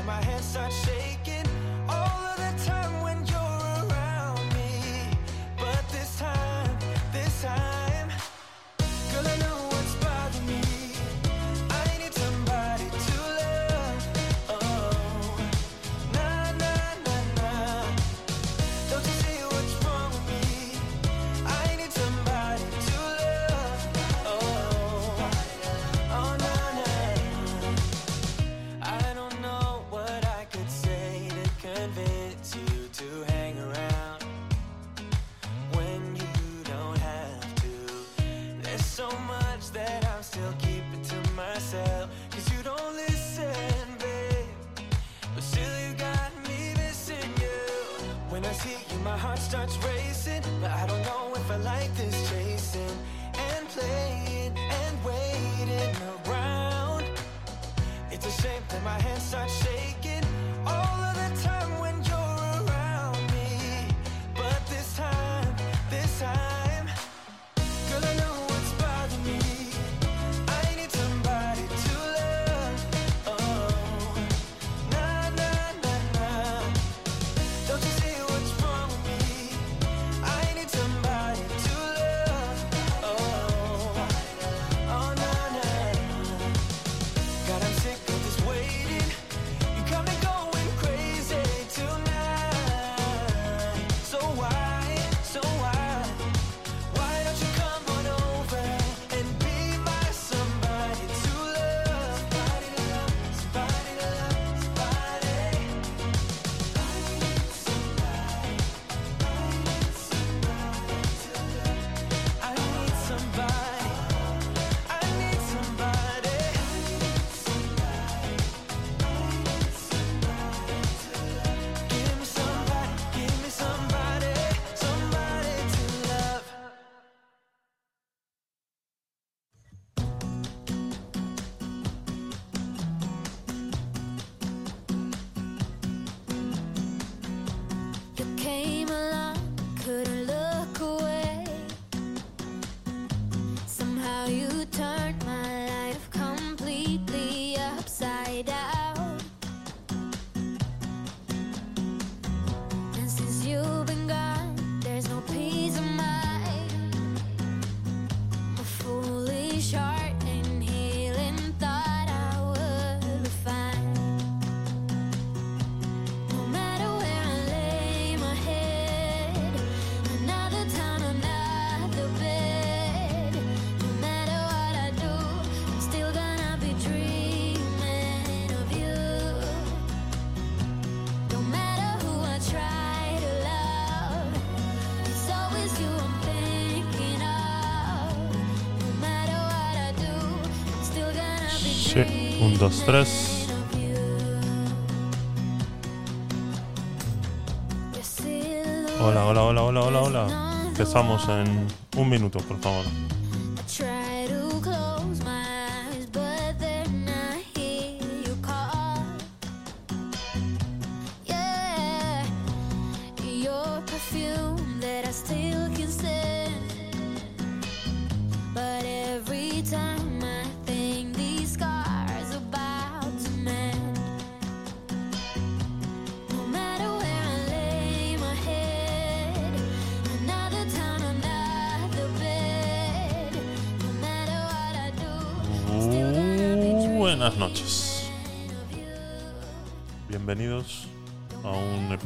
and my hands start shaking. All of the time dos, tres. Hola, hola, hola, hola, hola, hola. Empezamos en un minuto, por favor.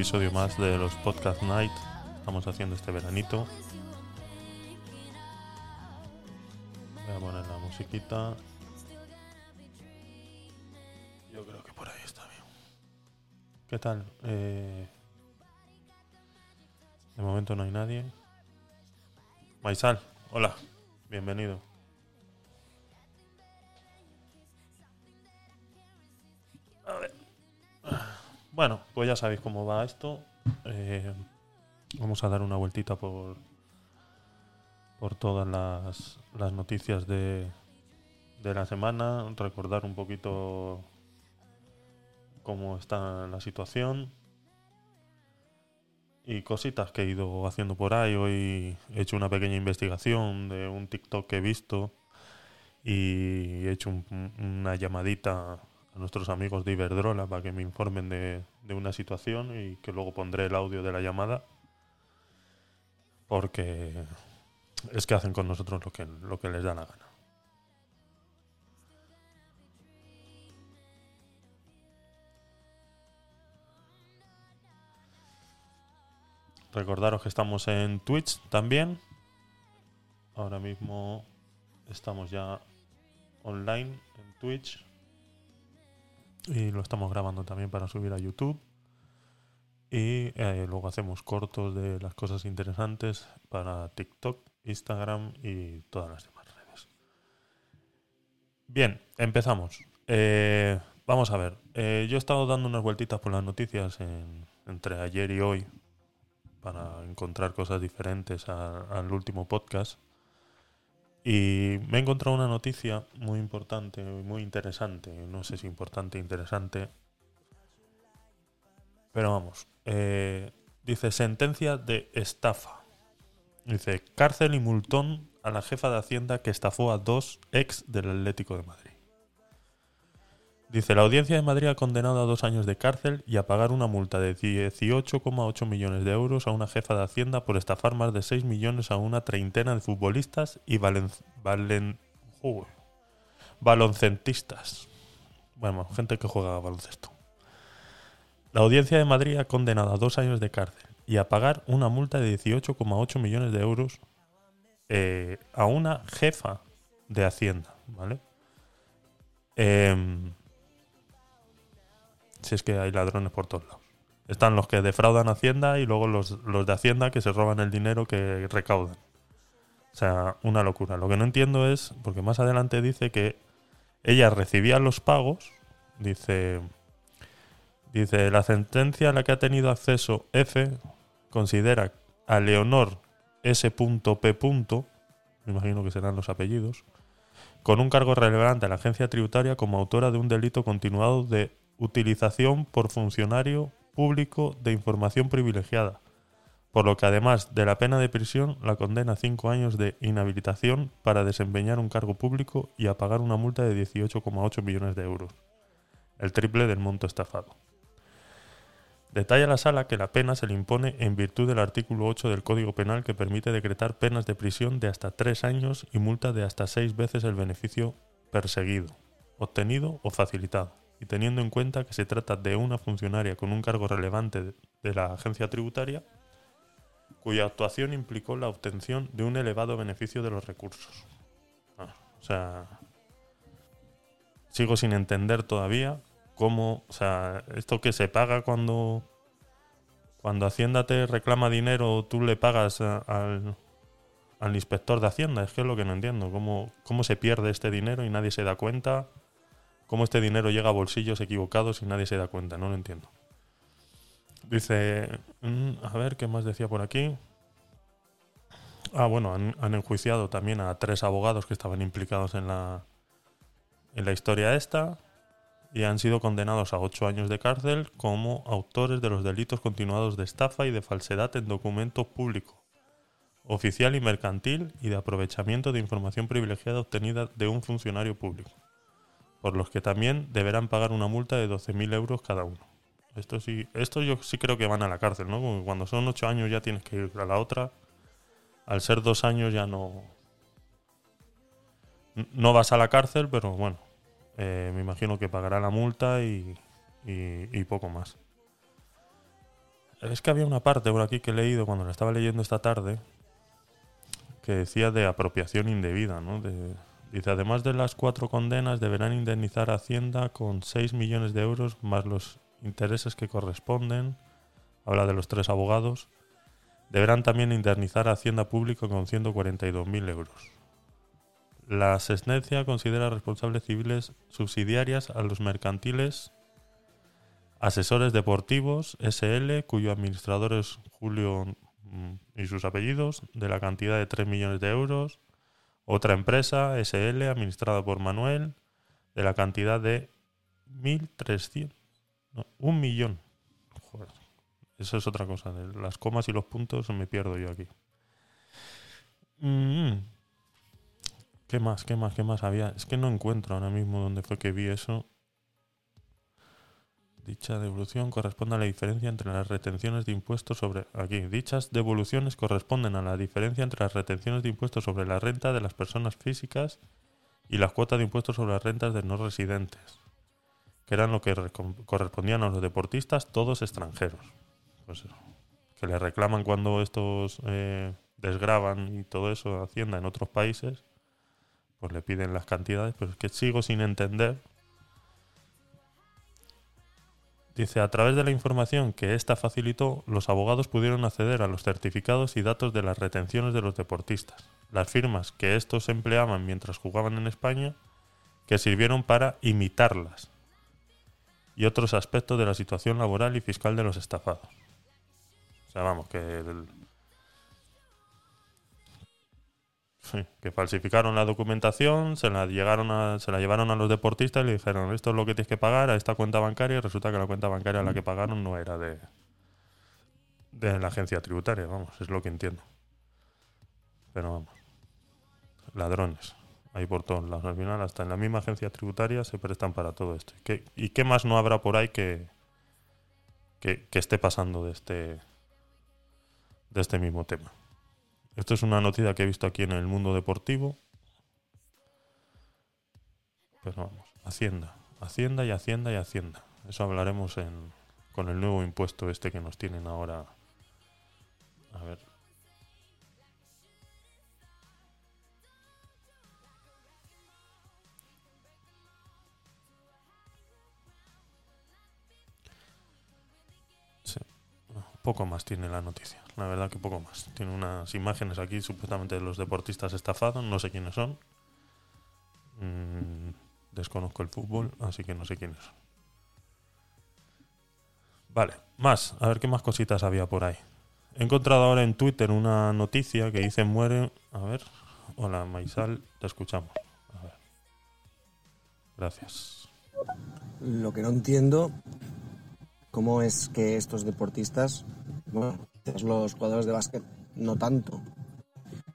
episodio más de los Podcast Night. Estamos haciendo este veranito. Voy a poner la musiquita. Yo creo que por ahí está bien. ¿Qué tal? Eh, de momento no hay nadie. Maizal, hola, bienvenido. Bueno, pues ya sabéis cómo va esto. Eh, vamos a dar una vueltita por, por todas las, las noticias de, de la semana, recordar un poquito cómo está la situación y cositas que he ido haciendo por ahí. Hoy he hecho una pequeña investigación de un TikTok que he visto y he hecho un- una llamadita a nuestros amigos de Iberdrola para que me informen de, de una situación y que luego pondré el audio de la llamada porque es que hacen con nosotros lo que, lo que les da la gana. Recordaros que estamos en Twitch también. Ahora mismo estamos ya online en Twitch. Y lo estamos grabando también para subir a YouTube. Y eh, luego hacemos cortos de las cosas interesantes para TikTok, Instagram y todas las demás redes. Bien, empezamos. Eh, vamos a ver. Eh, yo he estado dando unas vueltitas por las noticias en- entre ayer y hoy para encontrar cosas diferentes al último podcast. Y me he encontrado una noticia muy importante, muy interesante. No sé si importante, interesante. Pero vamos. eh, dice sentencia de estafa. Dice cárcel y multón a la jefa de Hacienda que estafó a dos ex del Atlético de Madrid. Dice, la Audiencia de Madrid ha condenado a dos años de cárcel y a pagar una multa de 18,8 millones de euros a una jefa de Hacienda por estafar más de 6 millones a una treintena de futbolistas y valen, valen- baloncentistas. Bueno, gente que juega baloncesto. La Audiencia de Madrid ha condenado a dos años de cárcel y a pagar una multa de 18,8 millones de euros eh, a una jefa de Hacienda, ¿vale? Em, si es que hay ladrones por todos lados. Están los que defraudan Hacienda y luego los, los de Hacienda que se roban el dinero que recaudan. O sea, una locura. Lo que no entiendo es, porque más adelante dice que ella recibía los pagos, dice, dice, la sentencia a la que ha tenido acceso F considera a Leonor S.P. Me imagino que serán los apellidos con un cargo relevante a la agencia tributaria como autora de un delito continuado de utilización por funcionario público de información privilegiada, por lo que además de la pena de prisión la condena a cinco años de inhabilitación para desempeñar un cargo público y a pagar una multa de 18,8 millones de euros, el triple del monto estafado. Detalla la sala que la pena se le impone en virtud del artículo 8 del Código Penal que permite decretar penas de prisión de hasta tres años y multa de hasta seis veces el beneficio perseguido, obtenido o facilitado, y teniendo en cuenta que se trata de una funcionaria con un cargo relevante de- la agencia tributaria, cuya actuación implicó la obtención de un elevado beneficio de los recursos. Ah, o sea, sigo sin entender todavía cómo, o sea, esto que se paga cuando cuando Hacienda te reclama dinero, tú le pagas al, al inspector de Hacienda, es que es lo que no entiendo, cómo, cómo se pierde este dinero y nadie se da cuenta, cómo este dinero llega a bolsillos equivocados y nadie se da cuenta, no lo entiendo. Dice, mm, a ver, ¿qué más decía por aquí? Ah, bueno, han, han enjuiciado también a tres abogados que estaban implicados en la, en la historia esta y han sido condenados a ocho años de cárcel como autores de los delitos continuados de estafa y de falsedad en documento público, oficial y mercantil y de aprovechamiento de información privilegiada obtenida de un funcionario público, por los que también deberán pagar una multa de 12.000 euros cada uno. Esto sí, esto yo sí creo que van a la cárcel, ¿no? Como que cuando son ocho años ya tienes que ir a la otra. Al ser dos años ya no. No vas a la cárcel, pero bueno. eh, me imagino que pagará la multa y, y- y poco más. Es que había una parte por aquí que he leído cuando la estaba leyendo esta tarde que decía de apropiación indebida, ¿no? De- dice, además de las cuatro condenas, deberán indemnizar a Hacienda con 6 millones de euros más los intereses que corresponden. Habla de los tres abogados. Deberán también indemnizar a Hacienda Público con 142.000 euros. La sentencia considera responsables civiles subsidiarias a los mercantiles Asesores Deportivos SL, cuyo administrador es Julio mm, y sus apellidos, de la cantidad de 3 millones de euros. Otra empresa SL, administrada por Manuel, de la cantidad de 1.300. No, un millón. Eso es otra cosa. Las comas y los puntos me pierdo yo aquí. Mm. ¿Qué más? ¿Qué más? ¿Qué más había? Es que no encuentro ahora mismo dónde fue que vi eso. Dicha devolución corresponde a la diferencia entre las retenciones de impuestos sobre. Aquí. Dichas devoluciones corresponden a la diferencia entre las retenciones de impuestos sobre la renta de las personas físicas y las cuotas de impuestos sobre las rentas de no residentes, que eran lo que correspondían a los deportistas, todos extranjeros. Pues eso, que le reclaman cuando estos eh, desgraban y todo eso Hacienda en otros países, pues le piden las cantidades, pero es que sigo sin entender. Dice, a través de la información que ésta facilitó, los abogados pudieron acceder a los certificados y datos de las retenciones de los deportistas, las firmas que estos empleaban mientras jugaban en España, que sirvieron para imitarlas, y otros aspectos de la situación laboral y fiscal de los estafados. O sea, vamos, que el- Sí, que falsificaron la documentación, se la llegaron a, se la llevaron a los deportistas y le dijeron esto es lo que tienes que pagar a esta cuenta bancaria y resulta que la cuenta bancaria a la que pagaron no era de de la agencia tributaria, vamos, es lo que entiendo. Pero vamos, ladrones, ahí por todos lados. Al final, hasta en la misma agencia tributaria se prestan para todo esto. ¿Qué- ¿Y qué más no habrá por ahí que, que, que esté pasando de este, de este mismo tema? Esto es una noticia que he visto aquí en el mundo deportivo. Pero vamos, Hacienda, Hacienda y Hacienda y Hacienda. Eso hablaremos en, con el nuevo impuesto este que nos tienen ahora. A ver. Sí. Poco más tiene la noticia, la verdad que poco más. Tiene unas imágenes aquí supuestamente de los deportistas estafados, no sé quiénes son. Mm, desconozco el fútbol, así que no sé quiénes son. Vale, más, a ver qué más cositas había por ahí. He encontrado ahora en Twitter una noticia que dice muere. A ver, hola Maisal, te escuchamos. A ver. Gracias. Lo que no entiendo, cómo es que estos deportistas, bueno, los jugadores de básquet no tanto,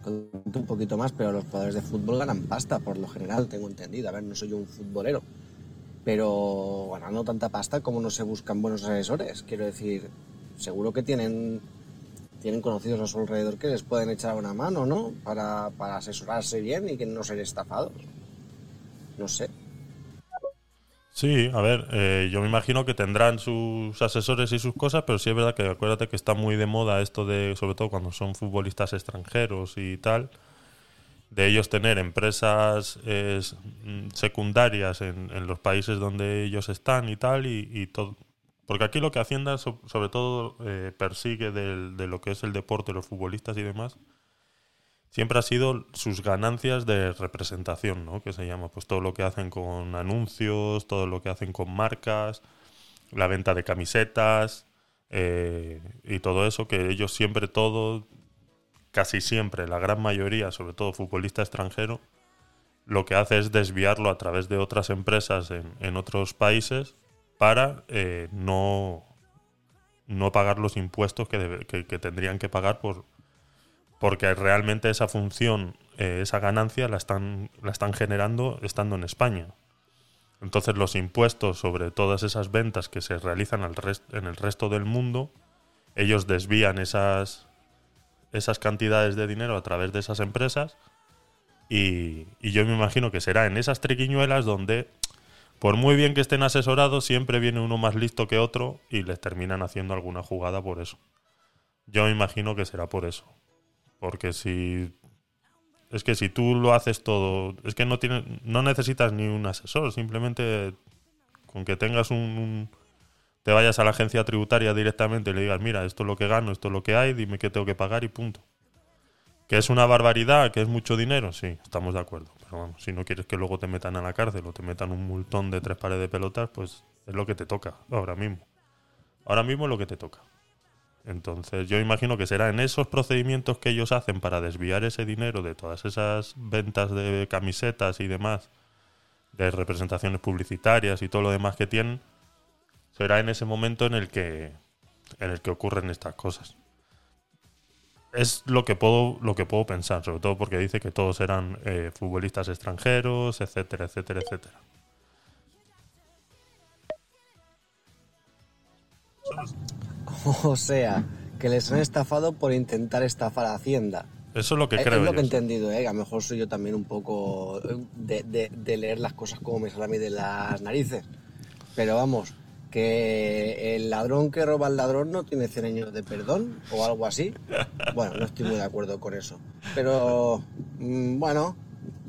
un poquito más, pero los jugadores de fútbol ganan pasta, por lo general, tengo entendido. A ver, no soy yo un futbolero, pero ganando tanta pasta, como no se buscan buenos asesores? Quiero decir, seguro que tienen, tienen conocidos a su alrededor que les pueden echar una mano, ¿no? Para, para asesorarse bien y que no ser estafados. No sé. Sí, a ver, eh, yo me imagino que tendrán sus asesores y sus cosas, pero sí es verdad que acuérdate que está muy de moda esto de, sobre todo cuando son futbolistas extranjeros y tal, de ellos tener empresas mm, secundarias en, en los países donde ellos están y tal, y, y todo. Porque aquí lo que Hacienda so- sobre todo eh, persigue de lo que es el deporte, los futbolistas y demás, siempre ha sido sus ganancias de representación, ¿no? Que se llama, pues todo lo que hacen con anuncios, todo lo que hacen con marcas, la venta de camisetas eh, y todo eso, que ellos siempre todo, casi siempre, la gran mayoría, sobre todo futbolista extranjero, lo que hace es desviarlo a través de otras empresas en, otros países para eh, no, no pagar los impuestos que tendrían que pagar por, porque realmente esa función, eh, esa ganancia la están, generando estando en España. Entonces los impuestos sobre todas esas ventas que se realizan en el resto del mundo, ellos desvían esas, esas cantidades de dinero a través de esas empresas y, y yo me imagino que será en esas triquiñuelas donde, por muy bien que estén asesorados, siempre viene uno más listo que otro y les terminan haciendo alguna jugada por eso. Yo me imagino que será por eso. Porque si. Es que si tú lo haces todo. Es que no, tiene, no necesitas ni un asesor. Simplemente con que tengas un, un- Te vayas a la agencia tributaria directamente y le digas: Mira, esto es lo que gano, esto es lo que hay, dime qué tengo que pagar y punto. Que es una barbaridad, que es mucho dinero, sí, estamos de acuerdo. Pero vamos, si no quieres que luego te metan a la cárcel o te metan un multón de tres pares de pelotas, pues es lo que te toca ahora mismo. Ahora mismo es lo que te toca. Entonces yo imagino que será en esos procedimientos que ellos hacen para desviar ese dinero de todas esas ventas de camisetas y demás, de representaciones publicitarias y todo lo demás que tienen, será en ese momento en el que en el que ocurren estas cosas. Es lo que puedo lo que puedo pensar, sobre todo porque dice que todos eran eh, futbolistas extranjeros, etcétera, etcétera, etcétera. O sea, que les han estafado por intentar estafar a Hacienda. Eso es lo que Es- creo es lo yo, que he entendido, ¿eh? a lo mejor soy yo también un poco eh, de, de- de leer las cosas como me sale a mí de las narices. Pero vamos, que el ladrón que roba al ladrón no tiene 100 años de perdón o algo así. Bueno, no estoy muy de acuerdo con eso. Pero mm, bueno,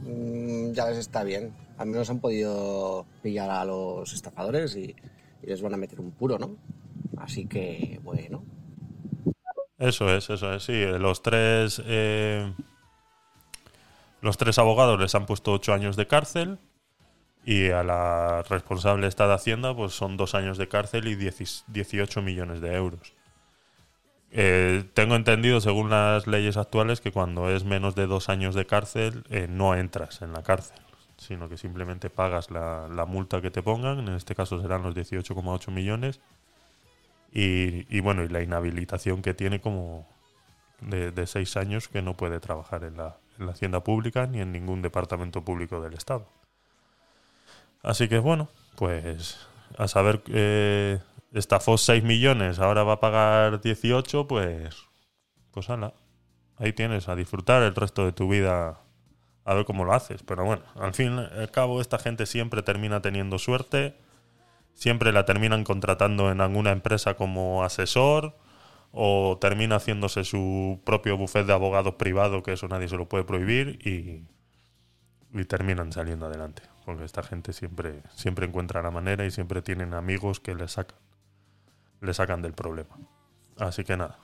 mm, ya les está bien. Al menos han podido pillar a los estafadores y, y les van a meter un puro, ¿no? Así que, bueno. Eso es, eso es, sí. Los tres, eh, los tres abogados les han puesto ocho años de cárcel y a la responsable esta de Hacienda pues son dos años de cárcel y 10 18 millones de euros. Eh, tengo entendido, según las leyes actuales, que cuando es menos de dos años de cárcel eh, no entras en la cárcel, sino que simplemente pagas la, la multa que te pongan, en este caso serán los 18,8 millones, y, y bueno, y la inhabilitación que tiene como de, seis años que no puede trabajar en la, en la hacienda pública ni en ningún departamento público del Estado. Así que bueno, pues a saber, eh, estafó 6 millones, ahora va a pagar 18, pues, pues ala, ahí tienes a disfrutar el resto de tu vida a ver cómo lo haces. Pero bueno, al fin y al cabo esta gente siempre termina teniendo suerte, siempre la terminan contratando en alguna empresa como asesor o termina haciéndose su propio buffet de abogados privado, que eso nadie se lo puede prohibir y, y terminan saliendo adelante. Porque esta gente siempre, siempre encuentra la manera y siempre tienen amigos que le sacan, le sacan del problema. Así que nada.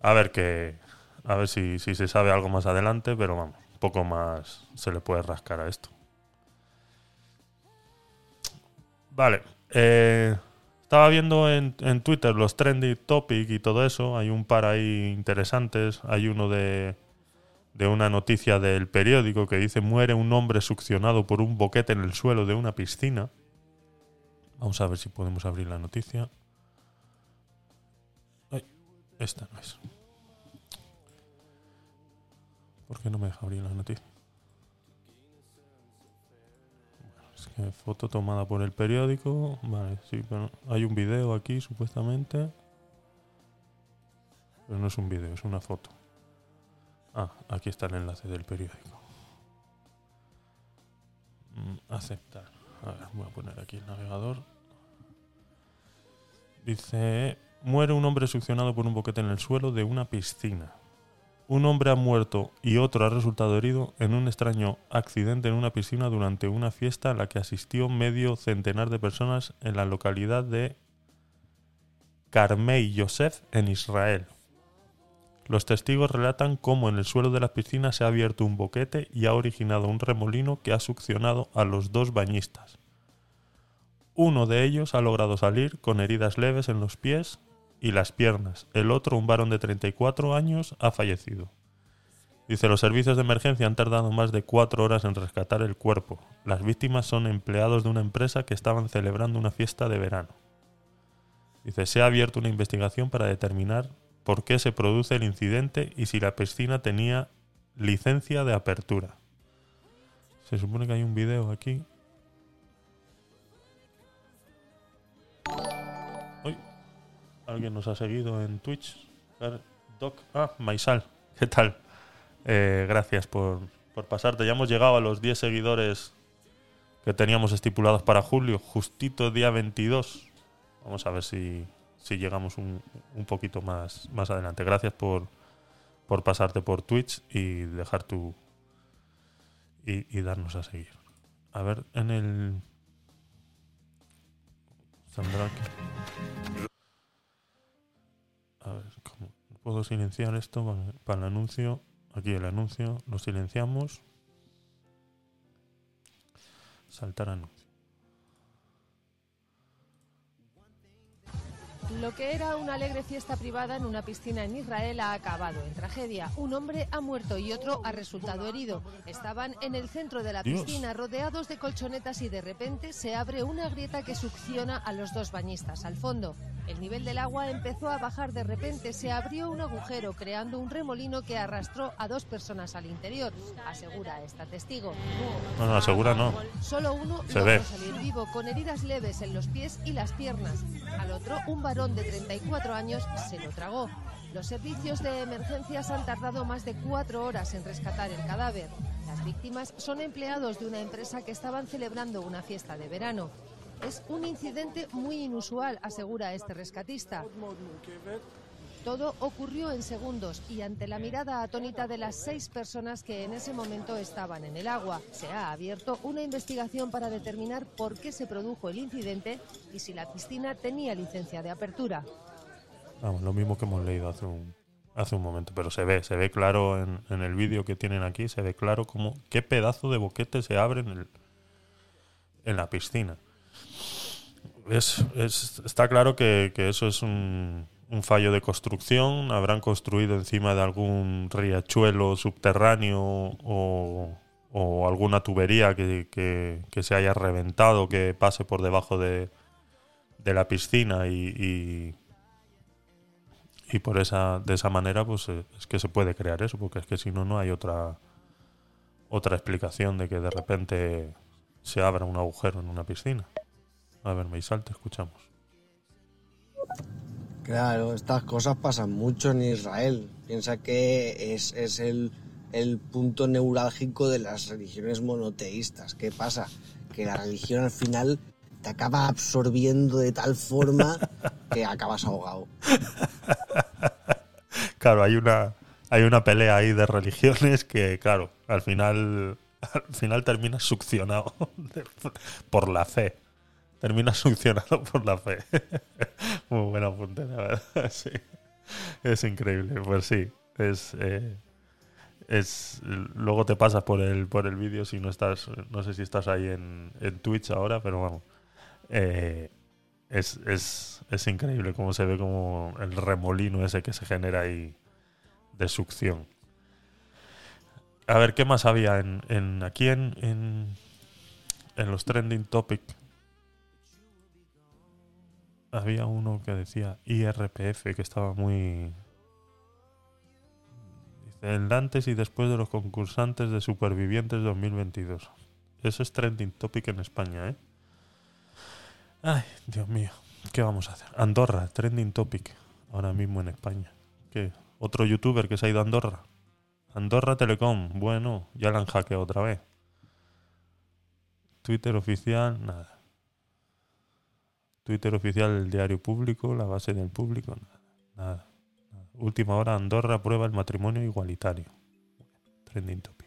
A ver que. A ver si, si se sabe algo más adelante, pero vamos, poco más se le puede rascar a esto. Vale. eh, estaba viendo en, en Twitter los trending topic y todo eso. Hay un par ahí interesantes. Hay uno de, de una noticia del periódico que dice muere un hombre succionado por un boquete en el suelo de una piscina. Vamos a ver si podemos abrir la noticia. Esta no es. ¿Por qué no me deja abrir la noticia? Que foto tomada por el periódico. Vale, sí, pero hay un video aquí supuestamente. Pero no es un video, es una foto. Ah, aquí está el enlace del periódico. Mm, aceptar. A ver, voy a poner aquí el navegador. Dice, muere un hombre succionado por un boquete en el suelo de una piscina. Un hombre ha muerto y otro ha resultado herido en un extraño accidente en una piscina durante una fiesta a la que asistió medio centenar de personas en la localidad de Carmei Yosef en Israel. Los testigos relatan cómo en el suelo de la piscina se ha abierto un boquete y ha originado un remolino que ha succionado a los dos bañistas. Uno de ellos ha logrado salir con heridas leves en los pies y las piernas. El otro, un varón de 34 años, ha fallecido. Dice, los servicios de emergencia han tardado más de cuatro horas en rescatar el cuerpo. Las víctimas son empleados de una empresa que estaban celebrando una fiesta de verano. Dice, se ha abierto una investigación para determinar por qué se produce el incidente y si la piscina tenía licencia de apertura. Se supone que hay un video aquí. Alguien nos ha seguido en Twitch. Doc, ah, Maisal, ¿qué tal? Eh, gracias por, por pasarte. Ya hemos llegado a los 10 seguidores que teníamos estipulados para julio, justito día 22. Vamos a ver si, si llegamos un, un poquito más, más adelante. Gracias por, por pasarte por Twitch y dejar tu. Y, darnos a seguir. A ver, en el. Saldrá aquí. A ver, ¿cómo puedo silenciar esto para, el anuncio? Aquí el anuncio, lo silenciamos. Saltar anuncio. Lo que era una alegre fiesta privada en una piscina en Israel ha acabado en tragedia. Un hombre ha muerto y otro ha resultado herido. Estaban en el centro de la Dios. piscina rodeados de colchonetas y de repente se abre una grieta que succiona a los dos bañistas al fondo. El nivel del agua empezó a bajar de repente, se abrió un agujero creando un remolino que arrastró a dos personas al interior, asegura esta testigo. No, no, asegura no. Solo uno Se logró ve. salir vivo con heridas leves en los pies y las piernas. Al otro, un varón de 34 años, se lo tragó. Los servicios de emergencias han tardado más de cuatro horas en rescatar el cadáver. Las víctimas son empleados de una empresa que estaban celebrando una fiesta de verano. Es un incidente muy inusual, asegura este rescatista. Todo ocurrió en segundos y ante la mirada atónita de las seis personas que en ese momento estaban en el agua, se ha abierto una investigación para determinar por qué se produjo el incidente y si la piscina tenía licencia de apertura. Vamos, lo mismo que hemos leído hace un, hace un momento, pero se ve, se ve claro en, en el vídeo que tienen aquí, se ve claro como qué pedazo de boquete se abre en, el, en la piscina. Es, es- está claro que, que eso es un, un fallo de construcción, habrán construido encima de algún riachuelo subterráneo o, o alguna tubería que, se haya reventado, que pase por debajo de, de la piscina y, por esa de esa manera pues eh, es que se puede crear eso porque es que si no no hay otra otra explicación de que de repente se abra un agujero en una piscina. A ver Meisal te escuchamos Claro, estas cosas pasan mucho en Israel. Piensa que es, es el, el punto neurálgico de las religiones monoteístas. ¿Qué pasa? Que la religión al final te acaba absorbiendo de tal forma que acabas ahogado. claro hay una hay una pelea ahí de religiones que claro al final al final termina succionado por la fe termina succionado por la fe muy buena apunte la verdad sí es increíble pues sí es eh, es luego te pasas por el por el vídeo si no estás no sé si estás ahí en, en Twitch ahora pero vamos eh, es, es, es increíble cómo se ve como el remolino ese que se genera ahí de succión. A ver, ¿qué más había en, en aquí en, en, en los trending topic? Había uno que decía IRPF, que estaba muy... Dice, el antes y después de los concursantes de Supervivientes 2022. Eso es trending topic en España, ¿eh? Ay, Dios mío, ¿qué vamos a hacer? Andorra, trending topic, ahora mismo en España. ¿Qué? ¿Otro youtuber que se ha ido a Andorra? Andorra Telecom, bueno, ya la han hackeado otra vez. Twitter oficial, nada. Twitter oficial del diario público, la base del público, nada. Nada. Última hora, Andorra aprueba el matrimonio igualitario. Trending topic.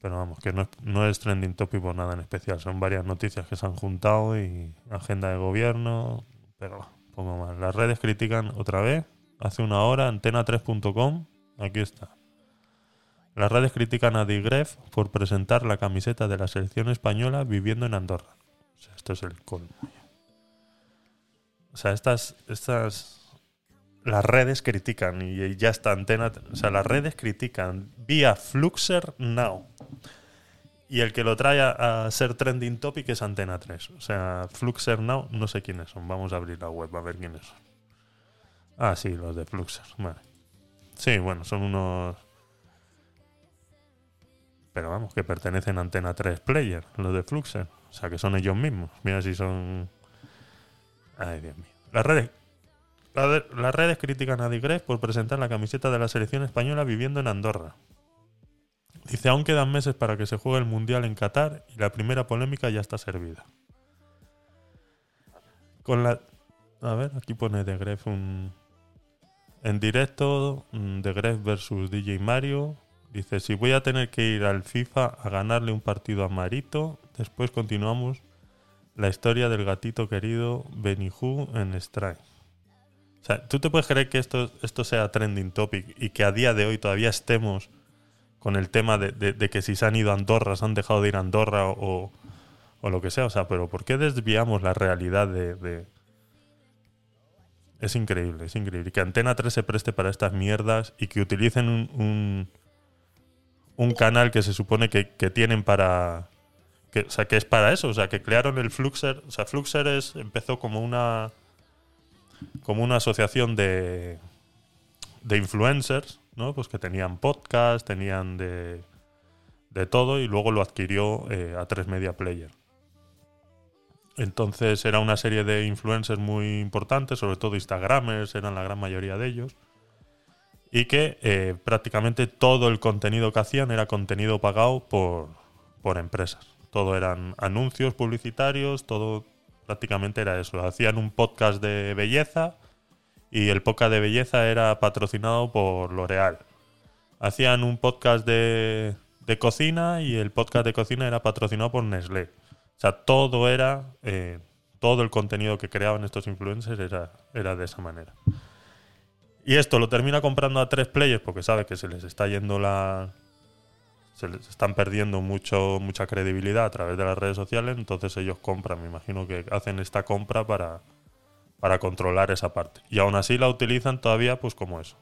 Pero vamos, que no es, no es trending topic por nada en especial. Son varias noticias que se han juntado y agenda de gobierno. Pero poco más. Las redes critican otra vez. Hace una hora, antena3.com. Aquí está. Las redes critican a Digref por presentar la camiseta de la selección española viviendo en Andorra. O sea, esto es el colmo. O sea, estas, estas las redes critican y ya está antena. O sea, las redes critican vía Fluxer Now. Y el que lo trae a, a ser trending topic es Antena 3. O sea, Fluxer Now, no sé quiénes son. Vamos a abrir la web a ver quiénes son. Ah, sí, los de Fluxer. Vale. Sí, bueno, son unos. Pero vamos, que pertenecen a Antena 3 Player, los de Fluxer. O sea, que son ellos mismos. Mira si son. Ay, Dios mío. Las redes, la de- las redes critican a Digref por presentar la camiseta de la selección española viviendo en Andorra. Dice, aún quedan meses para que se juegue el Mundial en Qatar y la primera polémica ya está servida. Con la... A ver, aquí pone The Gref un... En directo, mm, Gref versus DJ Mario. Dice, si voy a tener que ir al FIFA a ganarle un partido a Marito, después continuamos la historia del gatito querido Benihu en Strike. O sea, ¿tú te puedes creer que esto, esto sea trending topic y que a día de hoy todavía estemos con el tema de, de- que si se han ido a Andorra, se han dejado de ir a Andorra o, o lo que sea. O sea, pero ¿por qué desviamos la realidad de... Es increíble, es increíble. Que Antena 3 se preste para estas mierdas y que utilicen un, un canal que se supone que, tienen para... O sea, que es para eso. O sea, que crearon el Fluxer. O sea, Fluxer es, empezó como una... Como una asociación de... De influencers, ¿no? Pues que tenían podcast, tenían de de todo y luego lo adquirió eh, a 3 Media Player. Entonces era una serie de influencers muy importantes, sobre todo Instagramers, eran la gran mayoría de ellos, y que eh, prácticamente todo el contenido que hacían era contenido pagado por, por empresas. Todo eran anuncios publicitarios, todo prácticamente era eso. Hacían un podcast de belleza y el podcast de belleza era patrocinado por L'Oreal. Hacían un podcast de, de cocina y el podcast de cocina era patrocinado por Nestlé. O sea, todo era, eh, todo el contenido que creaban estos influencers era, era de esa manera. Y esto lo termina comprando a tres players porque sabe que se les está yendo la... Se les están perdiendo mucho, mucha credibilidad a través de las redes sociales, entonces ellos compran, me imagino que hacen esta compra para, para controlar esa parte. Y aún así la utilizan todavía pues como eso.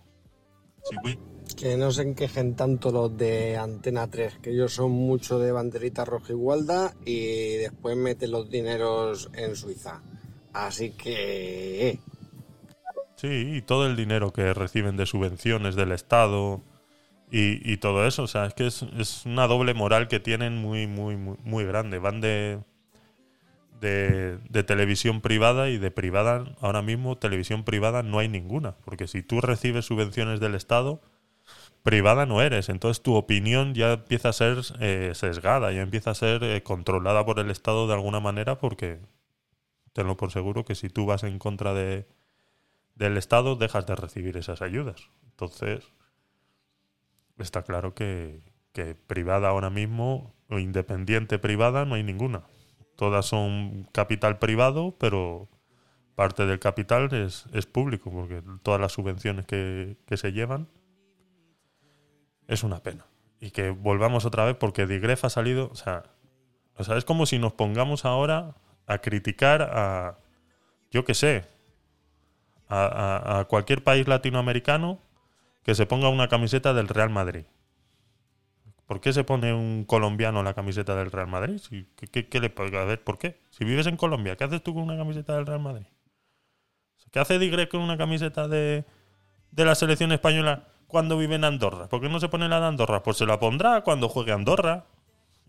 Sí. Que no se enquejen tanto los de Antena 3, que ellos son mucho de banderita roja y gualda y después meten los dineros en Suiza. Así que... Sí, y todo el dinero que reciben de subvenciones del Estado y, todo eso. O sea, es que es, una doble moral que tienen muy, muy, muy, grande. Van de, de, de televisión privada y de privada, ahora mismo televisión privada no hay ninguna. Porque si tú recibes subvenciones del Estado, privada no eres. Entonces tu opinión ya empieza a ser eh, sesgada, ya empieza a ser eh, controlada por el Estado de alguna manera porque tenlo por seguro que si tú vas en contra de del Estado dejas de recibir esas ayudas. Entonces, está claro que, que privada ahora mismo, o independiente privada, no hay ninguna. Todas son capital privado, pero parte del capital es, es público, porque todas las subvenciones que, que se llevan es una pena. Y que volvamos otra vez, porque Digref ha salido, o sea, o sea, es como si nos pongamos ahora a criticar a, yo qué sé, a, cualquier país latinoamericano que se ponga una camiseta del Real Madrid. ¿Por qué se pone un colombiano la camiseta del Real Madrid? ¿Qué, qué- qué le puede- ¿por qué? Si vives en Colombia, ¿qué haces tú con una camiseta del Real Madrid? ¿Qué hace Digre con una camiseta de, de la selección española cuando vive en Andorra? ¿Por qué no se pone la de Andorra? Pues se la pondrá cuando juegue Andorra.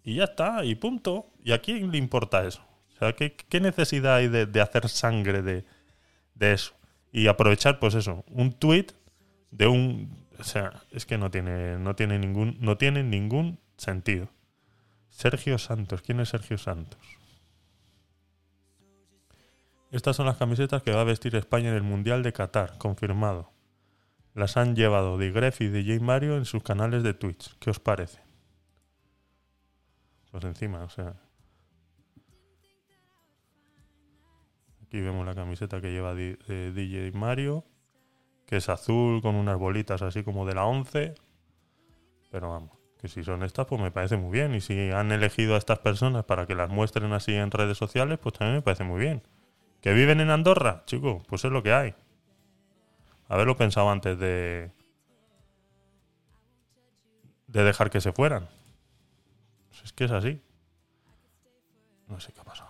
Y ya está, y punto. ¿Y a quién le importa eso? O sea, ¿qué, qué necesidad hay de, de hacer sangre de, de eso? Y aprovechar, pues eso, un tuit de un. O sea, es que no tiene, no tiene ningún, no tiene ningún sentido. Sergio Santos, ¿quién es Sergio Santos? Estas son las camisetas que va a vestir España en el Mundial de Qatar, confirmado. Las han llevado Digref y DJ Mario en sus canales de Twitch. ¿Qué os parece? Pues encima, o sea. Aquí vemos la camiseta que lleva Di- eh, DJ Mario, que es azul con unas bolitas así como de la 11. Pero vamos, que si son estas, pues me parece muy bien. Y si han elegido a estas personas para que las muestren así en redes sociales, pues también me parece muy bien. ¿Que viven en Andorra? Chico, pues es lo que hay. Haberlo pensado antes de. de dejar que se fueran. Pues es que es así. No sé qué ha pasado.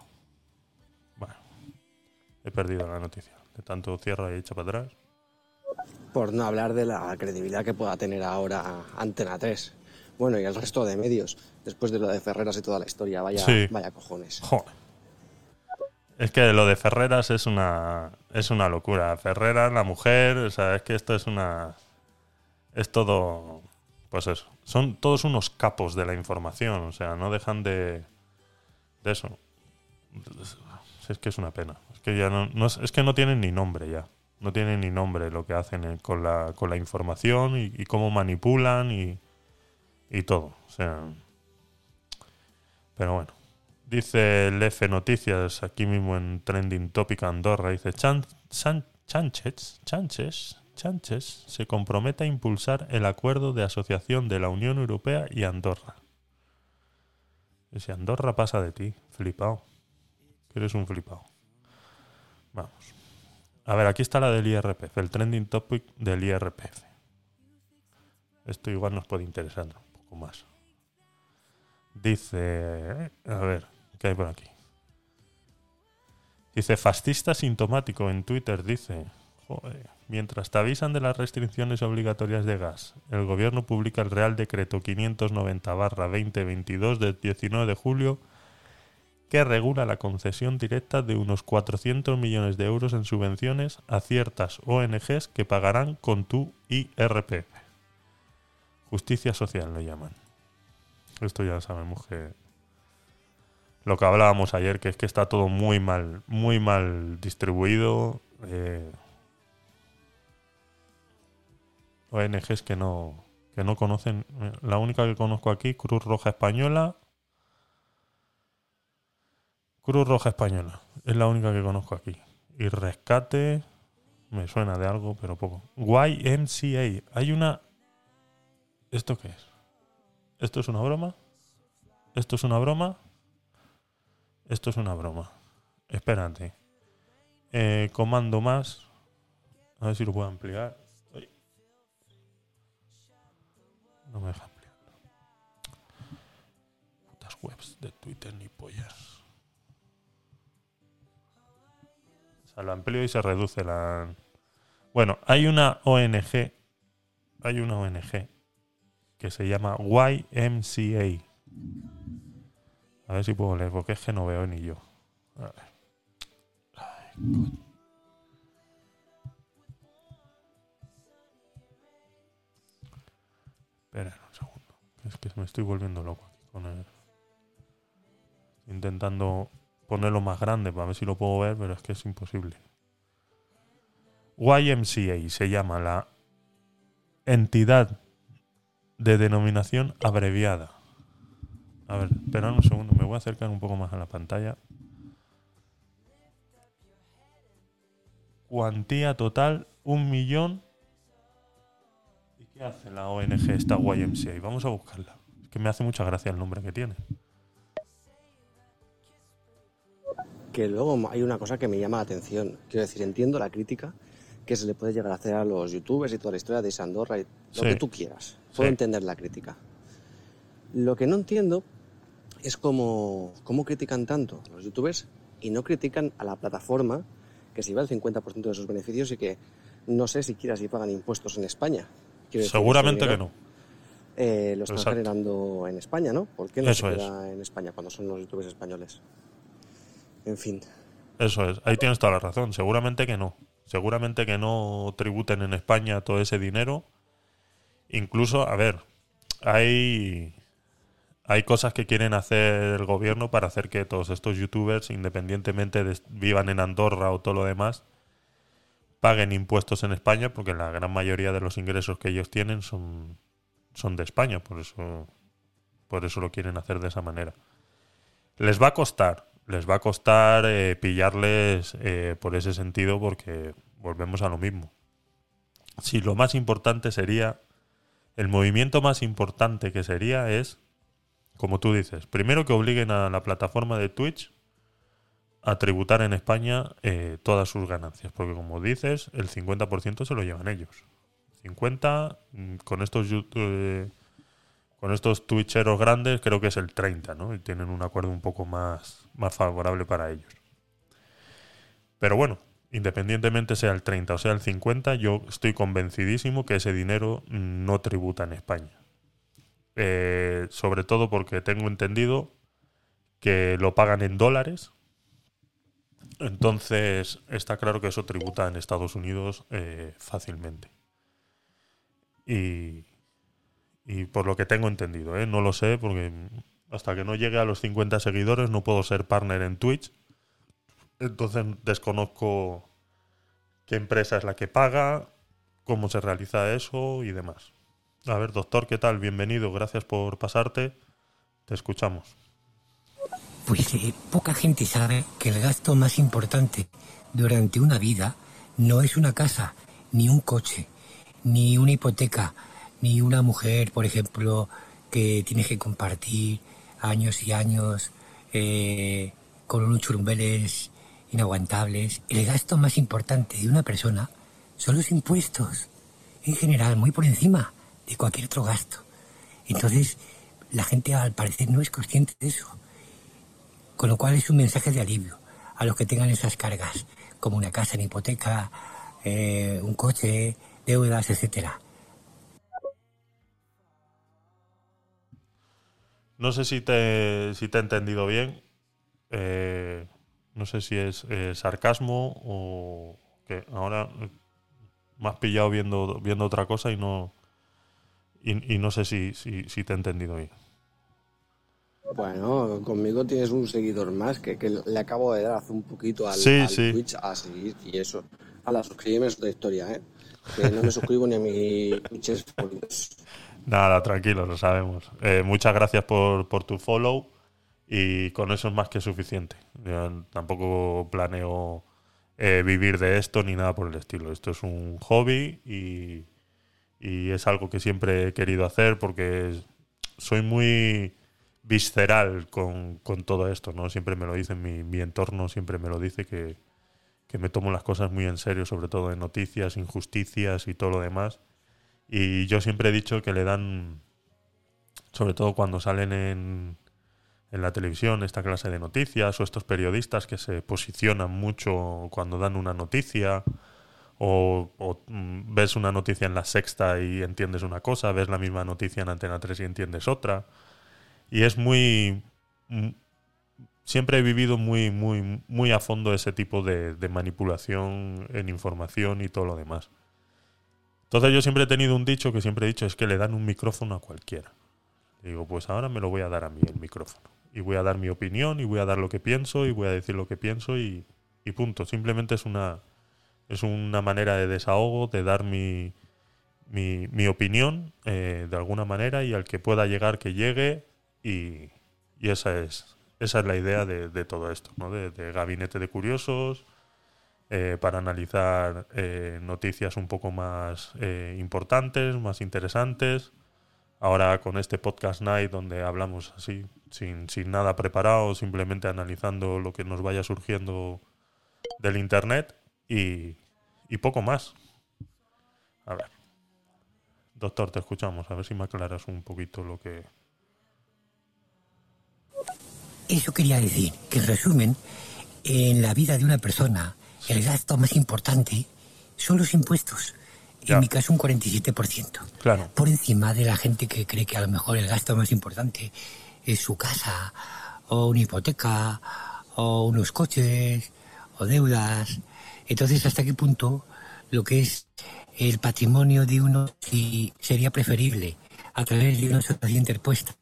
He perdido la noticia. De tanto cierra y echa para atrás. Por no hablar de la credibilidad que pueda tener ahora Antena 3. Bueno, y el resto de medios, después de lo de Ferreras y toda la historia, vaya, Sí. vaya cojones. Joder. Es que lo de Ferreras es una es una locura. Ferreras, la mujer, o sea, es que esto es una es todo pues eso. Son todos unos capos de la información, o sea, no dejan de de eso. Es que es una pena. Es que ya no, es, que no tienen ni nombre ya. No tienen ni nombre lo que hacen eh, con la información y, y cómo manipulan y y todo, o sea, pero bueno. Dice el F Noticias, aquí mismo en Trending Topic Andorra, dice Chan, Chánchez, Chánchez, Chánchez se compromete a impulsar el acuerdo de asociación de la Unión Europea y Andorra. Ese Andorra pasa de ti, flipado. Que eres un flipado. Vamos. A ver, aquí está la del IRPF, el trending topic del IRPF. Esto igual nos puede interesar un poco más. Dice, a ver, ¿qué hay por aquí? Dice, fascista sintomático en Twitter, dice, joder, mientras te avisan de las restricciones obligatorias de gas, el gobierno publica el Real Decreto 590-2022 del 19 de julio que regula la concesión directa de unos 400 millones de euros en subvenciones a ciertas ONGs que pagarán con tu IRPF. Justicia social lo llaman. Esto ya sabemos que lo que hablábamos ayer, que es que está todo muy mal, muy mal distribuido. eh, ONGs que no, que no conocen. La única que conozco aquí, Cruz Roja Española. Cruz Roja Española. Es la única que conozco aquí. Y Rescate. Me suena de algo, pero poco. YMCA. Hay una. ¿Esto qué es? ¿Esto es una broma? ¿Esto es una broma? Esto es una broma. Espérate. Eh, comando más. A ver si lo puedo ampliar. No me deja ampliar. Putas webs de Twitter ni pollas. O sea, lo amplío y se reduce la... Bueno, hay una ONG. Hay una ONG que se llama YMCA. A ver si puedo leer, porque es que no veo ni yo. A ver. Ay. Espera un segundo. Es que me estoy volviendo loco aquí con el... Intentando ponerlo más grande para ver si lo puedo ver, pero es que es imposible. YMCA se llama la entidad de denominación abreviada. A ver, esperad un segundo, me voy a acercar un poco más a la pantalla. Cuantía total, un millón. ¿Y qué hace la ONG esta YMCA? Vamos a buscarla. Es que me hace mucha gracia el nombre que tiene. Que luego hay una cosa que me llama la atención. Quiero decir, entiendo la crítica que se le puede llegar a hacer a los youtubers y toda la historia de Isandorra y lo Sí. que tú quieras. Puedo Sí. entender la crítica. Lo que no entiendo es cómo, cómo critican tanto a los youtubers y no critican a la plataforma que se lleva el 50% de sus beneficios y que no sé siquiera si pagan impuestos en España. Decir, Seguramente que no. eh, lo están Exacto. generando en España, ¿no? ¿Por qué no Eso se es. queda en España cuando son los youtubers españoles? En fin. Eso es, ahí tienes toda la razón. Seguramente que no. Seguramente que no tributen en España todo ese dinero. Incluso, a ver, hay, hay cosas que quieren hacer el gobierno para hacer que todos estos youtubers, independientemente de vivan en Andorra o todo lo demás, paguen impuestos en España, porque la gran mayoría de los ingresos que ellos tienen son, son de España, por eso, por eso lo quieren hacer de esa manera. Les va a costar, les va a costar eh, pillarles eh, por ese sentido porque volvemos a lo mismo. Si lo más importante sería, el movimiento más importante que sería es, como tú dices, primero que obliguen a la plataforma de Twitch a tributar en España eh, todas sus ganancias, porque como dices, el 50% se lo llevan ellos. 50 mm, con estos con estos twitcheros grandes creo que es el 30, ¿no? Y tienen un acuerdo un poco más, más favorable para ellos. Pero bueno, independientemente sea el 30 o sea el 50, yo estoy convencidísimo que ese dinero no tributa en España. Eh, sobre todo porque tengo entendido que lo pagan en dólares. Entonces está claro que eso tributa en Estados Unidos eh, fácilmente. Y, y por lo que tengo entendido, ¿eh? no lo sé, porque hasta que no llegue a los 50 seguidores no puedo ser partner en Twitch. Entonces desconozco qué empresa es la que paga, cómo se realiza eso y demás. A ver, doctor, ¿qué tal? Bienvenido, gracias por pasarte. Te escuchamos. Pues eh, poca gente sabe que el gasto más importante durante una vida no es una casa, ni un coche, ni una hipoteca, ni una mujer, por ejemplo, que tienes que compartir años y años eh, con unos churumbeles inaguantables. El gasto más importante de una persona son los impuestos, en general, muy por encima de cualquier otro gasto. Entonces, la gente al parecer no es consciente de eso. Con lo cual es un mensaje de alivio a los que tengan esas cargas, como una casa en hipoteca, eh, un coche, deudas, etcétera. No sé si te, si te he entendido bien. Eh, no sé si es eh, sarcasmo o que ahora me has pillado viendo, viendo otra cosa y no, y, y no sé si, si, si te he entendido bien. Bueno, conmigo tienes un seguidor más que, que le acabo de dar hace un poquito al, Sí, al sí. Twitch a seguir y eso. A la suscribirme es otra historia, ¿eh? Que no me suscribo ni a mis Twitches favoritos. Nada, tranquilo, lo sabemos. Eh, muchas gracias por, por tu follow y con eso es más que suficiente. Tampoco planeo eh, vivir de esto ni nada por el estilo. Esto es un hobby y, y es algo que siempre he querido hacer porque soy muy visceral con, con todo esto, ¿no? Siempre me lo dice mi, mi entorno, siempre me lo dice que, que me tomo las cosas muy en serio, sobre todo en noticias, injusticias y todo lo demás. Y yo siempre he dicho que le dan, sobre todo cuando salen en, en la televisión, esta clase de noticias o estos periodistas que se posicionan mucho cuando dan una noticia o, mm, ves una noticia en la sexta y entiendes una cosa, ves la misma noticia en Antena 3 y entiendes otra. Y es muy... mm, Siempre he vivido muy, muy, muy a fondo ese tipo de manipulación en información y todo lo demás. Entonces yo siempre he tenido un dicho que siempre he dicho es que le dan un micrófono a cualquiera. Digo, pues ahora me lo voy a dar a mí el micrófono. Y voy a dar mi opinión y voy a dar lo que pienso y voy a decir lo que pienso y, y punto. Simplemente es una, es una manera de desahogo, de dar mi, mi, mi opinión eh, de alguna manera y al que pueda llegar que llegue y, y esa es esa es la idea de, todo esto, ¿no? de, de gabinete de curiosos, eh, para analizar eh, noticias un poco más eh, importantes, más interesantes. Ahora con este podcast night donde hablamos así, sin, sin nada preparado, simplemente analizando lo que nos vaya surgiendo del internet y, y poco más. A ver. Doctor, te escuchamos. A ver si me aclaras un poquito lo que... Eso quería decir, que en resumen, en la vida de una persona, el gasto más importante son los impuestos. Ya. En mi caso, un 47%. Claro. Por encima de la gente que cree que a lo mejor el gasto más importante es su casa, o una hipoteca, o unos coches, o deudas. Entonces, ¿hasta qué punto lo que es el patrimonio de uno si sería preferible a través de una sociedad interpuesta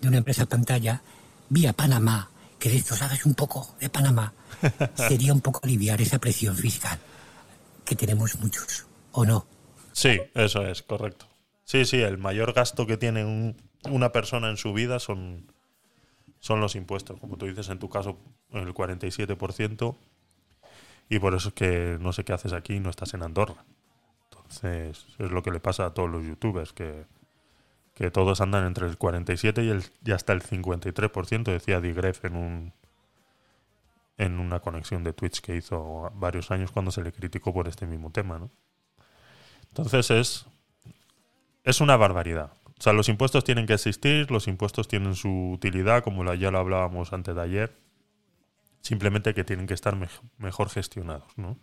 de una empresa pantalla vía Panamá, que de esto sabes un poco de Panamá, sería un poco aliviar esa presión fiscal que tenemos muchos, ¿o no? Sí, eso es, correcto. Sí, sí, el mayor gasto que tiene un- una persona en su vida son, son los impuestos. Como tú dices, en tu caso, el 47%. Y por eso es que no sé qué haces aquí no estás en Andorra. Entonces, es lo que le pasa a todos los youtubers, que, que todos andan entre el 47 y, el, y hasta el 53%, decía Digref en un en una conexión de Twitch que hizo varios años cuando se le criticó por este mismo tema, ¿no? Entonces es, es una barbaridad. O sea, los impuestos tienen que existir, los impuestos tienen su utilidad, como ya lo hablábamos antes de ayer. Simplemente que tienen que estar mej- mejor gestionados, ¿no?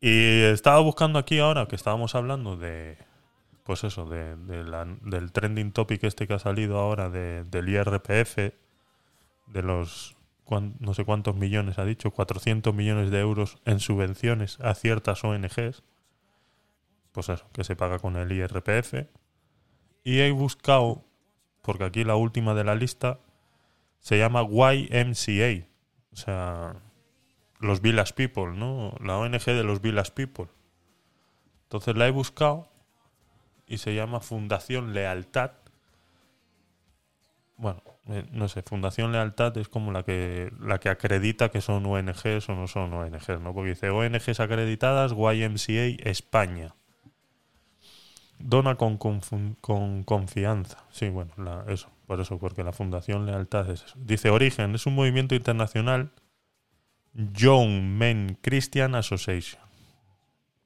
Y estaba buscando aquí ahora que estábamos hablando de, pues eso, de, la- del trending topic este que ha salido ahora de- del IRPF, de los no sé cuántos millones ha dicho, 400 millones de euros en subvenciones a ciertas ONGs pues eso, que se paga con el IRPF. Y he buscado, porque aquí la última de la lista se llama YMCA, o sea, los Village People, ¿no? La ONG de los Village People. Entonces la he buscado y se llama Fundación Lealtad. Bueno, eh, no sé, Fundación Lealtad es como la que la que acredita que son ONGs o no son ONGs, ¿no? Porque dice ONGs acreditadas YMCA España. Dona con, con confianza. Sí, bueno, eso. Por eso, porque la Fundación Lealtad es eso. Dice Origen, es un movimiento internacional Young Men Christian Association.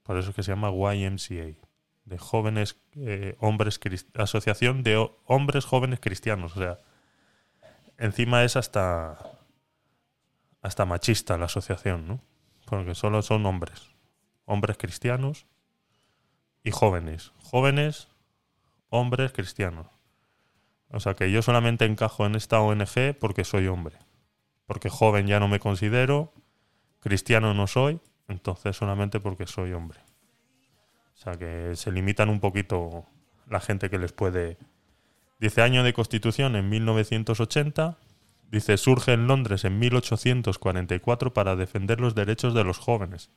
Por eso es que se llama YMCA. De jóvenes eh, hombres asociación de ho- hombres jóvenes cristianos. O sea, encima es hasta hasta machista la asociación, ¿no? Porque solo son hombres. Hombres cristianos y jóvenes. Jóvenes, hombres cristianos. O sea que yo solamente encajo en esta ONG porque soy hombre. Porque joven ya no me considero, cristiano no soy, entonces solamente porque soy hombre. O sea que se limitan un poquito la gente que les puede... Dice año de constitución en 1980. Dice surge en Londres en 1844 para defender los derechos de los jóvenes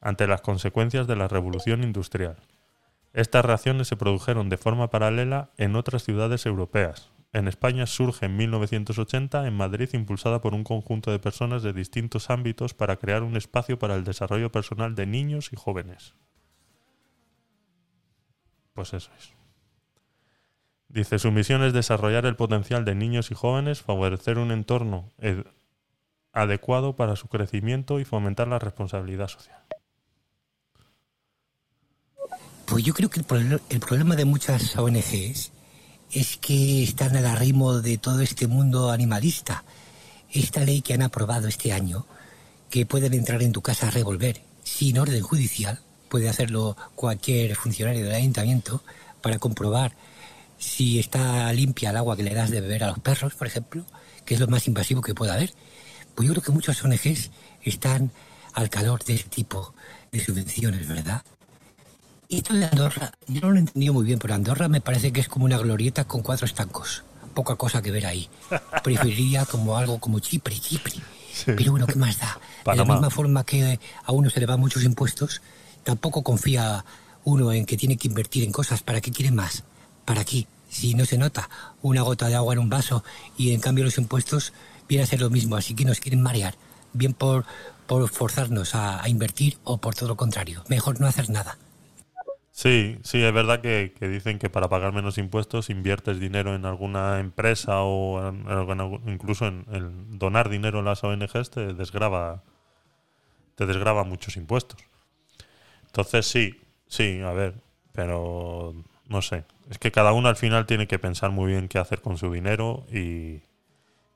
ante las consecuencias de la revolución industrial. Estas reacciones se produjeron de forma paralela en otras ciudades europeas. En España surge en 1980 en Madrid impulsada por un conjunto de personas de distintos ámbitos para crear un espacio para el desarrollo personal de niños y jóvenes. Pues eso es. Dice, su misión es desarrollar el potencial de niños y jóvenes, favorecer un entorno adecuado para su crecimiento y fomentar la responsabilidad social. Pues yo creo que el, proble- el problema de muchas ONGs es que están al arrimo de todo este mundo animalista. Esta ley que han aprobado este año, que pueden entrar en tu casa a revolver sin orden judicial, puede hacerlo cualquier funcionario del ayuntamiento para comprobar si está limpia el agua que le das de beber a los perros, por ejemplo, que es lo más invasivo que pueda haber. Pues yo creo que muchas ONGs están al calor de ese tipo de subvenciones, ¿verdad? Y esto de Andorra, yo no lo he entendido muy bien, pero Andorra me parece que es como una glorieta con cuatro estancos. Poca cosa que ver ahí. Preferiría como algo como Chipre, Chipre. Pero bueno, ¿qué más da? De la Panamá. misma forma que a uno se le van muchos impuestos, tampoco confía uno en que tiene que invertir en cosas. ¿Para qué quiere más? ¿Para qué? Si no se nota una gota de agua en un vaso y en cambio los impuestos viene a ser lo mismo, así que nos quieren marear. Bien por, por forzarnos a, invertir o por todo lo contrario. Mejor no hacer nada. Sí, sí, es verdad que, que dicen que para pagar menos impuestos inviertes dinero en alguna empresa o en- incluso en, en donar dinero a las ONGs te desgrava, te desgrava muchos impuestos. Entonces sí, sí, a ver, pero no sé. Es que cada uno al final tiene que pensar muy bien qué hacer con su dinero y,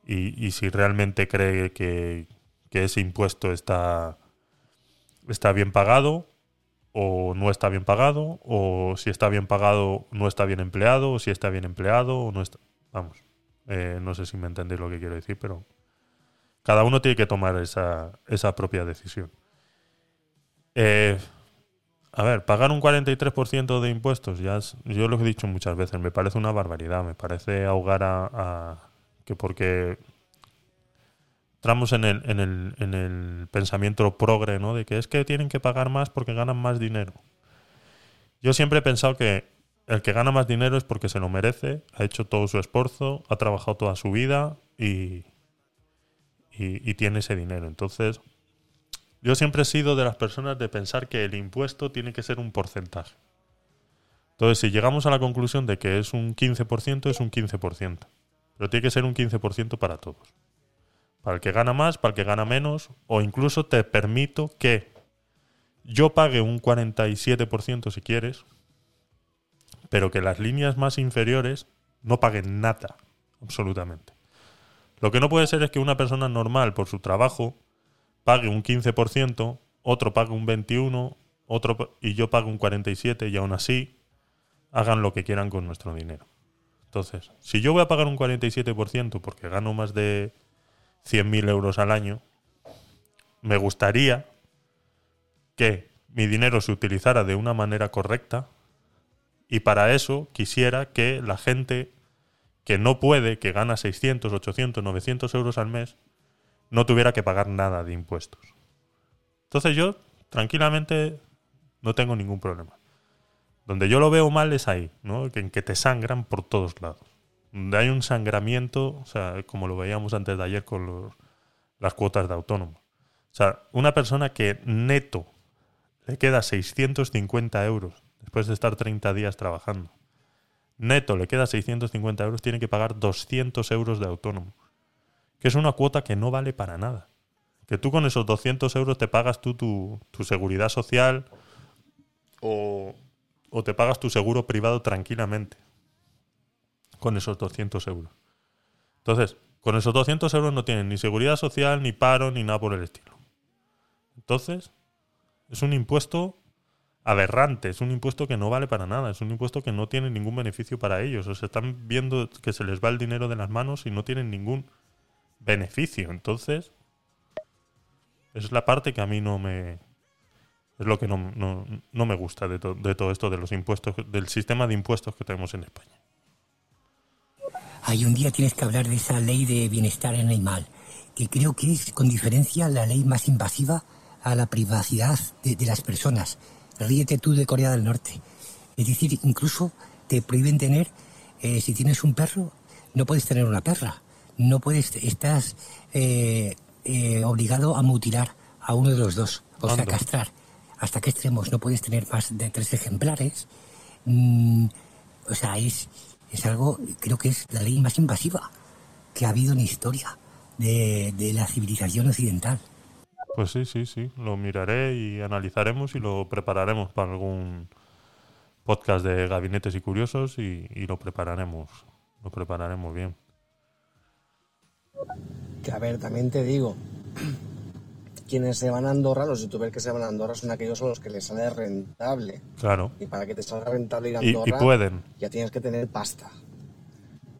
y, si realmente cree que, que ese impuesto está, está bien pagado o no está bien pagado, o si está bien pagado no está bien empleado, o si está bien empleado o no está... Vamos, eh, no sé si me entendéis lo que quiero decir, pero cada uno tiene que tomar esa, esa propia decisión. Eh, a ver, pagar un 43% de impuestos, ya es- yo lo he dicho muchas veces, me parece una barbaridad, me parece ahogar a... que porque entramos en el, en el, en el pensamiento progre, ¿no? De que es que tienen que pagar más porque ganan más dinero. Yo siempre he pensado que el que gana más dinero es porque se lo merece, ha hecho todo su esfuerzo, ha trabajado toda su vida y, y tiene ese dinero. Entonces, yo siempre he sido de las personas de pensar que el impuesto tiene que ser un porcentaje. Entonces, si llegamos a la conclusión de que es un 15%, es un 15%. Pero tiene que ser un 15% para todos para el que gana más, para el que gana menos, o incluso te permito que yo pague un 47% si quieres, pero que las líneas más inferiores no paguen nada, absolutamente. Lo que no puede ser es que una persona normal por su trabajo pague un 15%, otro pague un 21%, otro y yo pague un 47% y aún así hagan lo que quieran con nuestro dinero. Entonces, si yo voy a pagar un 47% porque gano más de 100.000 euros al año, me gustaría que mi dinero se utilizara de una manera correcta y para eso quisiera que la gente que no puede, que gana 600, 800, 900 euros al mes, no tuviera que pagar nada de impuestos. Entonces yo, tranquilamente, no tengo ningún problema. Donde yo lo veo mal es ahí, ¿no? En que te sangran por todos lados donde hay un sangramiento, o sea, como lo veíamos antes de ayer con las cuotas de autónomo. O sea, una persona que neto le queda 650 euros después de estar 30 días trabajando, neto le queda 650 euros, tiene que pagar 200 euros de autónomo. Que es una cuota que no vale para nada. Que tú con esos 200 euros te pagas tú tu, tu seguridad social o, o te pagas tu seguro privado tranquilamente. Con esos 200 euros. Entonces, con esos 200 euros no tienen ni seguridad social, ni paro, ni nada por el estilo. Entonces, es un impuesto aberrante, es un impuesto que no vale para nada, es un impuesto que no tiene ningún beneficio para ellos. O sea, están viendo que se les va el dinero de las manos y no tienen ningún beneficio. Entonces, es la parte que a mí no me... Es lo que no, no- no me gusta de, to- de todo esto, de los impuestos, del sistema de impuestos que tenemos en España. Hay un día tienes que hablar de esa ley de bienestar animal, que creo que es con diferencia la ley más invasiva a la privacidad de, las personas. Ríete tú de Corea del Norte. Es decir, incluso te prohíben tener, eh, si tienes un perro, no puedes tener una perra. No puedes, estás eh, eh, obligado a mutilar a uno de los dos, o sea, castrar. ¿Hasta qué extremos? No puedes tener más de tres ejemplares. Mm, o sea, es, es algo, creo que es la ley más invasiva que ha habido en la historia de, de la civilización occidental. Pues sí, sí, sí. Lo miraré y analizaremos y lo prepararemos para algún podcast de gabinetes y curiosos y, y lo prepararemos. Lo prepararemos bien. Que a ver, también te digo, quienes se van a Andorra, los youtubers que se van a Andorra son aquellos a los que les sale rentable. Claro. Y para que te salga rentable ir a Y, y Andorra, pueden. ya tienes que tener pasta.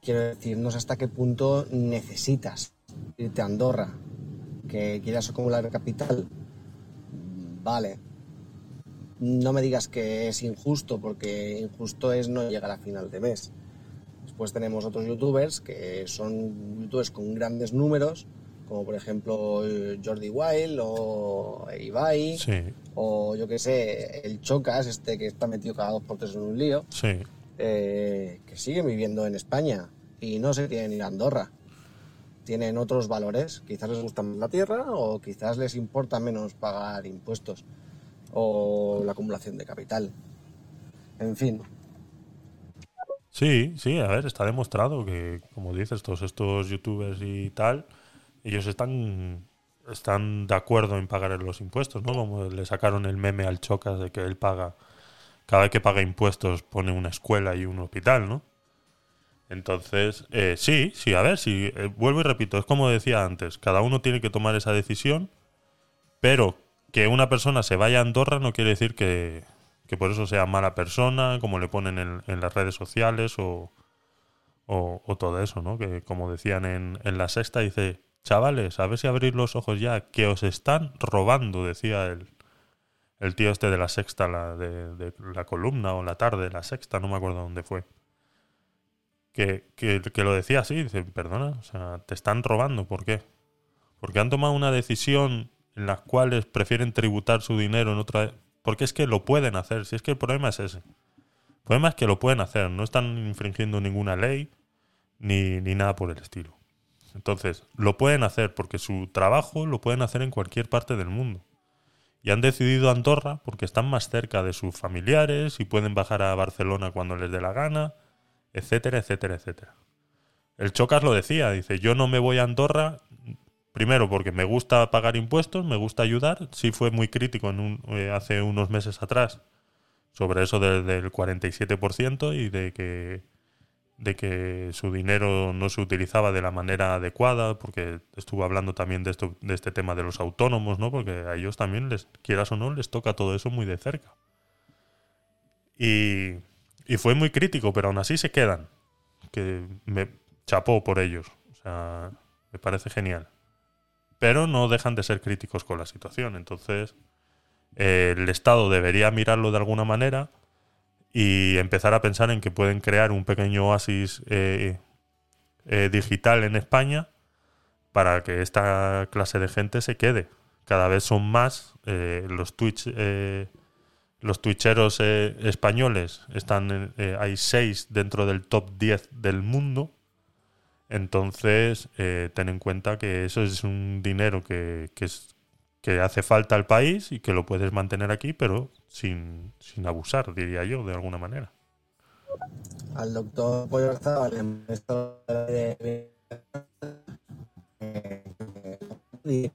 Quiero decir, no sé hasta qué punto necesitas irte a Andorra, que quieras acumular capital. Vale. No me digas que es injusto, porque injusto es no llegar a final de mes. Después tenemos otros youtubers que son youtubers con grandes números, como por ejemplo eh, Jordi Wild o Ibai, Sí, o yo que sé, el Chocas, este que está metido cada dos por tres en un lío sí. eh, que siguen viviendo en España y no se quieren ir a Andorra. Tienen otros valores, quizás les gusta más la tierra o quizás les importa menos pagar impuestos o la acumulación de capital. En fin, Sí, sí, a ver, está demostrado que, como dices, todos estos youtubers y tal, ellos están, están de acuerdo en pagar los impuestos, ¿no? Como le sacaron el meme al Chocas de que él paga, cada vez que paga impuestos pone una escuela y un hospital, ¿no? Entonces, eh, sí, sí, a ver, sí, eh, vuelvo y repito, es como decía antes, cada uno tiene que tomar esa decisión, pero que una persona se vaya a Andorra no quiere decir que, que por eso sea mala persona, como le ponen en, las redes sociales o, o, todo eso, ¿no? Que como decían en, en la sexta, dice, chavales, a ver si abrís los ojos ya, que os están robando, decía el, el tío este de la sexta, la, de, la columna o la tarde de la sexta, no me acuerdo dónde fue. Que, que, lo decía así, dice, perdona, o sea, te están robando, ¿por qué? Porque han tomado una decisión en la cual prefieren tributar su dinero en otra... Porque es que lo pueden hacer, si es que el problema es ese. El problema es que lo pueden hacer, no están infringiendo ninguna ley ni, ni nada por el estilo. Entonces, lo pueden hacer porque su trabajo lo pueden hacer en cualquier parte del mundo. Y han decidido Andorra porque están más cerca de sus familiares y pueden bajar a Barcelona cuando les dé la gana, etcétera, etcétera, etcétera. El Chocas lo decía, dice, yo no me voy a Andorra, primero porque me gusta pagar impuestos, me gusta ayudar, sí fue muy crítico en un- eh, hace unos meses atrás sobre eso de- del 47% y de que, de que su dinero no se utilizaba de la manera adecuada, porque estuvo hablando también de, esto, de este tema de los autónomos, ¿no? porque a ellos también, les quieras o no, les toca todo eso muy de cerca. Y, y fue muy crítico, pero aún así se quedan. Que me chapó por ellos. O sea, me parece genial. Pero no dejan de ser críticos con la situación. Entonces, el Estado debería mirarlo de alguna manera y empezar a pensar en que pueden crear un pequeño oasis eh, eh, digital en España para que esta clase de gente se quede. Cada vez son más eh, los Twitch, los twitcheros españoles. Están, hay seis dentro del top 10 del mundo. Entonces, eh, ten en cuenta que eso es un dinero que, que, es, que hace falta al país y que lo puedes mantener aquí, pero sin, sin abusar, diría yo, de alguna manera. al doctor Pollo de eh,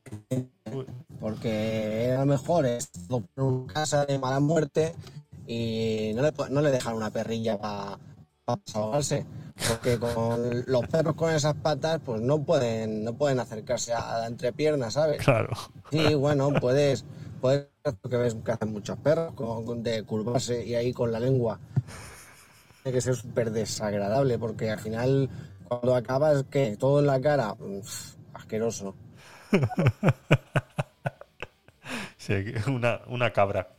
porque era mejor por una casa de mala muerte y no le, no le dejan una perrilla para desahogarse. Porque con los perros con esas patas, pues no pueden, no pueden acercarse a la entrepierna, ¿sabes? Claro. Sí, bueno, puedes, puedes que ves que hacen muchos perros, con- con- de curvarse y ahí con la lengua. Tiene que ser súper desagradable, porque al final, cuando acabas, ¿qué? Todo en la cara, Uf, asqueroso. Sí, una, una cabra.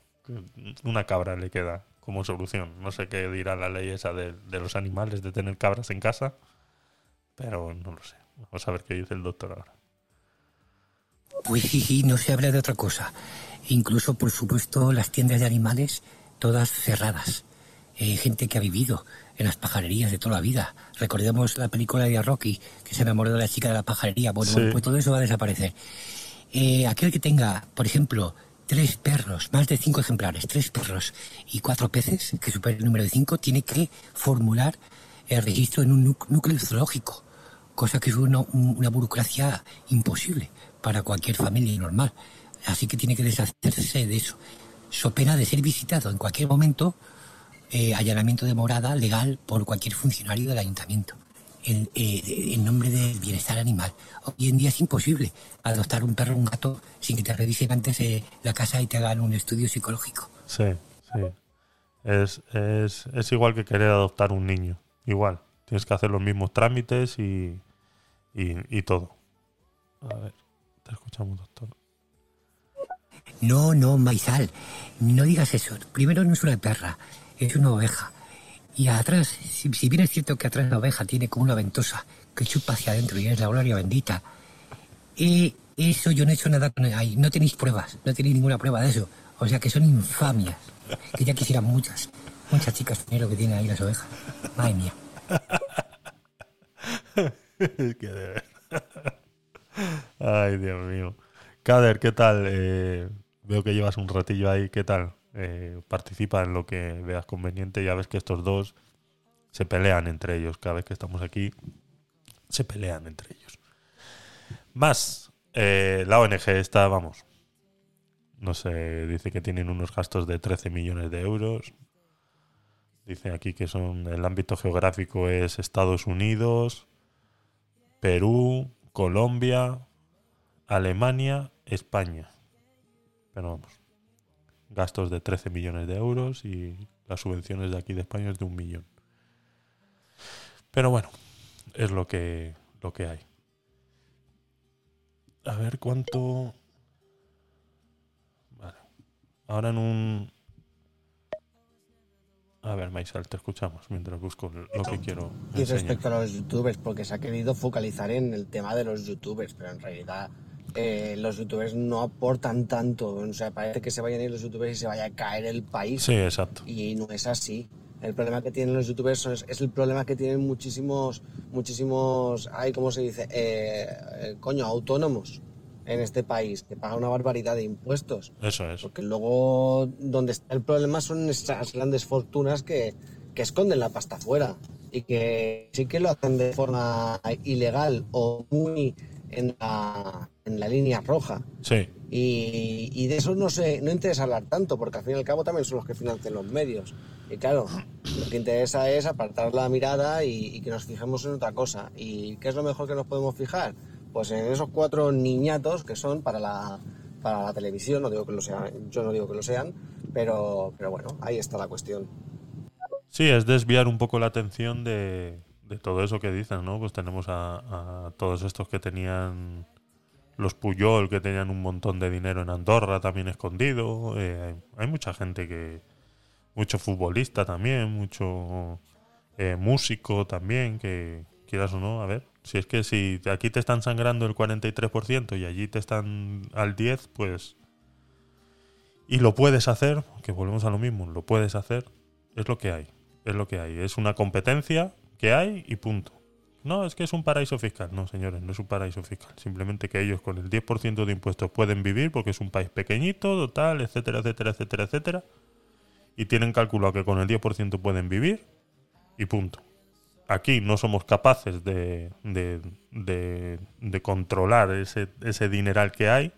Una cabra le queda como solución. No sé qué dirá la ley esa de, de los animales de tener cabras en casa, pero no lo sé. Vamos a ver qué dice el doctor ahora. Pues sí, sí, no se habla de otra cosa. Incluso, por supuesto, las tiendas de animales, todas cerradas. Eh, gente que ha vivido en las pajarerías de toda la vida. Recordemos la película de Rocky, que se enamoró de la chica de la pajarería. Bueno, Sí. pues todo eso va a desaparecer. Eh, aquel que tenga, por ejemplo, tres perros, más de cinco ejemplares, tres perros y cuatro peces, que supere el número de cinco, tiene que formular el registro en un núc- núcleo zoológico, cosa que es una, un- una burocracia imposible para cualquier familia normal. Así que tiene que deshacerse de eso. So pena de ser visitado en cualquier momento, eh, allanamiento de morada legal por cualquier funcionario del ayuntamiento. En, eh, en nombre del bienestar animal. Hoy en día es imposible adoptar un perro o un gato sin que te revisen antes eh, la casa y te hagan un estudio psicológico. Sí, sí. Es, es, es igual que querer adoptar un niño. Igual. Tienes que hacer los mismos trámites y, y, y todo. A ver, te escuchamos, doctor. No, no, Maizal, no digas eso. Primero no es una perra, es una oveja. Y atrás, si, si bien es cierto que atrás la oveja tiene como una ventosa que chupa hacia adentro y es la gloria bendita, eh, eso yo no he hecho nada con ahí. No tenéis pruebas, no tenéis ninguna prueba de eso. O sea que son infamias, que ya quisieran muchas, muchas chicas tener lo que tienen ahí las ovejas. Madre mía. Es que de verdad. Ay, Dios mío. Kader, ¿qué tal? Eh, veo que llevas un ratillo ahí. ¿Qué tal? Eh, participa en lo que veas conveniente. Ya ves que estos dos se pelean entre ellos. Cada vez que estamos aquí, se pelean entre ellos. Más, eh, la ONG está, vamos. No sé, dice que tienen unos gastos de 13 millones de euros. Dice aquí que son el ámbito geográfico es Estados Unidos, Perú, Colombia, Alemania, España. Pero vamos, gastos de 13 millones de euros y las subvenciones de aquí de España es de un millón. Pero bueno, es lo que, lo que hay. A ver cuánto... Vale. Ahora en un... A ver, Maisal, te escuchamos mientras busco lo que quiero Y enseñar. respecto a los youtubers, porque se ha querido focalizar en el tema de los youtubers, pero en realidad eh, los youtubers no aportan tanto. O sea, parece que se vayan a ir los youtubers y se vaya a caer el país. Sí, exacto. Y no es así. El problema que tienen los youtubers son- es, el problema que tienen muchísimos, muchísimos, ay, ¿cómo se dice? Eh, eh, coño, autónomos en este país, que pagan una barbaridad de impuestos. Eso es. Porque luego donde está el problema son esas grandes fortunas que, que esconden la pasta fuera y que sí que lo hacen de forma ilegal o muy en la, en la línea roja. Sí, Y, y de eso no, se, no interesa hablar tanto, porque al fin y al cabo también son los que financian los medios. Y claro, lo que interesa es apartar la mirada y, y que nos fijemos en otra cosa. ¿Y qué es lo mejor que nos podemos fijar? Pues en esos cuatro niñatos que son para la, para la televisión, no digo que lo sean, yo no digo que lo sean, pero, pero bueno, ahí está la cuestión. Sí, es desviar un poco la atención de, de todo eso que dicen, ¿no? Pues tenemos a, todos estos que tenían los Puyol, que tenían un montón de dinero en Andorra también escondido. eh, hay, hay mucha gente que... Mucho futbolista también, mucho eh, músico también, que quieras o no, a ver. Si es que si aquí te están sangrando el 43% y allí te están al 10%, pues... Y lo puedes hacer, que volvemos a lo mismo, lo puedes hacer, es lo que hay. Es lo que hay. Es una competencia que hay y punto. No, es que es un paraíso fiscal. No, señores, no es un paraíso fiscal. Simplemente que ellos con el 10% de impuestos pueden vivir porque es un país pequeñito, total, etcétera, etcétera, etcétera, etcétera. Y tienen calculado que con el 10% pueden vivir. Y punto. Aquí no somos capaces de, de, de- de controlar ese, ese dineral que hay.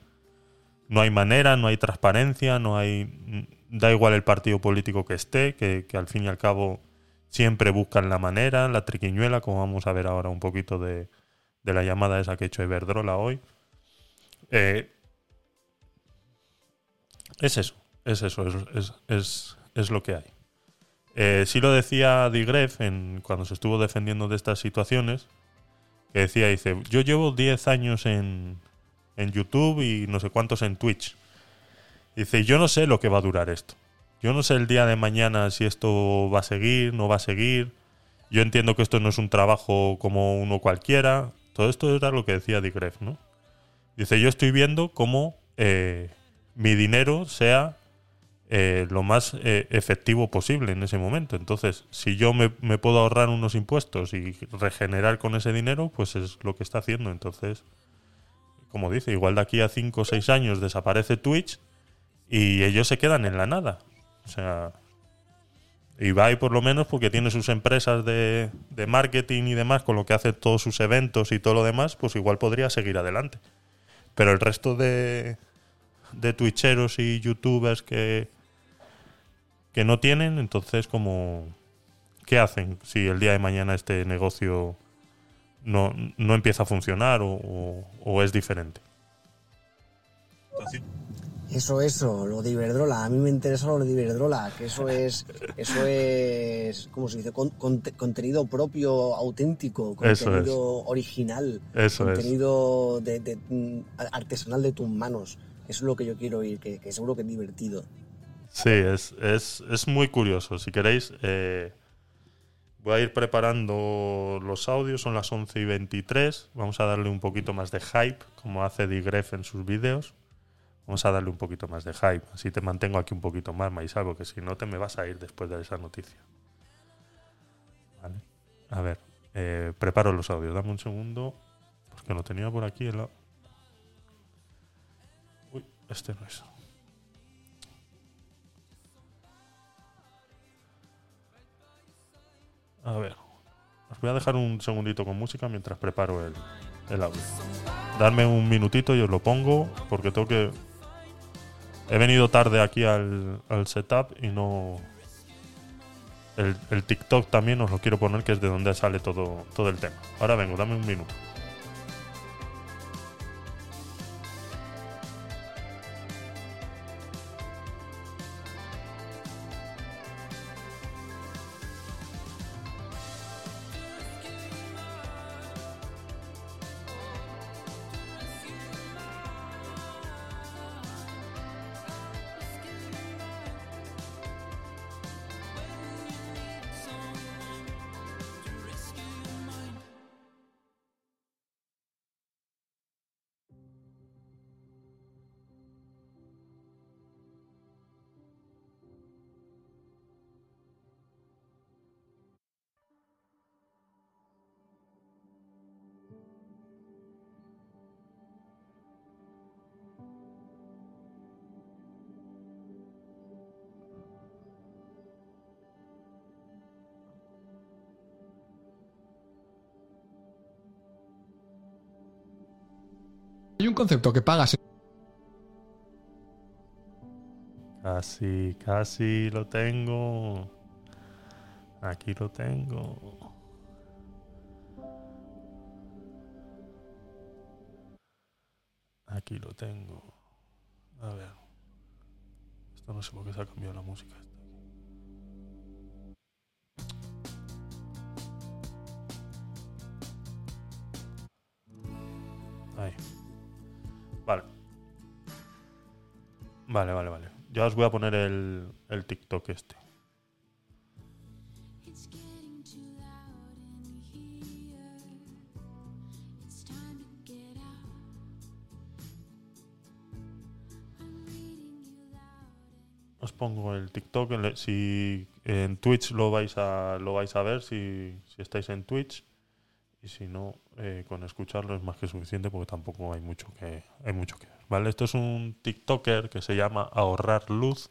No hay manera, no hay transparencia, no hay. Da igual el partido político que esté, que, que al fin y al cabo siempre buscan la manera, la triquiñuela, como vamos a ver ahora un poquito de, la llamada esa que ha hecho Iberdrola hoy. Eh, es eso, es eso, es, lo que hay. Eh, sí lo decía Digref en, cuando se estuvo defendiendo de estas situaciones, decía, dice, yo llevo 10 años en, en YouTube y no sé cuántos en Twitch. Dice, yo no sé lo que va a durar esto. Yo no sé el día de mañana si esto va a seguir, no va a seguir. Yo entiendo que esto no es un trabajo como uno cualquiera. Todo esto era lo que decía Digref, ¿no? Dice, yo estoy viendo cómo eh, mi dinero sea eh, lo más eh, efectivo posible en ese momento. Entonces, si yo me, me puedo ahorrar unos impuestos y regenerar con ese dinero, pues es lo que está haciendo. Entonces, como dice, igual de aquí a 5 o 6 años desaparece Twitch y ellos se quedan en la nada. O sea, Ibai por lo menos porque tiene sus empresas de, de marketing y demás, con lo que hace todos sus eventos y todo lo demás, pues igual podría seguir adelante. Pero el resto de, de twitcheros y youtubers que, que no tienen, entonces como ¿qué hacen si el día de mañana este negocio no, no empieza a funcionar o, es diferente? Eso, eso, lo de Iberdrola. A mí me interesa lo de Iberdrola, que eso es, eso es, ¿cómo se dice? Con- conte- contenido propio, auténtico, Eso contenido original, Eso es. contenido de, de, mm, artesanal de tus manos. Eso es lo que yo quiero oír, que, que seguro que es divertido. Sí, es, es, es muy curioso. Si queréis, eh, voy a ir preparando los audios. Son las 11 y 23. Vamos a darle un poquito más de hype, como hace Digref en sus vídeos. Vamos a darle un poquito más de hype. Así te mantengo aquí un poquito más, Maisal, porque si no te me vas a ir después de esa noticia. A ver, eh, preparo los audios. Dame un segundo, porque lo tenía por aquí. En la... Uy, este no es. A ver. Os voy a dejar un segundito con música mientras preparo el, el audio. Darme un minutito y os lo pongo porque tengo que... He venido tarde aquí al, setup y no... El, el TikTok también os lo quiero poner que es de donde sale todo, todo el tema. Ahora vengo, dame un minuto. Hay un concepto que pagas Casi, casi lo tengo. Aquí lo tengo. Aquí lo tengo. A ver. Esto no sé por qué se ha cambiado la música. Vale, vale, vale. Ya os voy a poner el, el TikTok este. Os pongo el TikTok. Si en Twitch lo vais a, lo vais a ver, si, si estáis en Twitch. Y si no, eh, con escucharlo es más que suficiente porque tampoco hay mucho que hay mucho que ver. ¿Vale? Esto es un TikToker que se llama Ahorrar Luz.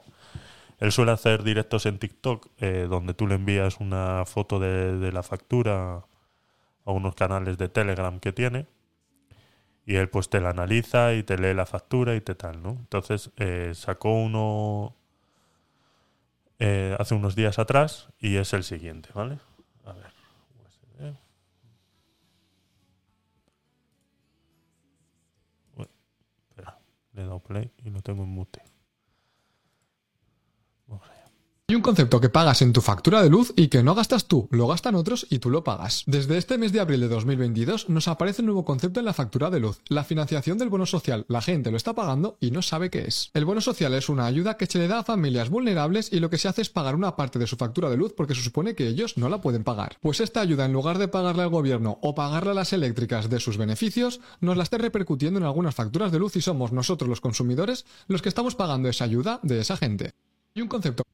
Él suele hacer directos en TikTok eh, donde tú le envías una foto de, de la factura a unos canales de Telegram que tiene y él pues te la analiza y te lee la factura y te tal, ¿no? Entonces eh, sacó uno eh, hace unos días atrás y es el siguiente, ¿vale? A ver. Le he dado play y lo tengo en mute. Hay un concepto que pagas en tu factura de luz y que no gastas tú, lo gastan otros y tú lo pagas. Desde este mes de abril de 2022 nos aparece un nuevo concepto en la factura de luz, la financiación del bono social. La gente lo está pagando y no sabe qué es. El bono social es una ayuda que se le da a familias vulnerables y lo que se hace es pagar una parte de su factura de luz porque se supone que ellos no la pueden pagar. Pues esta ayuda en lugar de pagarle al gobierno o pagarle a las eléctricas de sus beneficios, nos la está repercutiendo en algunas facturas de luz y somos nosotros los consumidores los que estamos pagando esa ayuda de esa gente. Y un concepto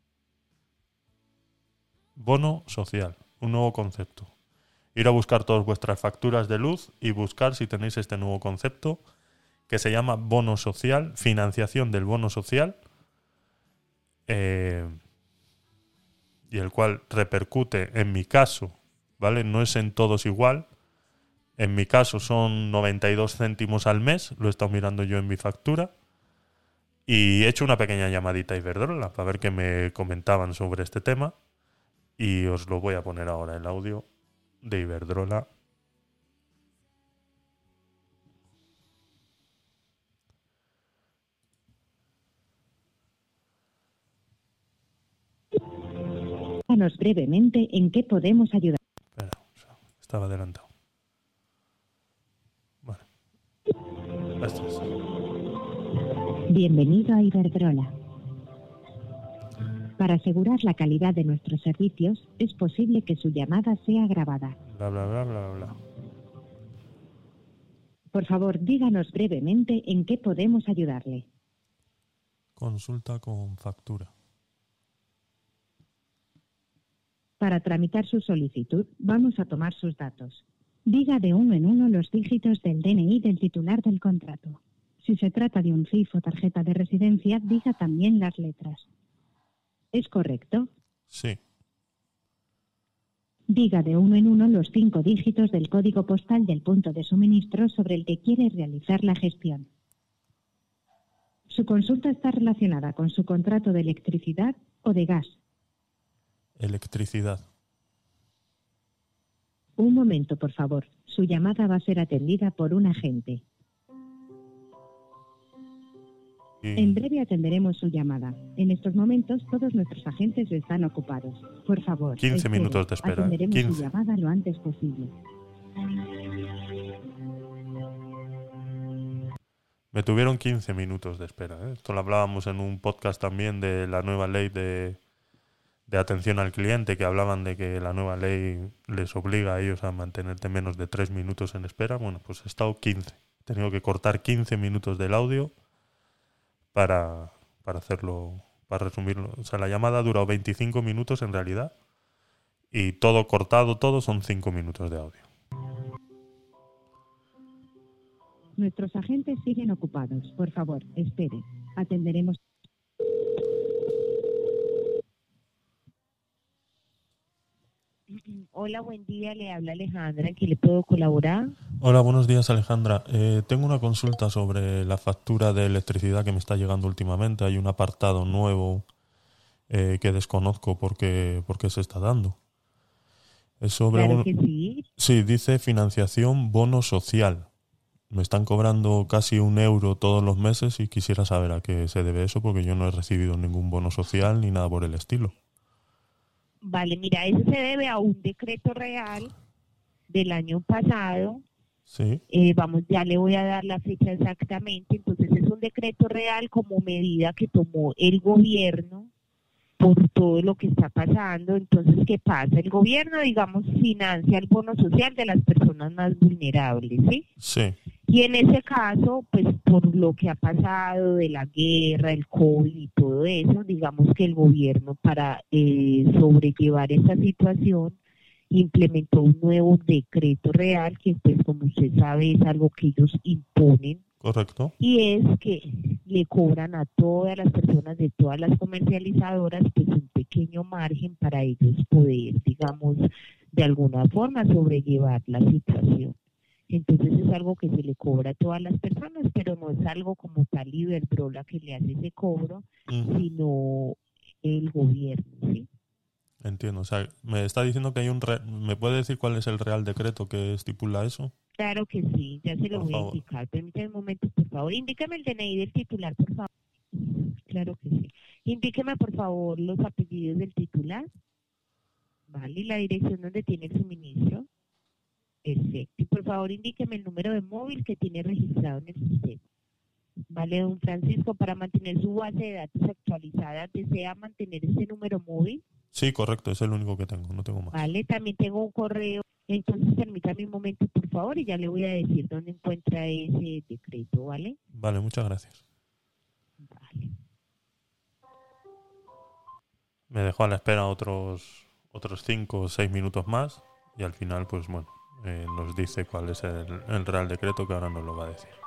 Bono social, un nuevo concepto. Ir a buscar todas vuestras facturas de luz y buscar si tenéis este nuevo concepto que se llama bono social, financiación del bono social, eh, y el cual repercute en mi caso, ¿vale? No es en todos igual. En mi caso son 92 céntimos al mes, lo he estado mirando yo en mi factura. Y he hecho una pequeña llamadita a Iberdrola para ver qué me comentaban sobre este tema. Y os lo voy a poner ahora el audio de Iberdrola. Cuéntanos brevemente en qué podemos ayudar. Espera, estaba adelantado. Vale. Bienvenido a Iberdrola. Para asegurar la calidad de nuestros servicios, es posible que su llamada sea grabada. Bla, bla, bla, bla, bla. Por favor, díganos brevemente en qué podemos ayudarle. Consulta con factura. Para tramitar su solicitud, vamos a tomar sus datos. Diga de uno en uno los dígitos del DNI del titular del contrato. Si se trata de un CIF o tarjeta de residencia, diga también las letras. ¿Es correcto? Sí. Diga de uno en uno los cinco dígitos del código postal del punto de suministro sobre el que quiere realizar la gestión. Su consulta está relacionada con su contrato de electricidad o de gas. Electricidad. Un momento, por favor. Su llamada va a ser atendida por un agente. En breve atenderemos su llamada. En estos momentos todos nuestros agentes están ocupados. Por favor. 15 espere. minutos de espera. Atenderemos 15. su llamada lo antes posible. me tuvieron 15 minutos de espera. ¿eh? Esto lo hablábamos en un podcast también de la nueva ley de, de atención al cliente, que hablaban de que la nueva ley les obliga a ellos a mantenerte menos de 3 minutos en espera. Bueno, pues he estado 15. He tenido que cortar 15 minutos del audio para, para hacerlo, para resumirlo. O sea, la llamada ha durado 25 minutos en realidad y todo cortado, todo son 5 minutos de audio. Nuestros agentes siguen ocupados. Por favor, espere. Atenderemos. Hola, buen día. Le habla Alejandra. ¿En qué le puedo colaborar? Hola, buenos días Alejandra. Eh, tengo una consulta sobre la factura de electricidad que me está llegando últimamente. Hay un apartado nuevo eh, que desconozco por qué, por qué se está dando. Es sobre Claro un- que sí. Sí, dice financiación bono social. Me están cobrando casi un euro todos los meses y quisiera saber a qué se debe eso porque yo no he recibido ningún bono social ni nada por el estilo. Vale, mira, eso se debe a un decreto real del año pasado. Sí, Eh, vamos, ya le voy a dar la fecha exactamente. Entonces, es un decreto real como medida que tomó el gobierno por todo lo que está pasando. Entonces, ¿qué pasa? El gobierno, digamos, financia el bono social de las personas más vulnerables, ¿sí? sí, Y en ese caso, pues por lo que ha pasado de la guerra, el COVID y todo eso, digamos que el gobierno para eh, sobrellevar esa situación implementó un nuevo decreto real que pues como usted sabe es algo que ellos imponen correcto. y es que le cobran a todas las personas de todas las comercializadoras pues un pequeño margen para ellos poder, digamos, de alguna forma sobrellevar la situación. Entonces es algo que se le cobra a todas las personas, pero no es algo como tal Iberdrola que le hace ese cobro, sino el gobierno, ¿sí? Entiendo. O sea, me está diciendo que hay un... re- ¿Me puede decir cuál es el Real Decreto que estipula eso? Claro que sí, ya se lo Por voy favor. a indicar. Permítame un momento, por favor. Indíqueme el DNI del titular, por favor. Claro que sí. Indíqueme, por favor, los apellidos del titular. Vale, y la dirección donde tiene el suministro. Perfecto. Y por favor, indíqueme el número de móvil que tiene registrado en el sistema. Vale, don Francisco, para mantener su base de datos actualizada, ¿desea mantener ese número móvil? Sí, correcto, es el único que tengo, no tengo más. Vale, también tengo un correo. Entonces, permítame un momento, por favor, y ya le voy a decir dónde encuentra ese decreto, ¿vale? Vale, muchas gracias. Vale. Me dejó a la espera otros otros cinco o seis minutos más y al final, pues bueno, eh, nos dice cuál es el, el Real Decreto que ahora nos lo va a decir.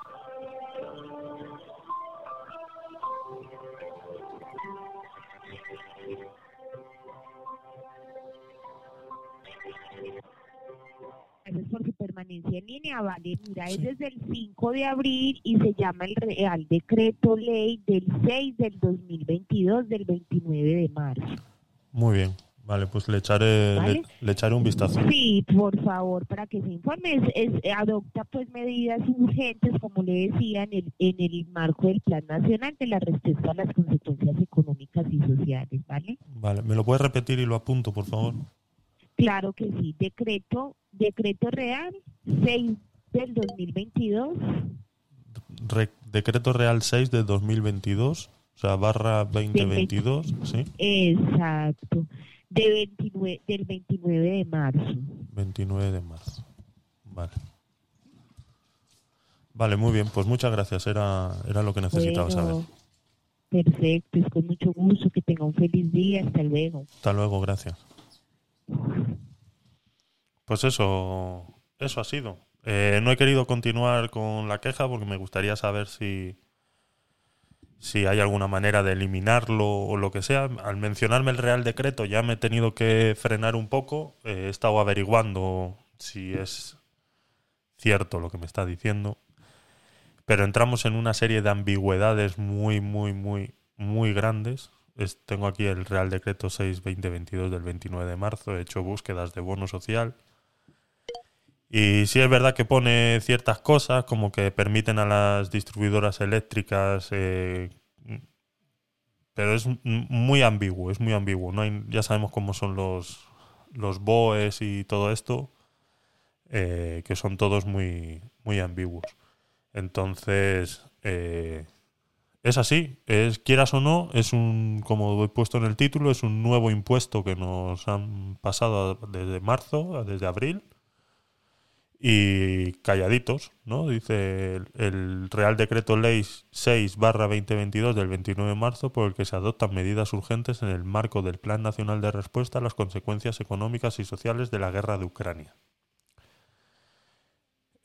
Gracias por su permanencia en línea, vale. Mira, Sí. es desde el 5 de abril y se llama el Real Decreto Ley del 6 del 2022 del 29 de marzo. Muy bien, vale, pues le echaré, ¿Vale? le, le echaré un vistazo. Sí, por favor, para que se informe, es, es- adopta pues medidas urgentes, como le decía, en el, en el marco del Plan Nacional de la respuesta a las consecuencias económicas y sociales, ¿vale? Vale, ¿me lo puedes repetir y lo apunto, por favor? Claro que sí, decreto, decreto real 6 del 2022, Re- Decreto Real 6 de 2022, o sea, barra 2022, ¿sí? exacto, de 29, del 29 de marzo. 29 de marzo. Vale. Vale, muy bien, pues muchas gracias, era, era lo que necesitaba saber. Perfecto, es con mucho gusto, que tenga un feliz día, hasta luego. Hasta luego, gracias. Pues eso, eso ha sido. Eh, no he querido continuar con la queja porque me gustaría saber si, si hay alguna manera de eliminarlo o lo que sea. Al mencionarme el Real Decreto ya me he tenido que frenar un poco. Eh, he estado averiguando si es cierto lo que me está diciendo. Pero entramos en una serie de ambigüedades muy, muy, muy, muy grandes. Tengo aquí el Real Decreto 6-2022 del 29 de marzo. He hecho búsquedas de bono social. Y sí es verdad que pone ciertas cosas, como que permiten a las distribuidoras eléctricas, eh, pero es muy ambiguo, es muy ambiguo. No hay- ya sabemos cómo son los, los BOEs y todo esto, eh, que son todos muy, muy ambiguos. Entonces, eh, es así, es quieras o no, es un, como he puesto en el título, es un nuevo impuesto que nos han pasado desde marzo, desde abril, y calladitos, ¿no? Dice el, Real Decreto Ley 6 barra 2022 del 29 de marzo por el que se adoptan medidas urgentes en el marco del Plan Nacional de Respuesta a las consecuencias económicas y sociales de la guerra de Ucrania.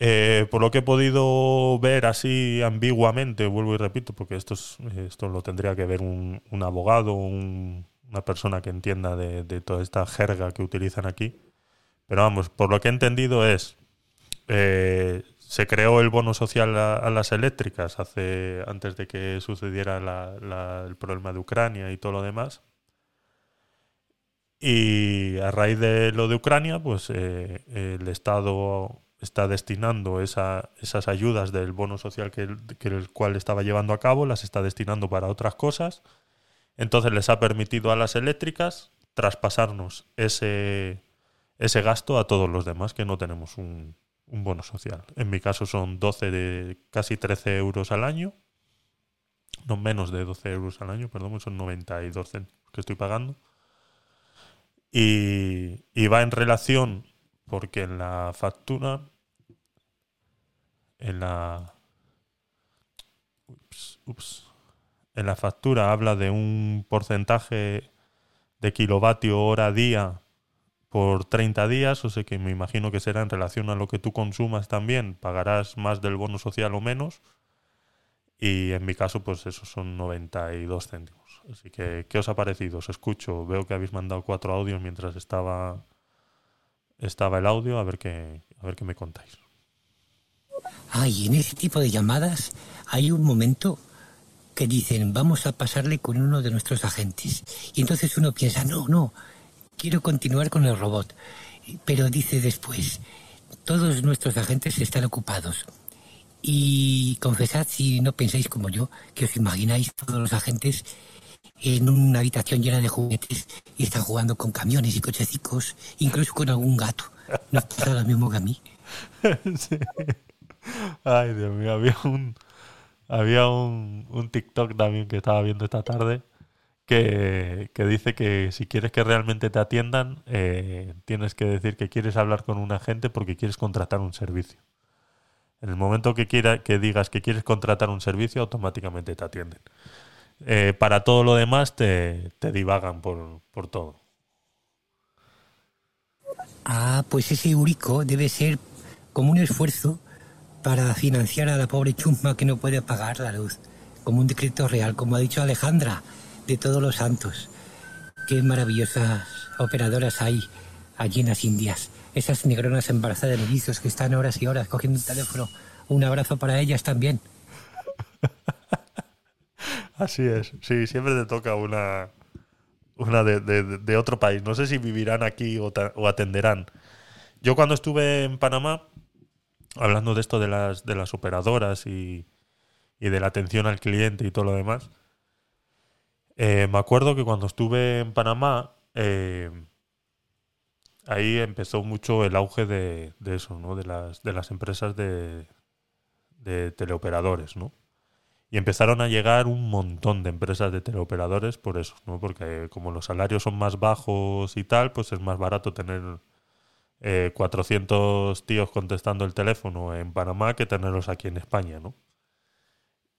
Eh, por lo que he podido ver así ambiguamente, vuelvo y repito, porque esto, es- esto lo tendría que ver un, un abogado, un- una persona que entienda de, toda esta jerga que utilizan aquí. Pero vamos, por lo que he entendido es, eh, se creó el bono social a, las eléctricas hace antes de que sucediera el problema de Ucrania y todo lo demás. Y a raíz de lo de Ucrania, pues eh, el Estado está destinando esa- esas ayudas del bono social que, el- que el cual estaba llevando a cabo, las está destinando para otras cosas. Entonces les ha permitido a las eléctricas traspasarnos ese, ese gasto a todos los demás que no tenemos un, bono social. En mi caso son 12 de casi 13 euros al año. No menos de 12 euros al año, perdón, son 92 céntimos que estoy pagando. Y, y va en relación porque en la factura, en la, ups, en la factura habla de un porcentaje de kilovatio hora día por 30 días, o sea que me imagino que será en relación a lo que tú consumas también, pagarás más del bono social o menos. Y en mi caso, pues esos son 92 céntimos. Así que, ¿qué os ha parecido? Os escucho. Veo que habéis mandado cuatro audios mientras estaba, estaba el audio. A ver qué, a ver qué me contáis. Ay, en ese tipo de llamadas hay un momento que dicen, vamos a pasarle con uno de nuestros agentes. Y entonces uno piensa, no, no, quiero continuar con el robot. Pero dice después, todos nuestros agentes están ocupados. Y confesad si no pensáis como yo, que os imagináis todos los agentes en una habitación llena de juguetes y están jugando con camiones y cochecicos, incluso con algún gato. ¿No pasa lo mismo que a mí? Sí. Ay, Dios mío, había un había un, un TikTok también que estaba viendo esta tarde que, que dice que si quieres que realmente te atiendan, eh, tienes que decir que quieres hablar con un agente porque quieres contratar un servicio. En el momento que quiera, que digas que quieres contratar un servicio, automáticamente te atienden. Eh, para todo lo demás te, te divagan por, por todo. Ah, pues ese eurico debe ser como un esfuerzo para financiar a la pobre chusma que no puede pagar la luz. Como un decreto real, como ha dicho Alejandra, de todos los santos. Qué maravillosas operadoras hay allí en las Indias. Esas negronas embarazadas de mellizos que están horas y horas cogiendo un teléfono. Un abrazo para ellas también. Así es, sí, siempre te toca una, una de, de- otro país. No sé si vivirán aquí o atenderán. Yo cuando estuve en Panamá, hablando de esto de las, de las operadoras y, y de la atención al cliente y todo lo demás, eh, me acuerdo que cuando estuve en Panamá, eh, ahí empezó mucho el auge de, de eso, ¿no? De las, de las empresas de, de teleoperadores, ¿no? Y empezaron a llegar un montón de empresas de teleoperadores por eso, ¿no? Porque como los salarios son más bajos y tal, pues es más barato tener eh, 400 tíos contestando el teléfono en Panamá que tenerlos aquí en España, ¿no?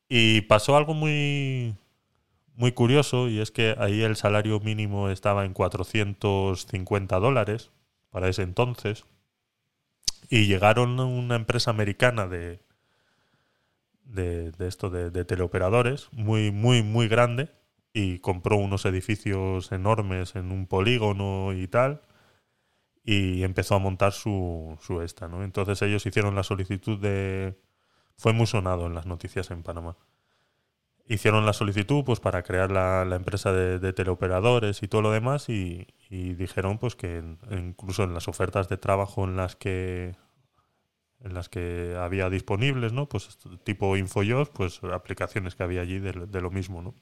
Y pasó algo muy, muy curioso y es que ahí el salario mínimo estaba en 450 dólares para ese entonces y llegaron una empresa americana de, de, esto de, teleoperadores muy muy muy grande y compró unos edificios enormes en un polígono y tal y empezó a montar su, su esta, ¿no? Entonces ellos hicieron la solicitud de... Fue muy sonado en las noticias en Panamá. Hicieron la solicitud pues para crear la, empresa de, teleoperadores y todo lo demás y, dijeron pues que incluso en las ofertas de trabajo en las que en las que había disponibles, ¿no? Pues tipo InfoJobs, pues aplicaciones que había allí de, lo mismo, ¿no?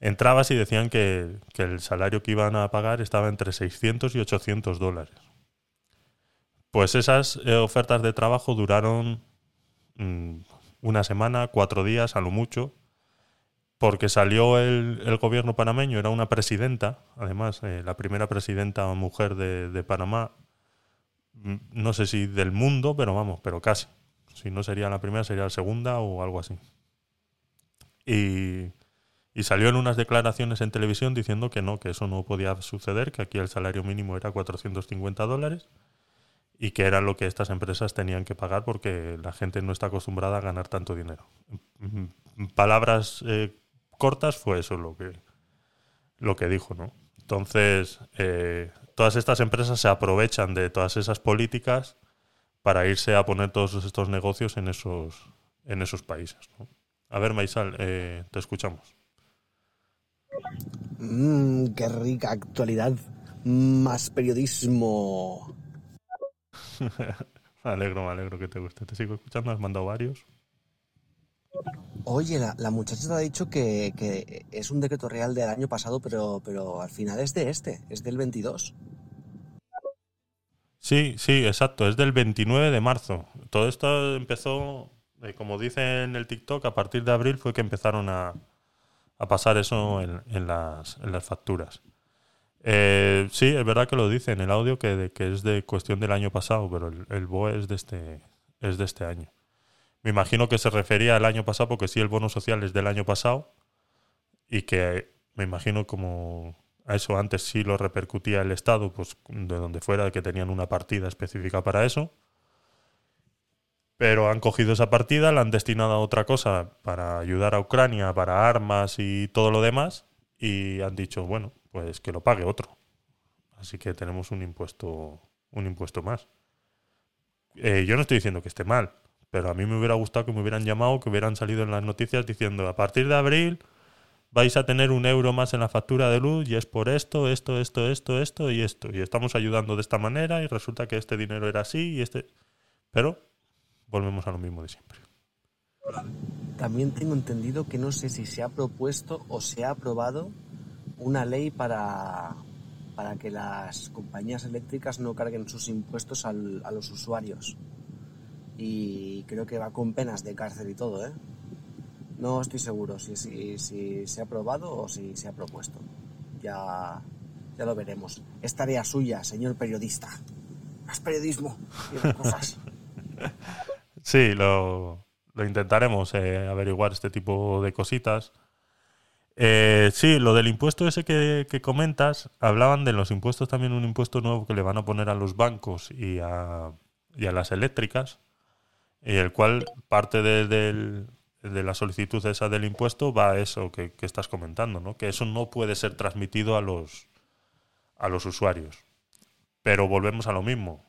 Entrabas y decían que, que el salario que iban a pagar estaba entre 600 y 800 dólares. Pues esas eh, ofertas de trabajo duraron mm, una semana, cuatro días, a lo mucho, porque salió el, el gobierno panameño, era una presidenta, además, eh, la primera presidenta mujer de, de Panamá, no sé si del mundo, pero vamos, pero casi. Si no sería la primera, sería la segunda o algo así. Y, y salió en unas declaraciones en televisión diciendo que no, que eso no podía suceder, que aquí el salario mínimo era 450 dólares y que era lo que estas empresas tenían que pagar porque la gente no está acostumbrada a ganar tanto dinero. En palabras eh, cortas fue eso lo que, lo que dijo, ¿no? Entonces, eh, todas estas empresas se aprovechan de todas esas políticas para irse a poner todos estos negocios en esos, en esos países. ¿no? A ver, Maisal, eh, te escuchamos. Mmm, qué rica actualidad. Más periodismo. me alegro, me alegro que te guste. Te sigo escuchando, has mandado varios. Oye, la, muchacha te ha dicho que, es un decreto real del año pasado, pero, pero al final es de este, es del 22. Sí, sí, exacto. Es del 29 de marzo. Todo esto empezó, eh, como dice en el TikTok, a partir de abril fue que empezaron a, pasar eso en, las, facturas. Eh, sí, es verdad que lo dice en el audio que es de cuestión del año pasado, pero el, el BOE es de, este, es de este año. Me imagino que se refería al año pasado porque sí, el bono social es del año pasado y que me imagino como a eso antes sí lo repercutía el Estado, pues de donde fuera, que tenían una partida específica para eso. Pero han cogido esa partida, la han destinado a otra cosa para ayudar a Ucrania, para armas y todo lo demás, y han dicho, bueno, pues que lo pague otro. Así que tenemos un impuesto, un impuesto más. Eh, yo no estoy diciendo que esté mal, pero a mí me hubiera gustado que me hubieran llamado, que hubieran salido en las noticias diciendo, a partir de abril vais a tener un euro más en la factura de luz y es por esto, esto, esto, esto, esto y esto. Y estamos ayudando de esta manera y resulta que este dinero era así y este... Pero volvemos a lo mismo de siempre. También tengo entendido que no sé si se ha propuesto o se ha aprobado una ley para, para que las compañías eléctricas no carguen sus impuestos al- a los usuarios. Y creo que va con penas de cárcel y todo, ¿eh? No estoy seguro si, se ha aprobado o si se ha propuesto. Ya, ya lo veremos. Es tarea suya, señor periodista. Más periodismo y cosas. Sí, lo, lo intentaremos eh, averiguar este tipo de cositas. Eh, sí, lo del impuesto ese que, que comentas, hablaban de los impuestos también un impuesto nuevo que le van a poner a los bancos y a, y a las eléctricas, y el cual parte de, de la solicitud esa del impuesto va a eso que, que estás comentando, ¿no? que eso no puede ser transmitido a los, a los usuarios. Pero volvemos a lo mismo.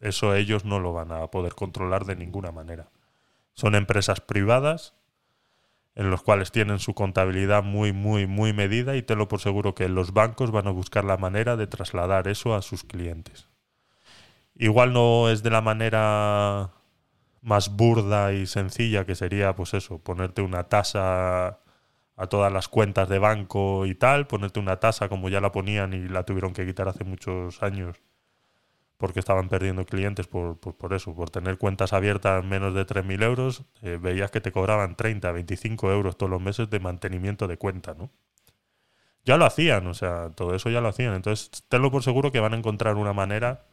Eso ellos no lo van a poder controlar de ninguna manera. Son empresas privadas en los cuales tienen su contabilidad muy, muy, muy medida y tenlo por seguro que los bancos van a buscar la manera de trasladar eso a sus clientes. Igual no es de la manera más burda y sencilla que sería, pues eso, ponerte una tasa a todas las cuentas de banco y tal, ponerte una tasa como ya la ponían y la tuvieron que quitar hace muchos años porque estaban perdiendo clientes por, por, eso, por tener cuentas abiertas menos de 3.000 euros, eh, veías que te cobraban 30, 25 euros todos los meses de mantenimiento de cuenta, ¿no? Ya lo hacían, o sea, todo eso ya lo hacían. Entonces, tenlo por seguro que van a encontrar una manera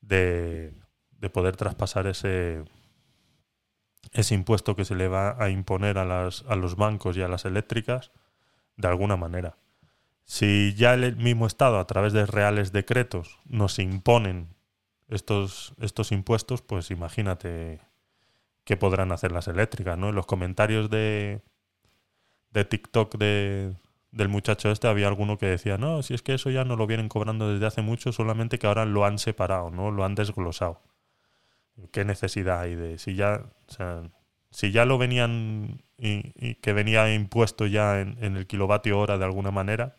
de, de poder traspasar ese, ese impuesto que se le va a imponer a, las, a los bancos y a las eléctricas de alguna manera. Si ya el mismo Estado, a través de reales decretos, nos imponen estos, estos impuestos, pues imagínate qué podrán hacer las eléctricas, ¿no? En los comentarios de, de TikTok de, del muchacho este había alguno que decía, no, si es que eso ya no lo vienen cobrando desde hace mucho, solamente que ahora lo han separado, ¿no? Lo han desglosado. ¿Qué necesidad hay de si ya, o sea, si ya lo venían y, que venía impuesto ya en, en el kilovatio hora de alguna manera,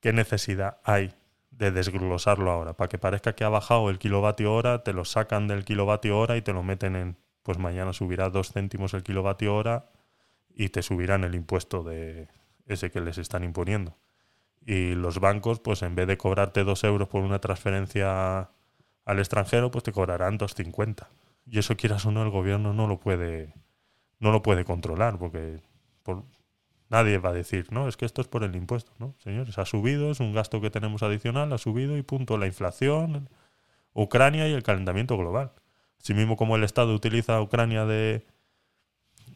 ¿qué necesidad hay de desglosarlo ahora? Para que parezca que ha bajado el kilovatio hora, te lo sacan del kilovatio hora y te lo meten en, pues mañana subirá dos céntimos el kilovatio hora y te subirán el impuesto de ese que les están imponiendo. Y los bancos, pues en vez de cobrarte dos euros por una transferencia al extranjero, pues te cobrarán 2,50. Y eso quieras o no, el gobierno no lo puede, no lo puede controlar, porque por, nadie va a decir, no, es que esto es por el impuesto, ¿no? Señores, ha subido, es un gasto que tenemos adicional, ha subido y punto. La inflación, Ucrania y el calentamiento global. Así mismo como el Estado utiliza a Ucrania de,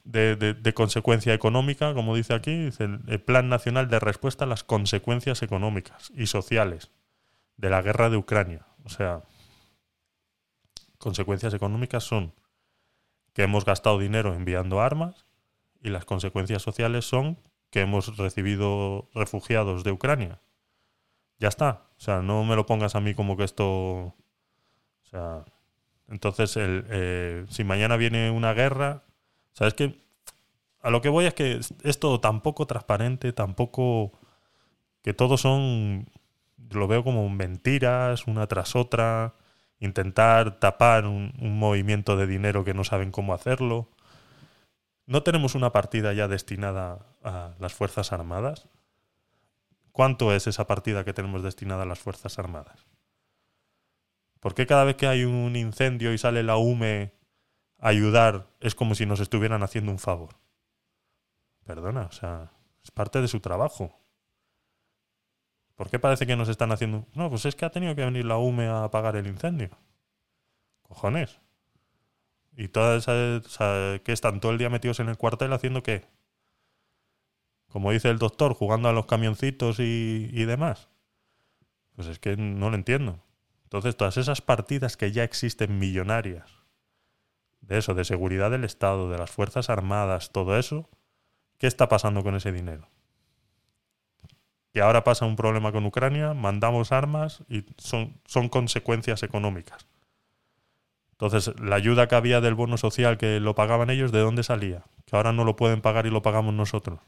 de, consecuencia económica, como dice aquí, dice el, el Plan Nacional de Respuesta a las Consecuencias Económicas y Sociales de la Guerra de Ucrania. O sea, consecuencias económicas son que hemos gastado dinero enviando armas y las consecuencias sociales son que hemos recibido refugiados de Ucrania. Ya está. O sea, no me lo pongas a mí como que esto... O sea, entonces, el, eh, si mañana viene una guerra, ¿sabes qué? A lo que voy es que es, es todo tan poco transparente, tampoco que todos son, lo veo como mentiras, una tras otra, intentar tapar un, movimiento de dinero que no saben cómo hacerlo. ¿No tenemos una partida ya destinada a las Fuerzas Armadas? ¿Cuánto es esa partida que tenemos destinada a las Fuerzas Armadas? ¿Por qué cada vez que hay un incendio y sale la UME a ayudar es como si nos estuvieran haciendo un favor? Perdona, o sea, es parte de su trabajo. ¿Por qué parece que nos están haciendo.? No, pues es que ha tenido que venir la UME a apagar el incendio. Cojones. Y todas esas. que están todo el día metidos en el cuartel haciendo qué? Como dice el doctor, jugando a los camioncitos y, y demás. Pues es que no lo entiendo. Entonces, todas esas partidas que ya existen millonarias de eso, de seguridad del Estado, de las Fuerzas Armadas, todo eso, ¿qué está pasando con ese dinero? Que ahora pasa un problema con Ucrania, mandamos armas y son, son consecuencias económicas. Entonces, la ayuda que había del bono social que lo pagaban ellos, ¿de dónde salía? Que ahora no lo pueden pagar y lo pagamos nosotros.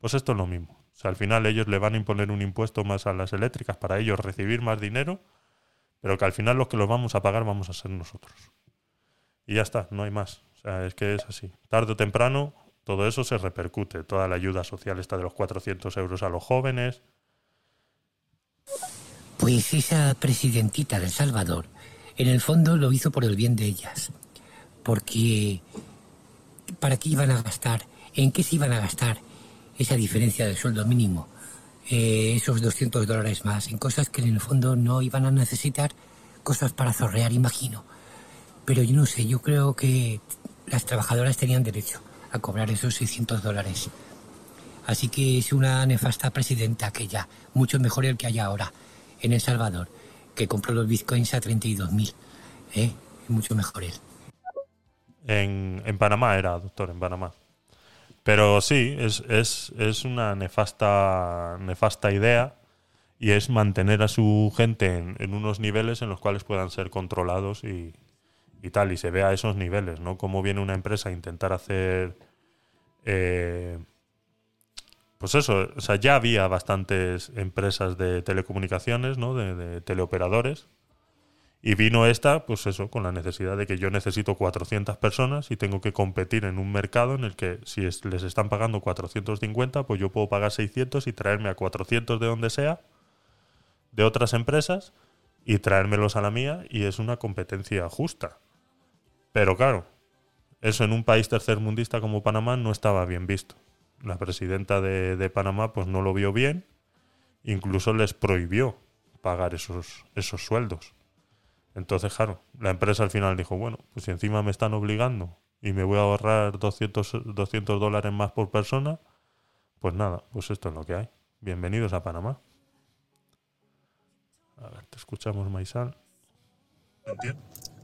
Pues esto es lo mismo. O sea, al final ellos le van a imponer un impuesto más a las eléctricas para ellos recibir más dinero, pero que al final los que los vamos a pagar vamos a ser nosotros. Y ya está, no hay más. O sea, es que es así. Tarde o temprano todo eso se repercute. Toda la ayuda social está de los 400 euros a los jóvenes. Pues esa presidentita de El Salvador, en el fondo lo hizo por el bien de ellas. Porque, ¿para qué iban a gastar? ¿En qué se iban a gastar esa diferencia del sueldo mínimo? Eh, esos 200 dólares más, en cosas que en el fondo no iban a necesitar, cosas para zorrear, imagino. Pero yo no sé, yo creo que las trabajadoras tenían derecho a cobrar esos 600 dólares. Así que es una nefasta presidenta aquella, mucho mejor el que hay ahora en El Salvador, que compró los bitcoins a 32.000. ¿eh? Mucho mejor él. En, en Panamá era, doctor, en Panamá. Pero sí, es, es, es una nefasta, nefasta idea y es mantener a su gente en, en unos niveles en los cuales puedan ser controlados y, y tal, y se ve a esos niveles, ¿no? Cómo viene una empresa a intentar hacer... eh, pues eso, o sea, ya había bastantes empresas de telecomunicaciones, ¿no? De, teleoperadores. Y vino esta, pues eso, con la necesidad de que yo necesito 400 personas y tengo que competir en un mercado en el que si es- les están pagando 450, pues yo puedo pagar 600 y traerme a 400 de donde sea, de otras empresas, y traérmelos a la mía, y es una competencia justa. Pero claro, eso en un país tercermundista como Panamá no estaba bien visto. La presidenta de, Panamá pues no lo vio bien, incluso les prohibió pagar esos, esos sueldos. Entonces, claro, la empresa al final dijo, bueno, pues si encima me están obligando y me voy a ahorrar 200, 200 dólares más por persona, pues nada, pues esto es lo que hay. Bienvenidos a Panamá. A ver, te escuchamos, Maisal. Entiendo.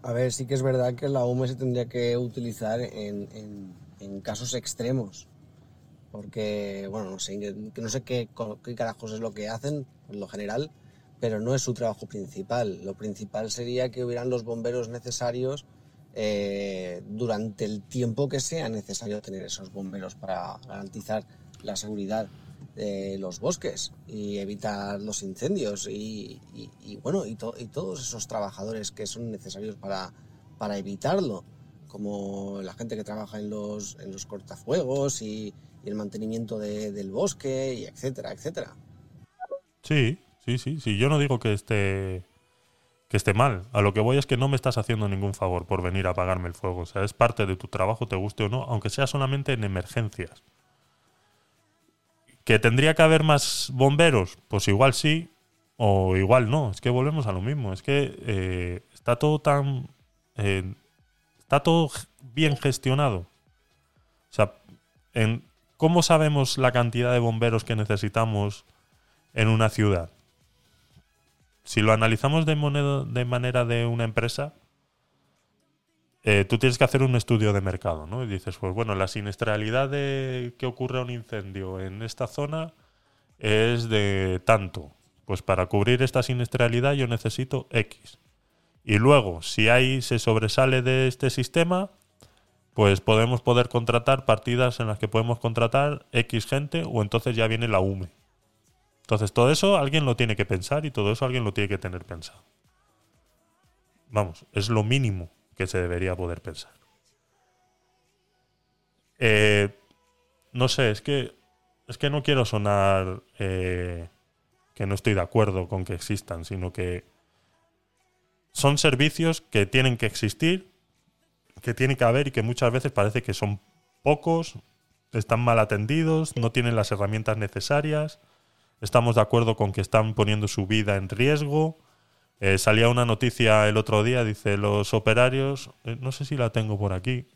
A ver, sí que es verdad que la UME se tendría que utilizar en, en- en casos extremos. Porque, bueno, no sé, no sé qué, carajos es lo que hacen, por lo general, pero no es su trabajo principal. Lo principal sería que hubieran los bomberos necesarios eh, durante el tiempo que sea necesario tener esos bomberos para garantizar la seguridad de los bosques y evitar los incendios y, bueno y, to- y todos esos trabajadores que son necesarios para, para evitarlo como la gente que trabaja en los, en los cortafuegos y, y el mantenimiento de- del bosque y etcétera etcétera Sí, sí, sí, sí. Yo no digo que esté que esté mal. A lo que voy es que no me estás haciendo ningún favor por venir a apagarme el fuego. O sea, es parte de tu trabajo, te guste o no, aunque sea solamente en emergencias. ¿Que tendría que haber más bomberos? Pues igual sí, o igual no. Es que volvemos a lo mismo. Es que eh, está todo tan... eh, está todo bien gestionado. O sea, ¿cómo sabemos la cantidad de bomberos que necesitamos en una ciudad? Si lo analizamos de manera de una empresa, eh, tú tienes que hacer un estudio de mercado, ¿no? Y dices, pues bueno, la siniestralidad de que ocurre un incendio en esta zona es de tanto. Pues para cubrir esta siniestralidad yo necesito X. Y luego, si ahí se sobresale de este sistema, pues podemos poder contratar partidas en las que podemos contratar X gente o entonces ya viene la UME. Entonces todo eso alguien lo tiene que pensar y todo eso alguien lo tiene que tener pensado. Vamos, es lo mínimo que se debería poder pensar. Eh, no sé, es que es que no quiero sonar eh, que no estoy de acuerdo con que existan, sino que son servicios que tienen que existir, que tiene que haber y que muchas veces parece que son pocos, están mal atendidos, no tienen las herramientas necesarias. Estamos de acuerdo con que están poniendo su vida en riesgo. Eh, salía una noticia el otro día, dice los operarios, eh, no sé si la tengo por aquí.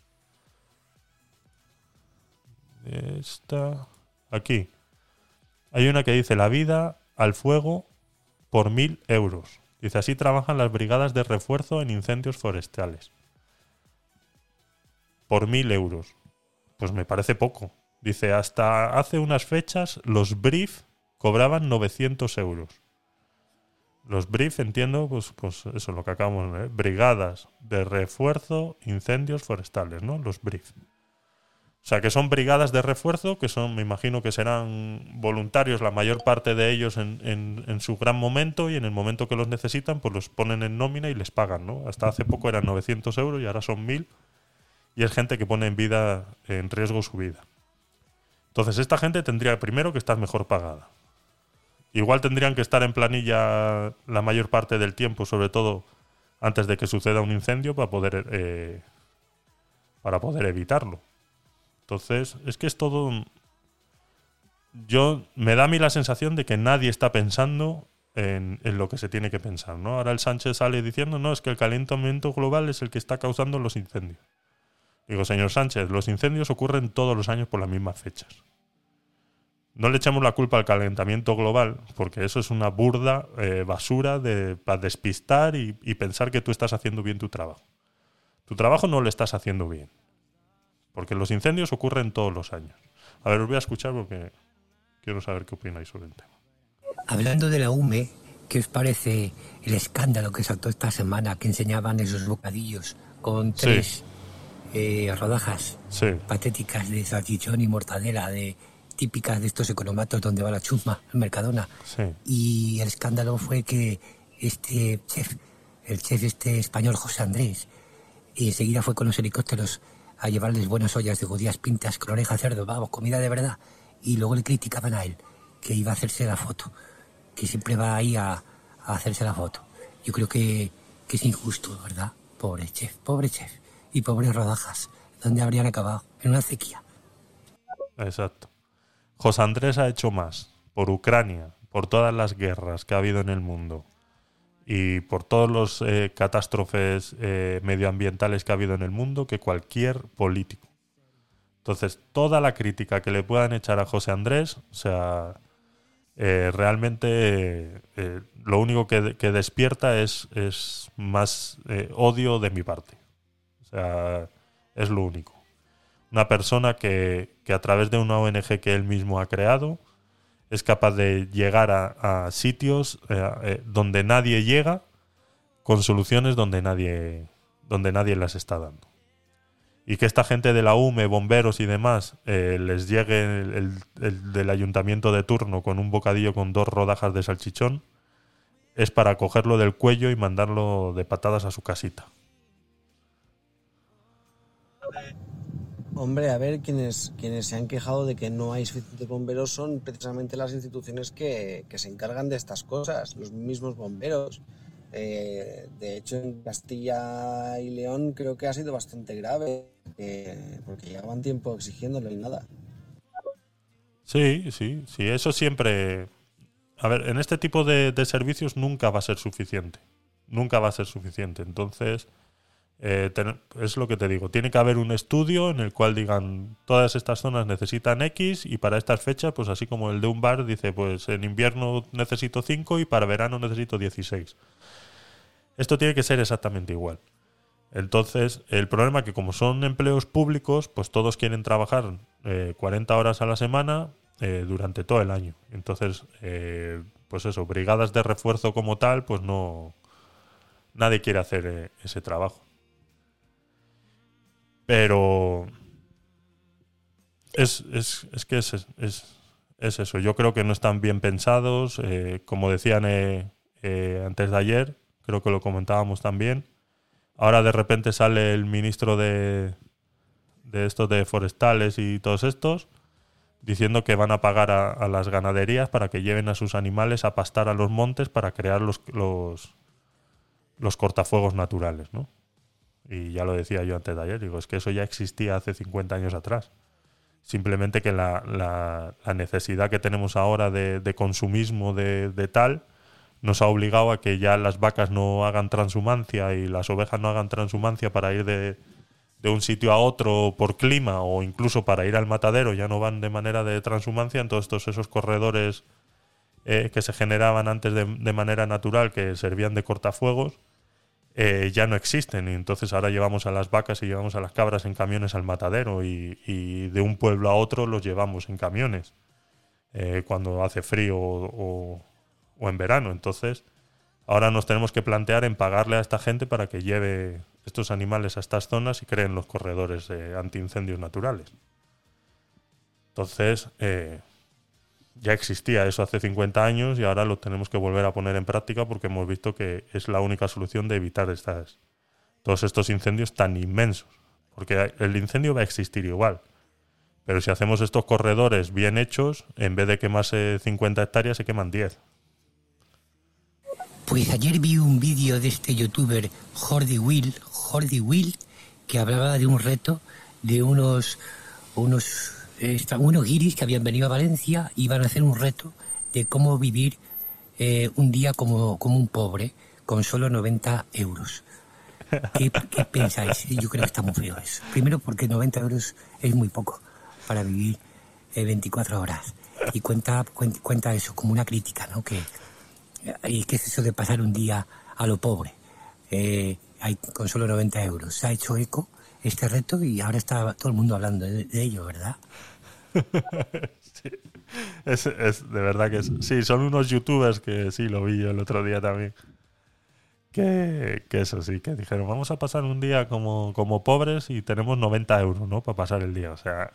Esta, aquí. Hay una que dice la vida al fuego por mil euros. Dice así trabajan las brigadas de refuerzo en incendios forestales. por mil euros. Pues me parece poco. Dice, hasta hace unas fechas los brief cobraban 900 euros. Los brief, entiendo, pues, pues eso es lo que acabamos de ver. Brigadas de refuerzo, incendios forestales, ¿no? Los brief. O sea, que son brigadas de refuerzo, que son, me imagino que serán voluntarios, la mayor parte de ellos en, en- en su gran momento y en el momento que los necesitan, pues los ponen en nómina y les pagan, ¿no? Hasta hace poco eran 900 euros y ahora son 1000 y es gente que pone en vida, en riesgo su vida. Entonces, esta gente tendría primero que estar mejor pagada. Igual tendrían que estar en planilla la mayor parte del tiempo, sobre todo antes de que suceda un incendio, para poder, eh, para poder evitarlo. Entonces, es que es todo. Yo me da a mí la sensación de que nadie está pensando en, en lo que se tiene que pensar, ¿no? Ahora el Sánchez sale diciendo, no, es que el calentamiento global es el que está causando los incendios. Digo, señor Sánchez, los incendios ocurren todos los años por las mismas fechas. No le echemos la culpa al calentamiento global, porque eso es una burda eh, basura de, para despistar y, y pensar que tú estás haciendo bien tu trabajo. Tu trabajo no lo estás haciendo bien, porque los incendios ocurren todos los años. A ver, os voy a escuchar porque quiero saber qué opináis sobre el tema. Hablando de la UME, ¿qué os parece el escándalo que saltó esta semana que enseñaban esos bocadillos con Sí. tres eh, rodajas Sí, patéticas de salchichón y mortadela, de típicas de estos economatos donde va la chusma, en Mercadona? sí, Y el escándalo fue que este chef, el chef este español José Andrés, y enseguida fue con los helicópteros a llevarles buenas ollas de judías pintas con oreja cerdo, vamos, comida de verdad. Y luego le criticaban a él que iba a hacerse la foto, que siempre va ahí a, a hacerse la foto. Yo creo que, que es injusto, ¿verdad? Pobre chef, pobre chef. Y pobres rodajas. ¿Dónde habrían acabado? En una acequia. exacto. José Andrés ha hecho más por Ucrania, por todas las guerras que ha habido en el mundo y por todos los eh, catástrofes eh, medioambientales que ha habido en el mundo que cualquier político. Entonces, toda la crítica que le puedan echar a José Andrés, o sea, eh, realmente lo único que, despierta es, es más odio de mi parte. O sea, es lo único. Una persona que, que a través de una ONG que él mismo ha creado es capaz de llegar a, sitios eh, eh, donde nadie llega con soluciones donde nadie, donde nadie las está dando. Y que esta gente de la UME, bomberos y demás, eh, les llegue el del ayuntamiento de turno con un bocadillo con dos rodajas de salchichón, es para cogerlo del cuello y mandarlo de patadas a su casita. Hombre, a ver, quienes, quienes se han quejado de que no hay suficientes bomberos son precisamente las instituciones que, que se encargan de estas cosas, los mismos bomberos. Eh, de hecho, en Castilla y León creo que ha sido bastante grave, eh, porque llevaban tiempo exigiéndolo y nada. Sí, sí, sí, eso siempre... A ver, en este tipo de, de servicios nunca va a ser suficiente. Nunca va a ser suficiente. Entonces, eh, es lo que te digo. Tiene que haber un estudio en el cual digan todas estas zonas necesitan X y para estas fechas, pues así como el de un bar dice, pues en invierno necesito 5 y para verano necesito 16. Esto tiene que ser exactamente igual. Entonces, el problema es que como son empleos públicos, pues todos quieren trabajar eh, 40 horas a la semana eh, durante todo el año. Entonces, eh, pues eso, brigadas de refuerzo como tal, pues no... Nadie quiere hacer ese trabajo. Pero... Es, es, es que es, es, es eso. Yo creo que no están bien pensados. eh, como decían eh, antes de ayer, creo que lo comentábamos también. Ahora de repente sale el ministro de, de estos de forestales y todos estos diciendo que van a pagar a, a las ganaderías para que lleven a sus animales a pastar a los montes para crear los, los, los cortafuegos naturales, ¿no? Y ya lo decía yo antes de ayer, digo, es que eso ya existía hace 50 años atrás. Simplemente que la, la- necesidad que tenemos ahora de, de consumismo de, de tal nos ha obligado a que ya las vacas no hagan transhumancia y las ovejas no hagan transhumancia para ir de, de un sitio a otro por clima o incluso para ir al matadero, ya no van de manera de transhumancia, entonces todos esos corredores eh, que se generaban antes de, de manera natural, que servían de cortafuegos, eh, ya no existen. Y entonces ahora llevamos a las vacas y llevamos a las cabras en camiones al matadero y, de un pueblo a otro los llevamos en camiones eh, cuando hace frío o en verano. Entonces ahora nos tenemos que plantear en pagarle a esta gente para que lleve estos animales a estas zonas y creen los corredores eh, antiincendios naturales. Entonces, eh, ya existía eso hace 50 años y ahora lo tenemos que volver a poner en práctica porque hemos visto que es la única solución de evitar estas, todos estos incendios tan inmensos. Porque el incendio va a existir igual. Pero si hacemos estos corredores bien hechos, en vez de quemarse 50 hectáreas, se queman 10. Pues ayer vi un vídeo de este youtuber Jordi Will, Jordi Will, que hablaba de un reto de unos unos esta- unos guiris que habían venido a Valencia iban a hacer un reto de cómo vivir eh, un día como, como un pobre con solo 90 euros. ¿Qué, qué pensáis? Yo creo que está muy feo eso. Primero porque 90 euros es muy poco para vivir eh, 24 horas. Y cuenta, cuenta, cuenta eso como una crítica, ¿no? Que, ¿Y qué es eso de pasar un día a lo pobre? Eh, con solo 90 euros. Se ha hecho eco este reto y ahora está todo el mundo hablando de ello, ¿verdad? Sí. De verdad que sí, son unos youtubers que sí, lo vi yo el otro día también. Que, que eso sí, que dijeron, vamos a pasar un día como, como pobres y tenemos 90 euros, ¿no? Para pasar el día. O sea,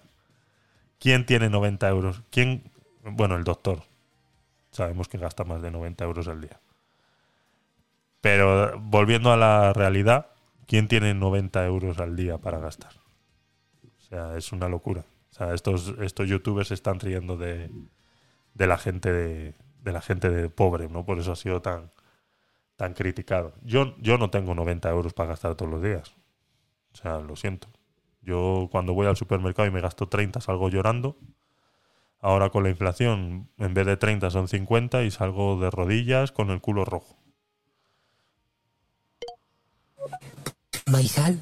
¿quién tiene 90 euros? ¿Quién? Bueno, el doctor. Sabemos que gasta más de 90 euros al día. Pero volviendo a la realidad, ¿quién tiene 90 euros al día para gastar? O sea, es una locura. Sea, estos, estos youtubers se están riendo de, de la gente de, de la gente de pobre, ¿no? Por eso ha sido tan, tan criticado. Yo, yo no tengo 90 euros para gastar todos los días. O sea, lo siento. Yo cuando voy al supermercado y me gasto 30 salgo llorando. Ahora con la inflación, en vez de 30 son 50 y salgo de rodillas con el culo rojo. Maisal,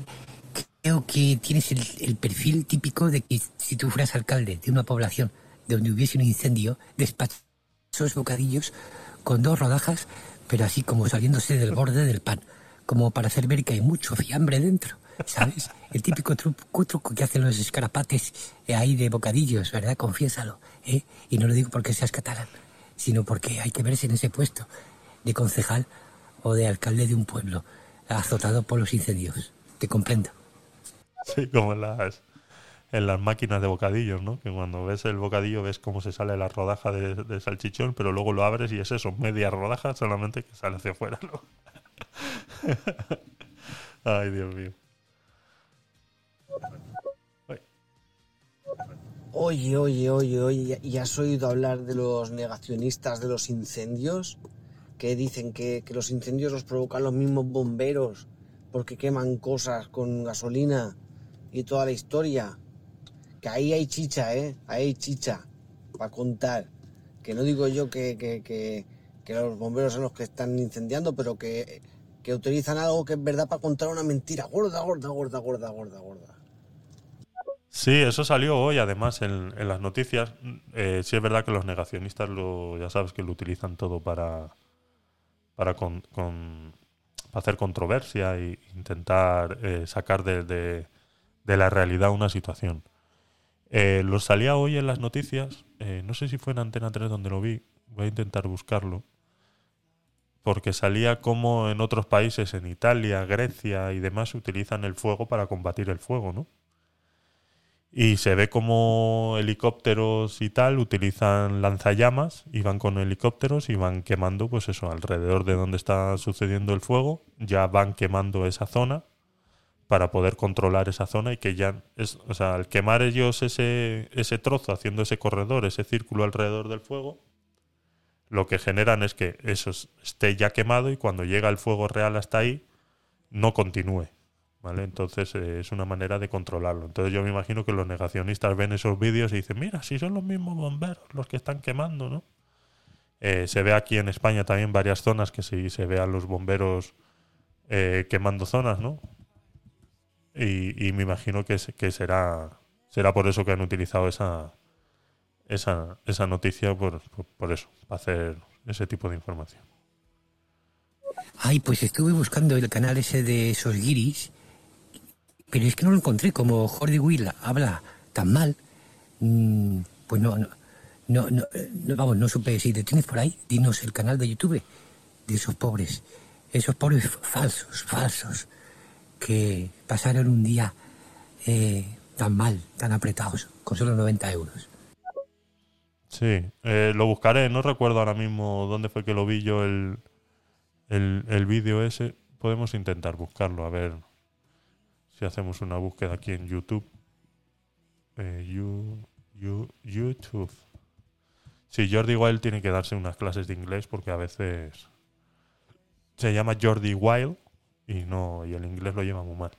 creo que tienes el, perfil típico de que si tú fueras alcalde de una población donde hubiese un incendio, despachas esos bocadillos con dos rodajas, pero así como saliéndose del borde del pan, como para hacer ver que hay mucho fiambre dentro, ¿sabes? El típico truco, truco que hacen los escarapates ahí de bocadillos, ¿verdad? Confiésalo, ¿eh? Y no lo digo porque seas catalán, sino porque hay que verse en ese puesto de concejal o de alcalde de un pueblo azotado por los incendios. Te comprendo. Sí, como en las, en las máquinas de bocadillos, ¿no? Que cuando ves el bocadillo ves cómo se sale la rodaja de, salchichón, pero luego lo abres y es eso, media rodaja solamente que sale hacia afuera, ¿no? Ay, Dios mío. Oye, oye, oye, oye, ¿y has oído hablar de los negacionistas de los incendios? Que dicen que, que los incendios los provocan los mismos bomberos porque queman cosas con gasolina y toda la historia. Que ahí hay chicha, ¿eh? Ahí hay chicha para contar. Que no digo yo que, que, que, los bomberos son los que están incendiando, pero que, que utilizan algo que es verdad para contar una mentira gorda, gorda, gorda, gorda, gorda, gorda. Sí, eso salió hoy, además, en, las noticias. Eh, sí es verdad que los negacionistas, lo, ya sabes, que lo utilizan todo para, para con, con- para hacer controversia e intentar eh, sacar de, de- de la realidad una situación. Eh, lo salía hoy en las noticias, eh, no sé si fue en Antena 3 donde lo vi, voy a intentar buscarlo, porque salía como en otros países, en Italia, Grecia y demás, utilizan el fuego para combatir el fuego, ¿no? Y se ve como helicópteros y tal utilizan lanzallamas y van con helicópteros y van quemando, pues eso, alrededor de donde está sucediendo el fuego, ya van quemando esa zona para poder controlar esa zona y que ya es, o sea, al quemar ellos ese, ese trozo, haciendo ese corredor, ese círculo alrededor del fuego, lo que generan es que eso es- esté ya quemado y cuando llega el fuego real hasta ahí, no continúe. ¿Vale? Entonces eh, es una manera de controlarlo. Entonces yo me imagino que los negacionistas ven esos vídeos y dicen, mira, si son los mismos bomberos los que están quemando, ¿no? Eh, se ve aquí en España también varias zonas que sí se vean los bomberos eh, quemando zonas, ¿no? Y, y me imagino que, que será, será por eso que han utilizado esa, esa, esa noticia, por, por, eso, para hacer ese tipo de información. Ay, pues estuve buscando el canal ese de esos guiris, pero es que no lo encontré. Como Jordi Will habla tan mal, mm, pues no, no, no, vamos, no supe si te tienes por ahí. Dinos el canal de YouTube de esos pobres, esos pobres falsos, falsos, que pasaron un día eh, tan mal, tan apretados, con solo 90 euros. Sí, eh, lo buscaré. No recuerdo ahora mismo dónde fue que lo vi yo el, el, el vídeo ese. Podemos intentar buscarlo, a ver si hacemos una búsqueda aquí en YouTube. Eh, you- you- YouTube. Sí, Jordi Wild tiene que darse unas clases de inglés porque a veces se llama Jordi Wild y no y el inglés lo lleva muy mal.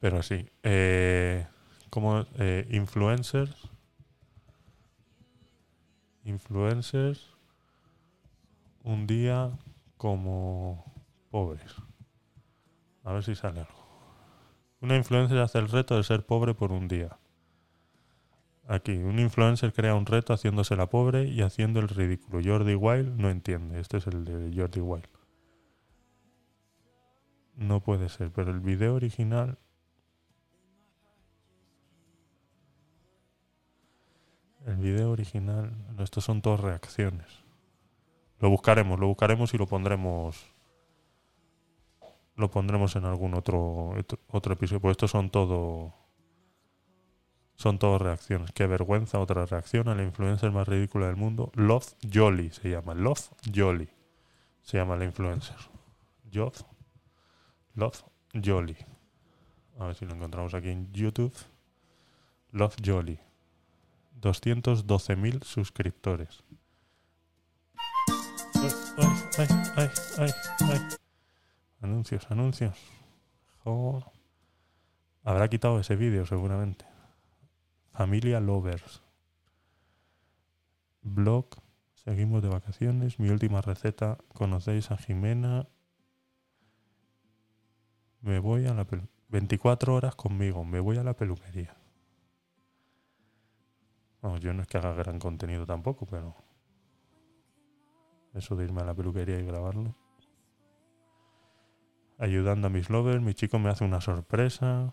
Pero sí, eh, como eh, influencers, influencers, un día como pobres. A ver si sale algo. Una influencer hace el reto de ser pobre por un día. Aquí, un influencer crea un reto haciéndose la pobre y haciendo el ridículo. Jordi Wild no entiende. Este es el de Jordi Wild. No puede ser, pero el video original. El video original. Estos son todas reacciones. Lo buscaremos, lo buscaremos y lo pondremos. Lo pondremos en algún otro, otro- otro episodio. Pues estos son todo. Son todas reacciones. Qué vergüenza. Otra reacción a la influencer más ridícula del mundo. Love Jolly se llama. Love Jolly. Se llama la influencer. Love. Love Jolly. A ver si lo encontramos aquí en YouTube. Love Jolly. 212.000 suscriptores. Ay, ay. Anuncios, anuncios. Habrá quitado ese vídeo seguramente. Familia Lovers. Blog. Seguimos de vacaciones. Mi última receta. ¿Conocéis a Jimena? Me voy a la pelu 24 horas conmigo. Me voy a la peluquería. Vamos, yo no es que haga gran contenido tampoco, pero... Eso de irme a la peluquería y grabarlo. Ayudando a mis lovers. Mi chico me hace una sorpresa.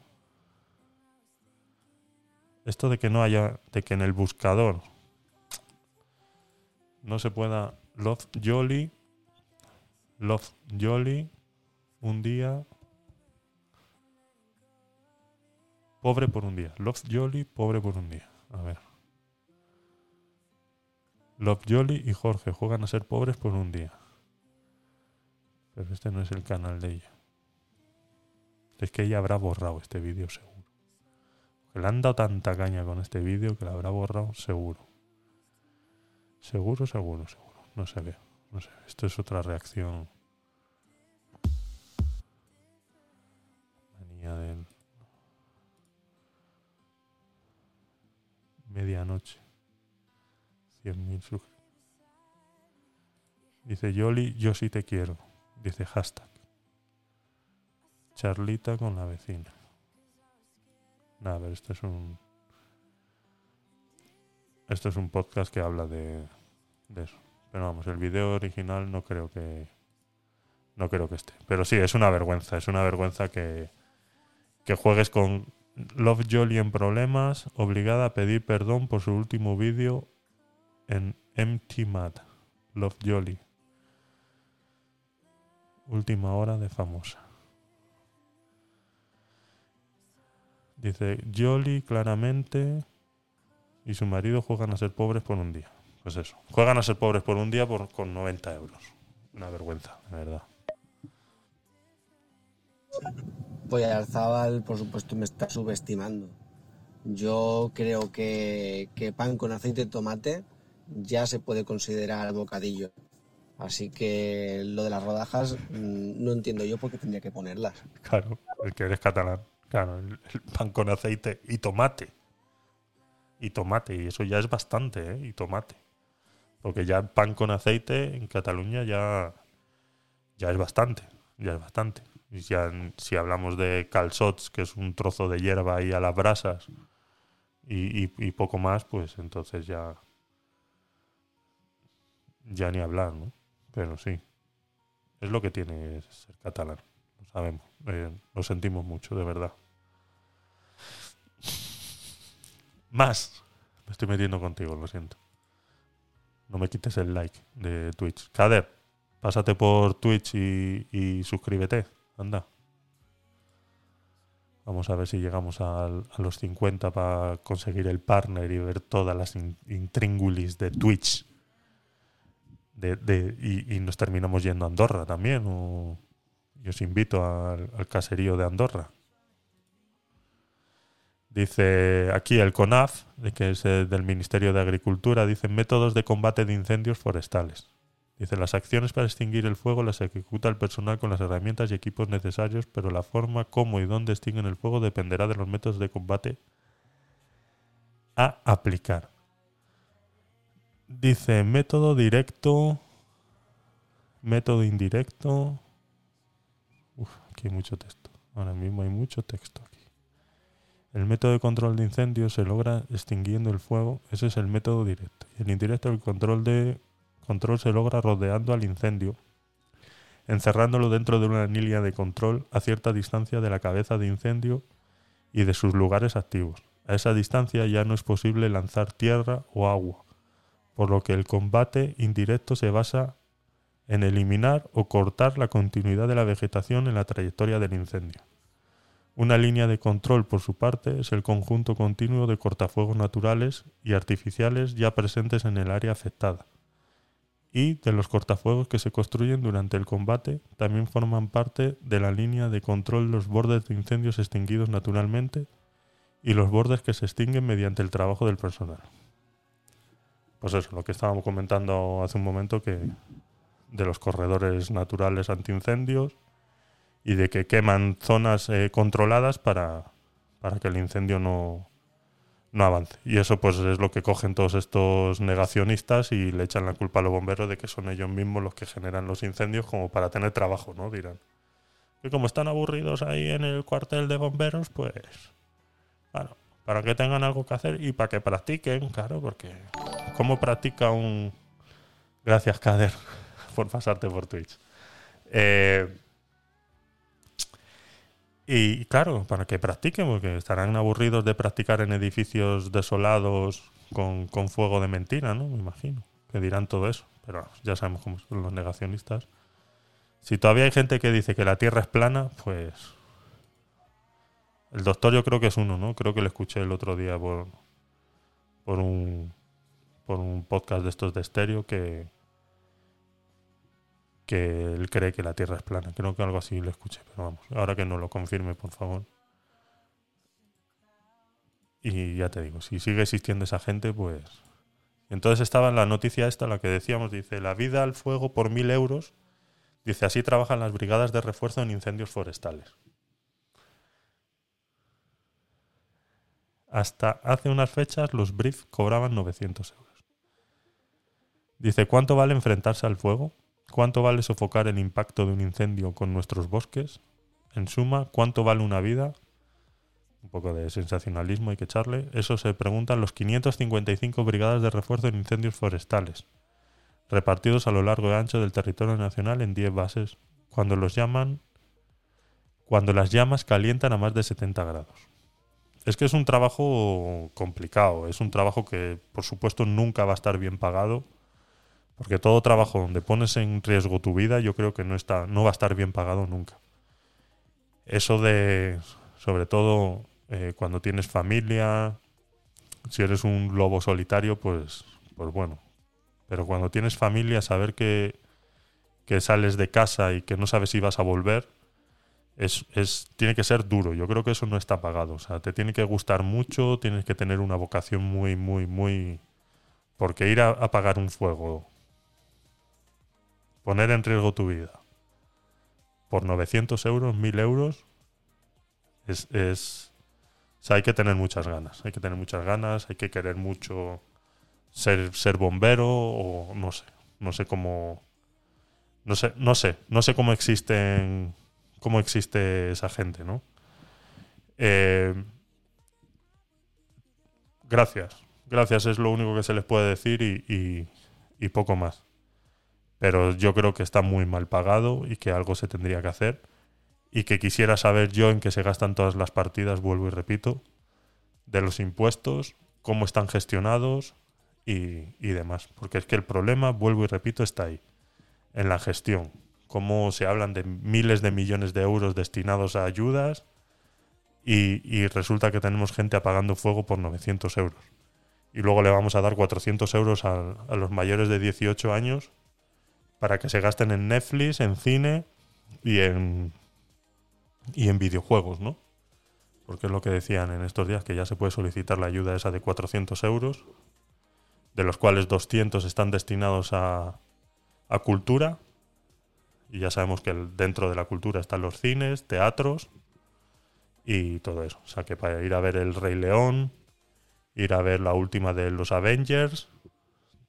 Esto de que no haya... De que en el buscador no se pueda... Love Jolly. Love Jolly. Un día... Pobre por un día. Love Jolly, pobre por un día. A ver. Love Jolly y Jorge juegan a ser pobres por un día. Pero este no es el canal de ella. Es que ella habrá borrado este vídeo seguro. Le han dado tanta caña con este vídeo que la habrá borrado seguro. Seguro, seguro, seguro. No se ve. No se ve. Esto es otra reacción. Medianoche. 100.000 suscriptores. Dice Yoli, yo sí te quiero. Dice hashtag. Charlita con la vecina. Nada, a ver, esto es un. Esto es un podcast que habla de, de eso. Pero vamos, el video original no creo que. No creo que esté. Pero sí, es una vergüenza. Es una vergüenza que. Que juegues con Love Jolly en problemas, obligada a pedir perdón por su último vídeo en Empty Mad. Love Jolly. Última hora de famosa. Dice Jolly claramente y su marido juegan a ser pobres por un día. Pues eso. Juegan a ser pobres por un día por, con 90 euros. Una vergüenza, de verdad. Pues Arzabal, por supuesto, me está subestimando. Yo creo que, que pan con aceite de tomate ya se puede considerar bocadillo. Así que lo de las rodajas mm, no entiendo yo por qué tendría que ponerlas. Claro, el que eres catalán. Claro, el, el pan con aceite y tomate. Y tomate, y eso ya es bastante, ¿eh? Y tomate. Porque ya pan con aceite en Cataluña ya, ya es bastante. Ya es bastante. Ya, si hablamos de calçots, que es un trozo de hierba ahí a las brasas, y, poco más, pues entonces ya. Ya ni hablar, ¿no? Pero sí. Es lo que tiene ser catalán. Lo sabemos. Eh, lo sentimos mucho, de verdad. Más. Me estoy metiendo contigo, lo siento. No me quites el like de Twitch. Kader, pásate por Twitch y suscríbete. Anda. Vamos a ver si llegamos a, los 50 para conseguir el partner y ver todas las in- intríngulis de Twitch. De, y, nos terminamos yendo a Andorra también. o- y os invito al, al caserío de Andorra. Dice aquí el CONAF, que es eh, del Ministerio de Agricultura, dice métodos de combate de incendios forestales. Dice las acciones para extinguir el fuego las ejecuta el personal con las herramientas y equipos necesarios, pero la forma, cómo y dónde extinguen el fuego dependerá de los métodos de combate a aplicar. Dice método directo, método indirecto. Uf, aquí hay mucho texto. Ahora mismo hay mucho texto aquí. El método de control de incendios se logra extinguiendo el fuego. Ese es el método directo. El indirecto, el control de control se logra rodeando al incendio, encerrándolo dentro de una línea de control a cierta distancia de la cabeza de incendio y de sus lugares activos. A esa distancia ya no es posible lanzar tierra o agua, por lo que el combate indirecto se basa en eliminar o cortar la continuidad de la vegetación en la trayectoria del incendio. Una línea de control, por su parte, es el conjunto continuo de cortafuegos naturales y artificiales ya presentes en el área afectada. Y de los cortafuegos que se construyen durante el combate también forman parte de la línea de control los bordes de incendios extinguidos naturalmente y los bordes que se extinguen mediante el trabajo del personal. Pues eso, lo que estábamos comentando hace un momento que de los corredores naturales antiincendios y de que queman zonas eh, controladas para, para que el incendio no, no avance. Y eso pues es lo que cogen todos estos negacionistas y le echan la culpa a los bomberos de que son ellos mismos los que generan los incendios como para tener trabajo, ¿no? Dirán. Y como están aburridos ahí en el cuartel de bomberos, pues claro, para que tengan algo que hacer y para que practiquen, claro, porque ¿cómo practica un... Gracias, Kader, por pasarte por Twitch. Eh, y claro, para que practiquen, porque estarán aburridos de practicar en edificios desolados con, con fuego de mentira, ¿no? Me imagino. Que dirán todo eso. Pero ya sabemos cómo son los negacionistas. Si todavía hay gente que dice que la Tierra es plana, pues... El doctor yo creo que es uno, ¿no? Creo que le escuché el otro día por, por, un, por un podcast de estos de estéreo que, que él cree que la Tierra es plana. Creo que algo así le escuché, pero vamos, ahora que no lo confirme, por favor. Y ya te digo, si sigue existiendo esa gente, pues... Entonces estaba en la noticia esta, la que decíamos, dice, la vida al fuego por mil euros. Dice, así trabajan las brigadas de refuerzo en incendios forestales. Hasta hace unas fechas los brief cobraban 900 euros. Dice, ¿cuánto vale enfrentarse al fuego? ¿Cuánto vale sofocar el impacto de un incendio con nuestros bosques? En suma, ¿cuánto vale una vida? Un poco de sensacionalismo hay que echarle. Eso se preguntan los 555 brigadas de refuerzo en incendios forestales, repartidos a lo largo y ancho del territorio nacional en 10 bases, cuando los llaman cuando las llamas calientan a más de 70 grados. Es que es un trabajo complicado, es un trabajo que por supuesto nunca va a estar bien pagado, porque todo trabajo donde pones en riesgo tu vida yo creo que no, está, no va a estar bien pagado nunca. Eso de, sobre todo eh, cuando tienes familia, si eres un lobo solitario, pues, pues bueno. Pero cuando tienes familia, saber que, que sales de casa y que no sabes si vas a volver, es, es, tiene que ser duro. Yo creo que eso no está pagado. O sea, te tiene que gustar mucho, tienes que tener una vocación muy, muy, muy... Porque ir a apagar un fuego, poner en riesgo tu vida, por 900 euros, 1000 euros, es, es... O sea, hay que tener muchas ganas. Hay que tener muchas ganas, hay que querer mucho ser, ser bombero o no sé. No sé cómo... No sé, no sé, no sé cómo existen cómo existe esa gente, ¿no? Eh, gracias, gracias es lo único que se les puede decir y, y, y, poco más. Pero yo creo que está muy mal pagado y que algo se tendría que hacer y que quisiera saber yo en qué se gastan todas las partidas, vuelvo y repito, de los impuestos, cómo están gestionados y, y demás. Porque es que el problema, vuelvo y repito, está ahí, en la gestión. Cómo se hablan de miles de millones de euros destinados a ayudas y, y resulta que tenemos gente apagando fuego por 900 euros. Y luego le vamos a dar 400 euros a, a los mayores de 18 años para que se gasten en Netflix, en cine y en, y en videojuegos, ¿no? Porque es lo que decían en estos días, que ya se puede solicitar la ayuda esa de 400 euros, de los cuales 200 están destinados a, a cultura, y ya sabemos que dentro de la cultura están los cines, teatros y todo eso. O sea que para ir a ver El Rey León, ir a ver la última de los Avengers,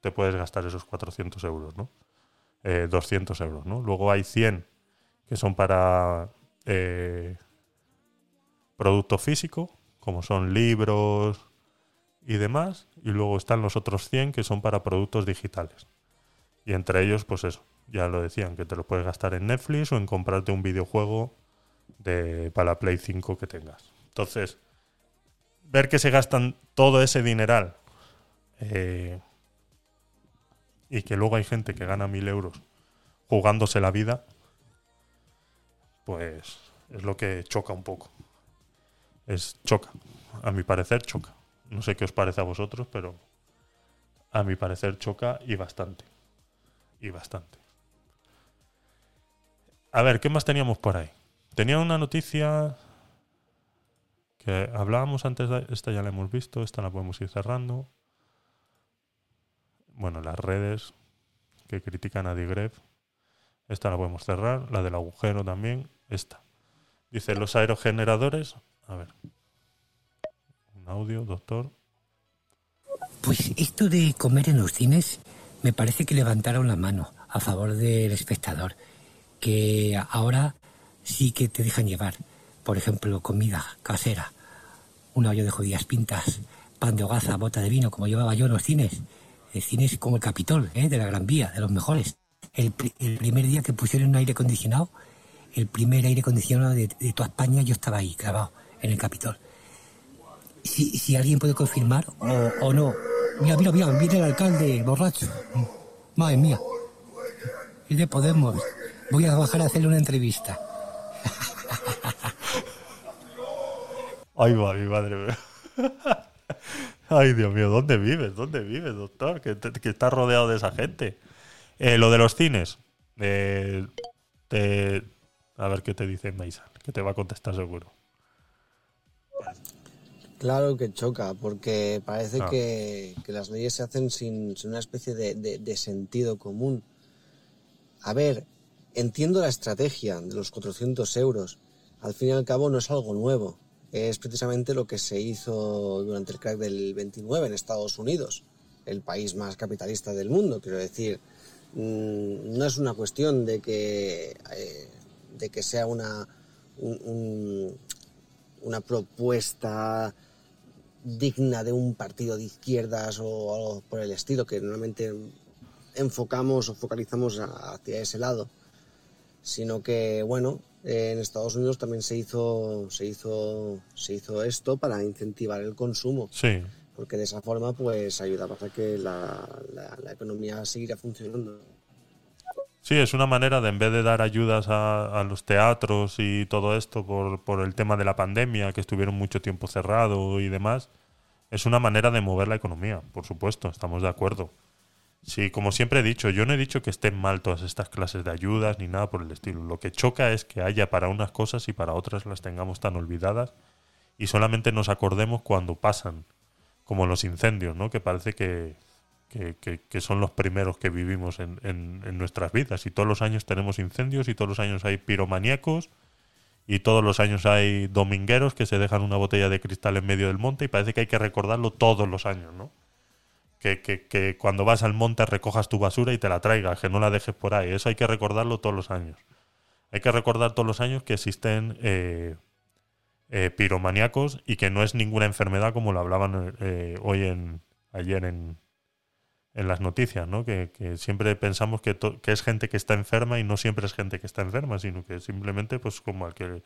te puedes gastar esos 400 euros, ¿no? Eh, 200 euros, ¿no? Luego hay 100 que son para eh, producto físico, como son libros y demás, y luego están los otros 100 que son para productos digitales. Y entre ellos, pues eso, ya lo decían, que te lo puedes gastar en Netflix o en comprarte un videojuego de, para la Play 5 que tengas. Entonces, ver que se gastan todo ese dineral eh, y que luego hay gente que gana mil euros jugándose la vida, pues es lo que choca un poco. Es choca. A mi parecer choca. No sé qué os parece a vosotros, pero a mi parecer choca y bastante. Y bastante. A ver, ¿qué más teníamos por ahí? Tenía una noticia que hablábamos antes de esta ya la hemos visto, esta la podemos ir cerrando. Bueno, las redes que critican a Digref. Esta la podemos cerrar, la del agujero también, esta. Dice los aerogeneradores. A ver. Un audio, doctor. Pues esto de comer en los cines me parece que levantaron la mano a favor del espectador, que ahora sí que te dejan llevar, por ejemplo, comida casera, un hoyo de judías pintas, pan de hogaza, bota de vino, como llevaba yo en los cines. El cine es como el Capitol, ¿eh? de la Gran Vía, de los mejores. El, pri- el primer día que pusieron un aire acondicionado, el primer aire acondicionado de, de toda España, yo estaba ahí, grabado, en el Capitol si, si alguien puede confirmar o, no. Mira, mira, mira, viene el alcalde, borracho. Madre mía. Es de Podemos. Voy a bajar a hacerle una entrevista. Ay, va, mi madre. Ay, Dios mío, ¿dónde vives? ¿Dónde vives, doctor? Que, que estás rodeado de esa gente. Eh, lo de los cines. eh, te- a ver qué te dice Maisan, que te va a contestar seguro. Claro que choca, porque parece Ah. que, que las leyes se hacen sin, sin una especie de, de- de sentido común. A ver, entiendo la estrategia de los 400 euros. Al fin y al cabo no es algo nuevo. Es precisamente lo que se hizo durante el crack del 29 en Estados Unidos, el país más capitalista del mundo. Quiero decir, mm, no es una cuestión de que, eh, de que sea una, un- un- una propuesta digna de un partido de izquierdas o algo por el estilo, que normalmente enfocamos o focalizamos hacia ese lado, sino que, bueno, eh, en Estados Unidos también se hizo, se hizo, se hizo esto para incentivar el consumo, Sí, porque de esa forma pues ayudaba a que la, la- la economía siguiera funcionando. Sí, es una manera de, en vez de dar ayudas a, a los teatros y todo esto por, por el tema de la pandemia, que estuvieron mucho tiempo cerrados y demás, es una manera de mover la economía, por supuesto, estamos de acuerdo. Sí, como siempre he dicho, yo no he dicho que estén mal todas estas clases de ayudas ni nada por el estilo. Lo que choca es que haya para unas cosas y para otras las tengamos tan olvidadas y solamente nos acordemos cuando pasan, como los incendios, ¿no? Que parece que, que, que- son los primeros que vivimos en, en- en nuestras vidas. Y todos los años tenemos incendios y todos los años hay piromaníacos y todos los años hay domingueros que se dejan una botella de cristal en medio del monte y parece que hay que recordarlo todos los años, ¿no? Que, cuando vas al monte recojas tu basura y te la traigas, que no la dejes por ahí. Eso hay que recordarlo todos los años. Hay que recordar todos los años que existen eh, eh, piromaníacos y que no es ninguna enfermedad como lo hablaban eh, hoy en ayer en, en las noticias, ¿no? Que, siempre pensamos que, que es gente que está enferma y no siempre es gente que está enferma, sino que simplemente, pues como al que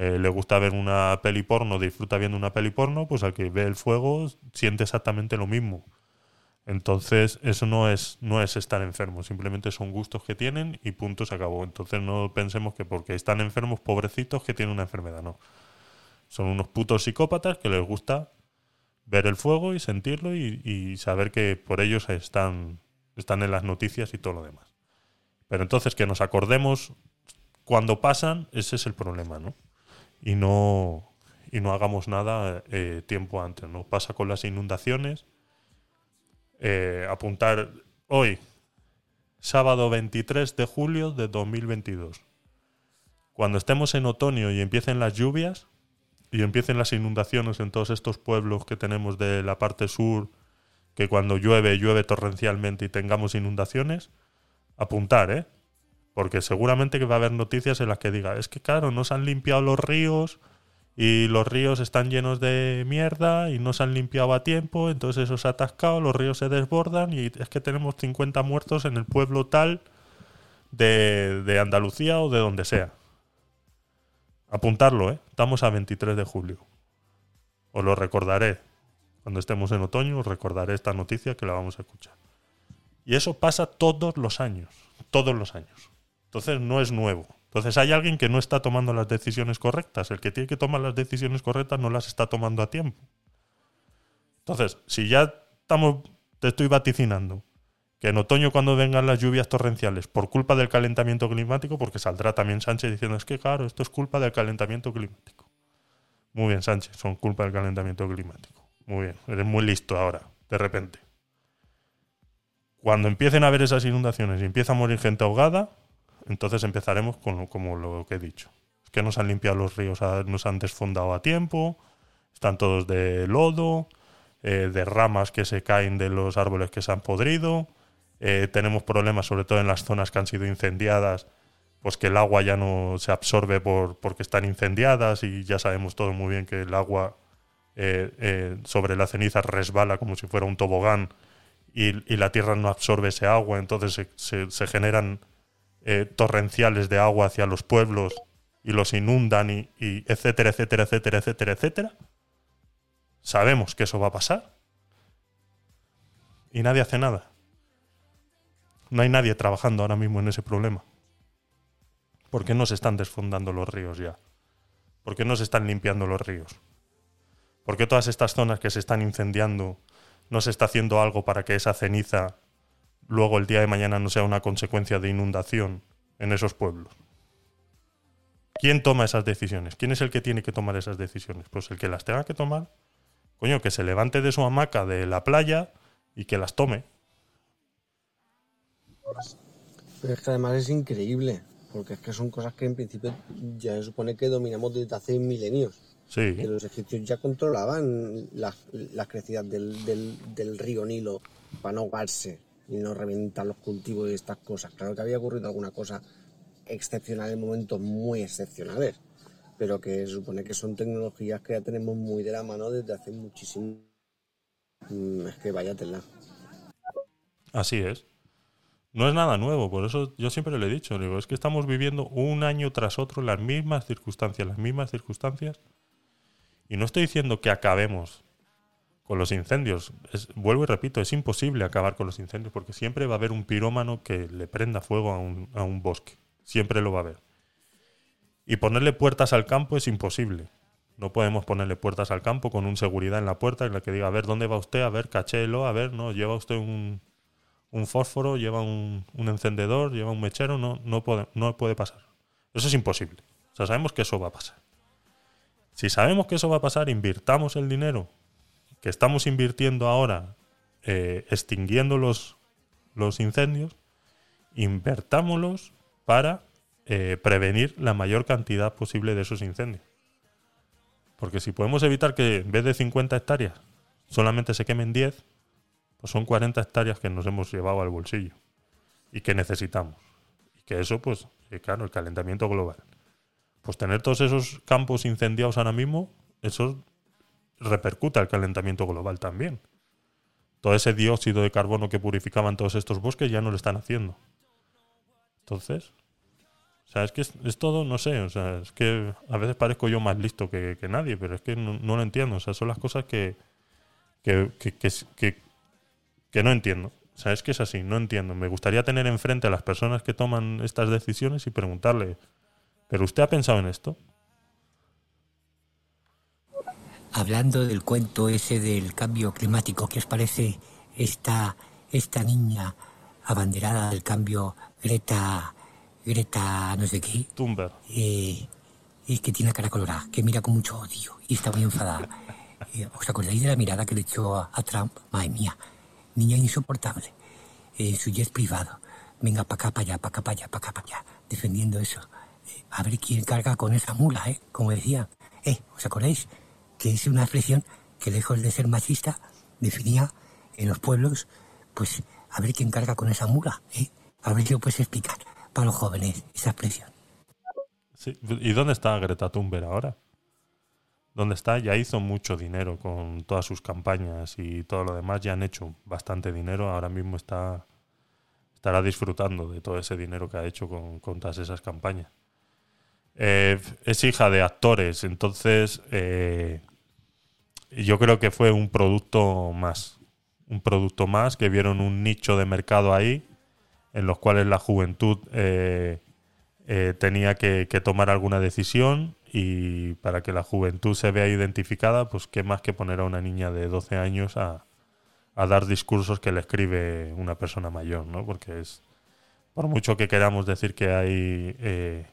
eh, le gusta ver una peli porno, disfruta viendo una peli porno, pues al que ve el fuego siente exactamente lo mismo. Entonces, eso no es, no es estar enfermo, simplemente son gustos que tienen y punto se acabó. Entonces no pensemos que porque están enfermos, pobrecitos, que tienen una enfermedad, no. Son unos putos psicópatas que les gusta ver el fuego y sentirlo y, saber que por ellos están, están en las noticias y todo lo demás. Pero entonces que nos acordemos cuando pasan, ese es el problema, ¿no? Y no, y no hagamos nada eh, tiempo antes, ¿no? Pasa con las inundaciones. Eh, apuntar hoy, sábado 23 de julio de 2022. Cuando estemos en otoño y empiecen las lluvias y empiecen las inundaciones en todos estos pueblos que tenemos de la parte sur, que cuando llueve, llueve torrencialmente y tengamos inundaciones, apuntar, ¿eh? Porque seguramente que va a haber noticias en las que diga, es que claro, no se han limpiado los ríos y los ríos están llenos de mierda y no se han limpiado a tiempo, entonces eso se ha atascado, los ríos se desbordan y es que tenemos 50 muertos en el pueblo tal de, de Andalucía o de donde sea. Apuntarlo, ¿eh? Estamos a 23 de julio. Os lo recordaré. Cuando estemos en otoño os recordaré esta noticia que la vamos a escuchar. Y eso pasa todos los años. Todos los años. Entonces no es nuevo. Entonces hay alguien que no está tomando las decisiones correctas. El que tiene que tomar las decisiones correctas no las está tomando a tiempo. Entonces, si ya estamos, te estoy vaticinando que en otoño cuando vengan las lluvias torrenciales por culpa del calentamiento climático, porque saldrá también Sánchez diciendo es que claro, esto es culpa del calentamiento climático. Muy bien, Sánchez, son culpa del calentamiento climático. Muy bien, eres muy listo ahora, de repente. Cuando empiecen a haber esas inundaciones y empieza a morir gente ahogada, entonces empezaremos con lo- como lo que he dicho. Es que no se han limpiado los ríos, a- no se han desfondado a tiempo, están todos de lodo, eh, de ramas que se caen de los árboles que se han podrido. eh, tenemos problemas sobre todo en las zonas que han sido incendiadas, pues que el agua ya no se absorbe por, porque están incendiadas y ya sabemos todo muy bien que el agua eh, sobre la ceniza resbala como si fuera un tobogán y, la tierra no absorbe ese agua, entonces se- se generan eh, torrenciales de agua hacia los pueblos y los inundan y, y etcétera, etcétera, etcétera, etcétera, etcétera. Sabemos que eso va a pasar y nadie hace nada. No hay nadie trabajando ahora mismo en ese problema. ¿Por qué no se están desfondando los ríos ya? ¿Por qué no se están limpiando los ríos? ¿Por qué todas estas zonas que se están incendiando no se está haciendo algo para que esa ceniza luego el día de mañana no sea una consecuencia de inundación en esos pueblos? ¿Quién toma esas decisiones? ¿Quién es el que tiene que tomar esas decisiones? Pues el que las tenga que tomar, coño, que se levante de su hamaca de la playa y que las tome. Pero es que además es increíble, porque es que son cosas que en principio ya se supone que dominamos desde hace milenios. Sí. Que los egipcios ya controlaban las, las crecidas del, del, del río Nilo para no ahogarse y no reventar los cultivos y estas cosas. Claro que había ocurrido alguna cosa excepcional en momentos muy excepcionales, pero que supone que son tecnologías que ya tenemos muy de la mano desde hace muchísimo. Mm, Es que vaya tela. Así es. No es nada nuevo, por eso yo siempre le he dicho, digo, es que estamos viviendo un año tras otro las mismas circunstancias, las mismas circunstancias. Y no estoy diciendo que acabemos con los incendios. Vuelvo y repito, es imposible acabar con los incendios porque siempre va a haber un pirómano que le prenda fuego a un, a un bosque. Siempre lo va a haber. Y ponerle puertas al campo es imposible. No podemos ponerle puertas al campo con un seguridad en la puerta en la que diga, a ver, ¿dónde va usted? A ver, cachéelo, a ver, no, lleva usted un, un fósforo, lleva un, un encendedor, lleva un mechero, no, no, puede, no puede pasar. Eso es imposible. O sea, sabemos que eso va a pasar. Si sabemos que eso va a pasar, invirtamos el dinero que estamos invirtiendo ahora eh, extinguiendo los, los incendios, invertámoslos para eh, prevenir la mayor cantidad posible de esos incendios. Porque si podemos evitar que en vez de 50 hectáreas solamente se quemen 10, pues son 40 hectáreas que nos hemos llevado al bolsillo y que necesitamos. Y que eso, pues, eh, claro, el calentamiento global. Pues tener todos esos campos incendiados ahora mismo, eso repercuta el calentamiento global también. todo ese dióxido de carbono que purificaban todos estos bosques ya no lo están haciendo. Entonces, o sea, es que es, todo, no sé, o sea, es que a veces parezco yo más listo que, que nadie, pero es que no, no lo entiendo. O sea, son las cosas que, que, que- que no entiendo. O sea, es que es así, no entiendo. Me gustaría tener enfrente a las personas que toman estas decisiones y preguntarle, ¿pero usted ha pensado en esto? Hablando del cuento ese del cambio climático, ¿qué os parece esta, esta niña abanderada del cambio, Greta, Greta no sé qué? Thunberg. Eh, y que tiene la cara colorada, que mira con mucho odio y está muy enfadada. Eh, ¿Os acordáis de la mirada que le echó a, a Trump? Madre mía, niña insoportable. En su jet privado. Venga, para acá, para allá, para acá, para allá, para acá, para allá. Defendiendo eso. Eh, a ver quién carga con esa mula, ¿eh? Como decía. Eh, ¿os acordáis? Que es una expresión que lejos de ser machista definía en los pueblos, pues, a ver quién carga con esa mula, ¿eh? A ver si lo puedes explicar para los jóvenes, esa expresión. Sí. ¿Y dónde está Greta Thunberg ahora? ¿Dónde está? Ya hizo mucho dinero con todas sus campañas y todo lo demás. Ya han hecho bastante dinero. Ahora mismo está estará disfrutando de todo ese dinero que ha hecho con, con todas esas campañas. Eh, es hija de actores, entonces eh, yo creo que fue un producto más. Un producto más que vieron un nicho de mercado ahí en los cuales la juventud eh, eh, tenía que, tomar alguna decisión y para que la juventud se vea identificada, pues qué más que poner a una niña de 12 años a, a dar discursos que le escribe una persona mayor, ¿no? Porque es, por mucho que queramos decir que hay eh,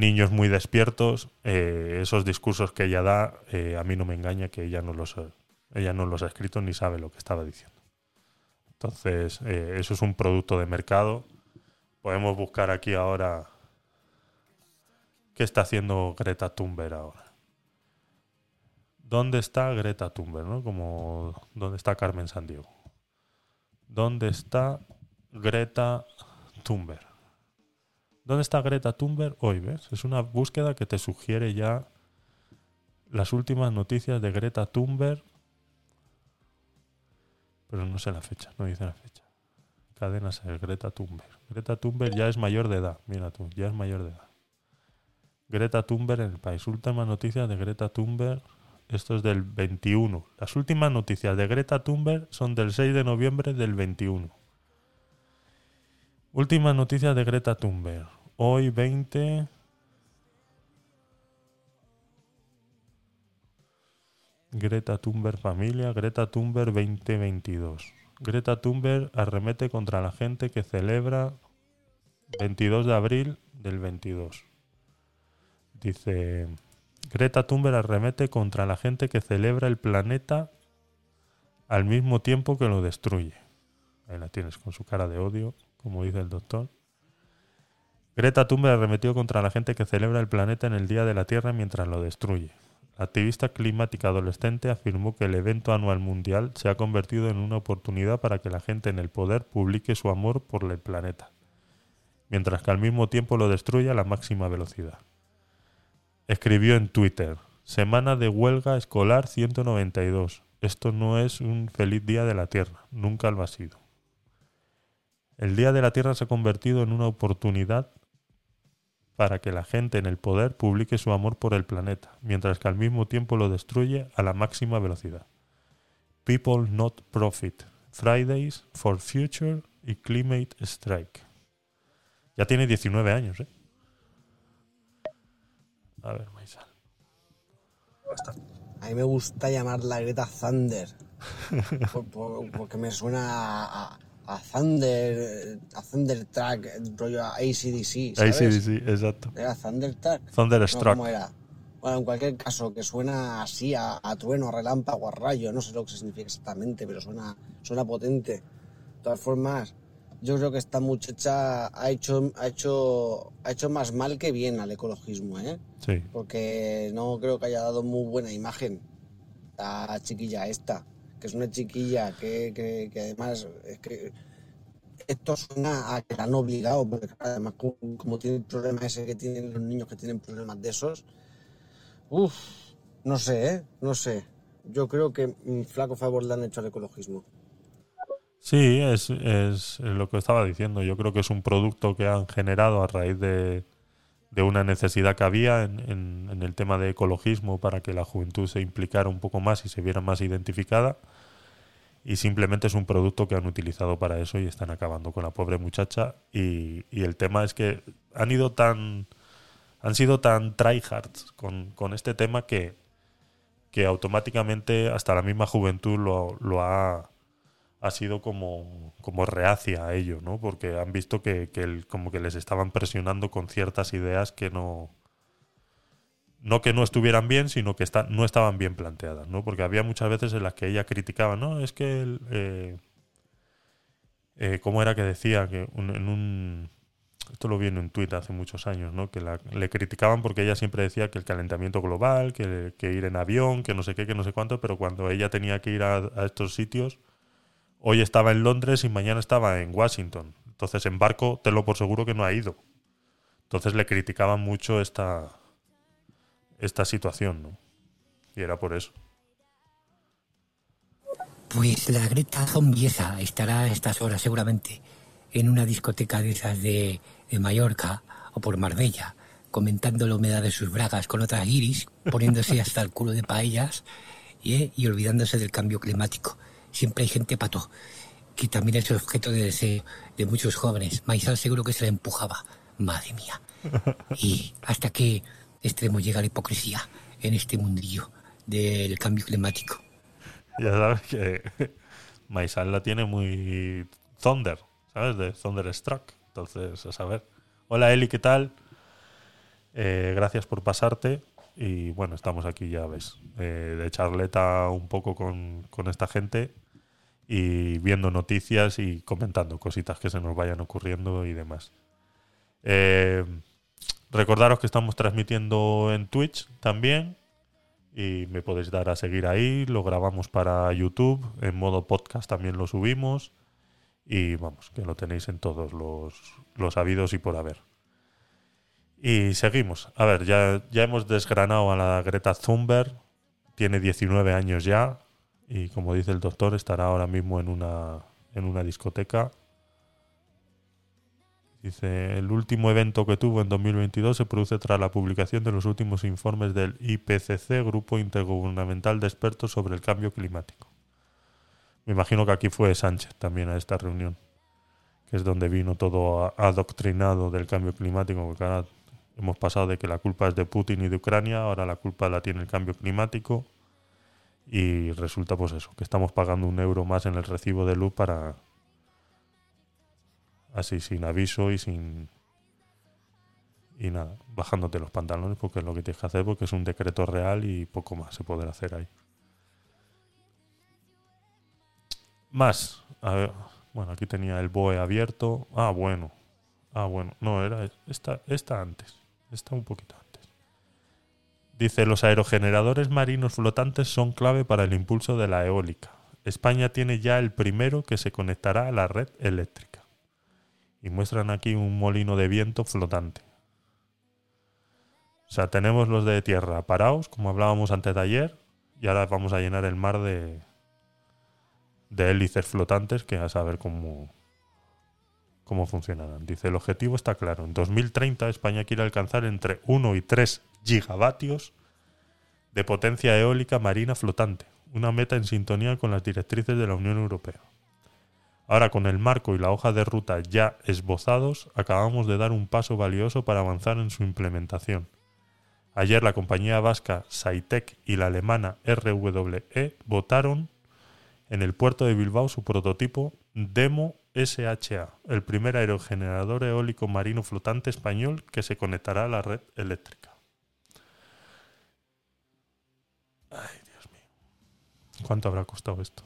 niños muy despiertos, eh, esos discursos que ella da, eh, a mí no me engaña que ella no los, ella no los ha escrito ni sabe lo que estaba diciendo. Entonces, eh, eso es un producto de mercado. Podemos buscar aquí ahora qué está haciendo Greta Thunberg ahora. ¿Dónde está Greta Thunberg? ¿no? Como, ¿Dónde está Carmen Sandiego? ¿Dónde está Greta Thunberg? ¿Dónde está Greta Thunberg hoy? ¿Ves? Es una búsqueda que te sugiere ya las últimas noticias de Greta Thunberg. Pero no sé la fecha, no dice la fecha. Cadena ser Greta Thunberg. Greta Thunberg ya es mayor de edad, mira tú, ya es mayor de edad. Greta Thunberg en el país. Últimas noticias de Greta Thunberg. Esto es del 21. Las últimas noticias de Greta Thunberg son del 6 de noviembre del 21. Últimas noticias de Greta Thunberg. Hoy 20. Greta Thunberg familia, Greta Thunberg 2022. Greta Thunberg arremete contra la gente que celebra 22 de abril del 22. Dice, Greta Thunberg arremete contra la gente que celebra el planeta al mismo tiempo que lo destruye. Ahí la tienes con su cara de odio, como dice el doctor. Greta Thunberg arremetió contra la gente que celebra el planeta en el Día de la Tierra mientras lo destruye. La activista climática adolescente afirmó que el evento anual mundial se ha convertido en una oportunidad para que la gente en el poder publique su amor por el planeta, mientras que al mismo tiempo lo destruye a la máxima velocidad. Escribió en Twitter, Semana de huelga escolar 192. Esto no es un feliz día de la Tierra, nunca lo ha sido. El Día de la Tierra se ha convertido en una oportunidad para que la gente en el poder publique su amor por el planeta, mientras que al mismo tiempo lo destruye a la máxima velocidad. People Not Profit, Fridays for Future y Climate Strike. Ya tiene 19 años, ¿eh? A ver, Maisal. A mí me gusta llamarla Greta Thunder. por- por- porque me suena a, a- a Thunder, a Thunder Track, rollo a ACDC. ¿sabes? sí, exacto. ¿Era Thunder Track? Thunderstruck. No, ¿cómo era? Bueno, en cualquier caso, que suena así a, a trueno, a relámpago, a rayo, no sé lo que significa exactamente, pero suena, suena potente. De todas formas, yo creo que esta muchacha ha hecho, ha hecho, ha hecho más mal que bien al ecologismo, ¿eh? Sí. porque no creo que haya dado muy buena imagen la chiquilla esta, que es una chiquilla que, que- además es que esto suena a que la han obligado, porque además como, como tiene el problema ese que tienen los niños que tienen problemas de esos, uff, no sé, ¿eh? no sé. Yo creo que un flaco favor le han hecho al ecologismo. Sí, es, es lo que estaba diciendo. Yo creo que es un producto que han generado a raíz de, de una necesidad que había en, el tema de ecologismo para que la juventud se implicara un poco más y se viera más identificada. Y simplemente es un producto que han utilizado para eso y están acabando con la pobre muchacha. Y, el tema es que han ido tan. han sido tan tryhards con, con este tema que, que automáticamente hasta la misma juventud lo ha, ha sido como, como reacia a ello, ¿no? Porque han visto que, que el- como que les estaban presionando con ciertas ideas que no. No que no estuvieran bien, sino que está- no estaban bien planteadas, ¿no? Porque había muchas veces en las que ella criticaba, ¿no? Es que. el, eh, eh, ¿Cómo era que decía? Que un- en un. Esto lo vi en un tuit hace muchos años, ¿no? Que la- le criticaban porque ella siempre decía que el calentamiento global, que, que ir en avión, que no sé qué, que no sé cuánto, pero cuando ella tenía que ir a, a estos sitios, hoy estaba en Londres y mañana estaba en Washington. Entonces en barco, tenlo por seguro que no ha ido. Entonces le criticaban mucho esta, esta situación, ¿no? Y era por eso. Pues la Greta Zombiesa estará a estas horas seguramente en una discoteca de esas de, de Mallorca o por Marbella, comentando la humedad de sus bragas con otras iris, poniéndose hasta el culo de paellas ¿eh? y olvidándose del cambio climático. Siempre hay gente pato, que también es el objeto de deseo de muchos jóvenes. Maizal seguro que se la empujaba. Madre mía. ¿Y hasta qué extremo llega la hipocresía en este mundillo del cambio climático? Ya sabes que Maisal la tiene muy Thunder, ¿sabes? De Thunderstruck. Entonces, a saber. Hola Eli, ¿qué tal? Eh, gracias por pasarte. Y bueno, estamos aquí, ya ves, eh, de charleta un poco con, con esta gente y viendo noticias y comentando cositas que se nos vayan ocurriendo y demás. Eh, recordaros que estamos transmitiendo en Twitch también y me podéis dar a seguir ahí. Lo grabamos para YouTube, en modo podcast también lo subimos y vamos, que lo tenéis en todos los, los habidos y por haber. Y seguimos. A ver, ya, ya hemos desgranado a la Greta Thunberg. Tiene 19 años ya y como dice el doctor estará ahora mismo en una, en una discoteca. Dice, el último evento que tuvo en 2022 se produce tras la publicación de los últimos informes del IPCC, Grupo Intergubernamental de Expertos sobre el Cambio Climático. Me imagino que aquí fue Sánchez también a esta reunión, que es donde vino todo adoctrinado del cambio climático, porque ahora hemos pasado de que la culpa es de Putin y de Ucrania, ahora la culpa la tiene el cambio climático y resulta pues eso, que estamos pagando un euro más en el recibo de luz para así sin aviso y sin y nada, bajándote los pantalones porque es lo que tienes que hacer porque es un decreto real y poco más se podrá hacer ahí. Más, a ver, bueno, aquí tenía el BOE abierto. Ah, bueno. Ah, bueno, no, era esta, esta antes. Esta un poquito antes. Dice, los aerogeneradores marinos flotantes son clave para el impulso de la eólica. España tiene ya el primero que se conectará a la red eléctrica. Y muestran aquí un molino de viento flotante. O sea, tenemos los de tierra parados, como hablábamos antes de ayer, y ahora vamos a llenar el mar de, de hélices flotantes que a saber cómo, cómo funcionarán. Dice, el objetivo está claro. En 2030 España quiere alcanzar entre 1 y 3 gigavatios de potencia eólica marina flotante, una meta en sintonía con las directrices de la Unión Europea. Ahora, con el marco y la hoja de ruta ya esbozados, acabamos de dar un paso valioso para avanzar en su implementación. Ayer la compañía vasca Saitec y la alemana RWE votaron en el puerto de Bilbao su prototipo Demo SHA, el primer aerogenerador eólico marino flotante español que se conectará a la red eléctrica. Ay, Dios mío. ¿Cuánto habrá costado esto?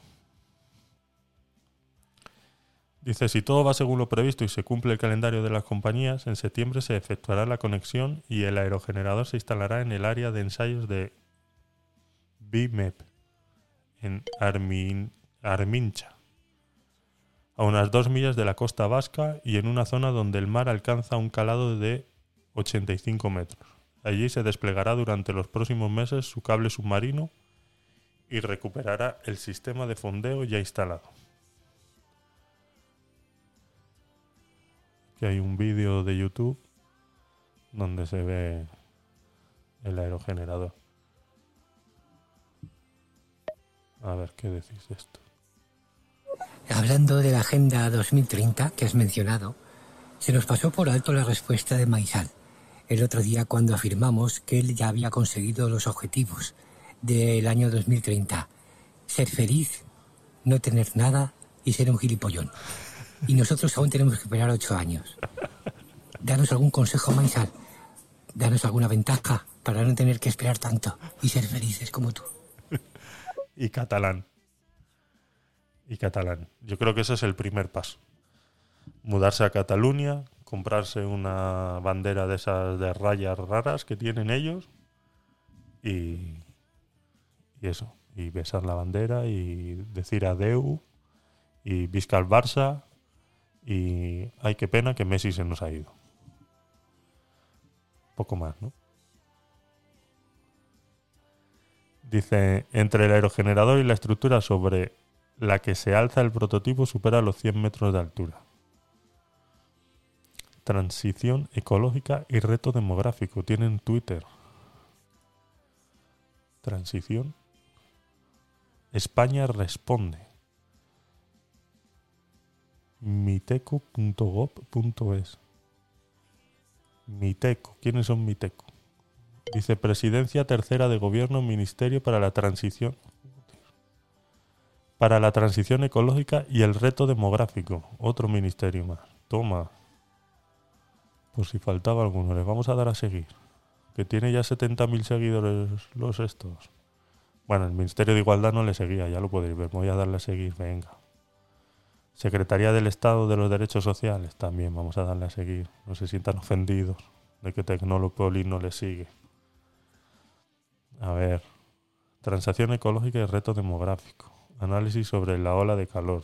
Dice, si todo va según lo previsto y se cumple el calendario de las compañías, en septiembre se efectuará la conexión y el aerogenerador se instalará en el área de ensayos de BIMEP, en Armin- Armincha, a unas dos millas de la costa vasca y en una zona donde el mar alcanza un calado de 85 metros. Allí se desplegará durante los próximos meses su cable submarino y recuperará el sistema de fondeo ya instalado. que hay un vídeo de YouTube donde se ve el aerogenerador. A ver, ¿qué decís de esto? Hablando de la Agenda 2030 que has mencionado, se nos pasó por alto la respuesta de Maisal el otro día cuando afirmamos que él ya había conseguido los objetivos del año 2030. Ser feliz, no tener nada y ser un gilipollón. Y nosotros aún tenemos que esperar ocho años. Danos algún consejo, Maisal. Danos alguna ventaja para no tener que esperar tanto y ser felices como tú. Y catalán. Y catalán. Yo creo que ese es el primer paso. Mudarse a Cataluña, comprarse una bandera de esas de rayas raras que tienen ellos y, eso. Y besar la bandera y decir adeu y visca al Barça y ay qué pena que Messi se nos ha ido. Poco más, ¿no? Dice, entre el aerogenerador y la estructura sobre la que se alza el prototipo supera los 100 metros de altura. Transición ecológica y reto demográfico. Tienen Twitter. Transición. España responde. miteco.gov.es. Miteco. ¿Quiénes son Miteco? Dice Presidencia Tercera de Gobierno Ministerio para la Transición para la transición ecológica y el reto demográfico. Otro ministerio más. Toma. Por si faltaba alguno, les vamos a dar a seguir. Que tiene ya 70.000 seguidores los estos. Bueno, el Ministerio de Igualdad no le seguía, ya lo podéis ver. Voy a darle a seguir, venga. Secretaría del Estado de los Derechos Sociales, también vamos a darle a seguir. No se sientan ofendidos de que Tecnolopoli no le sigue. A ver. Transacción ecológica y reto demográfico. Análisis sobre la ola de calor.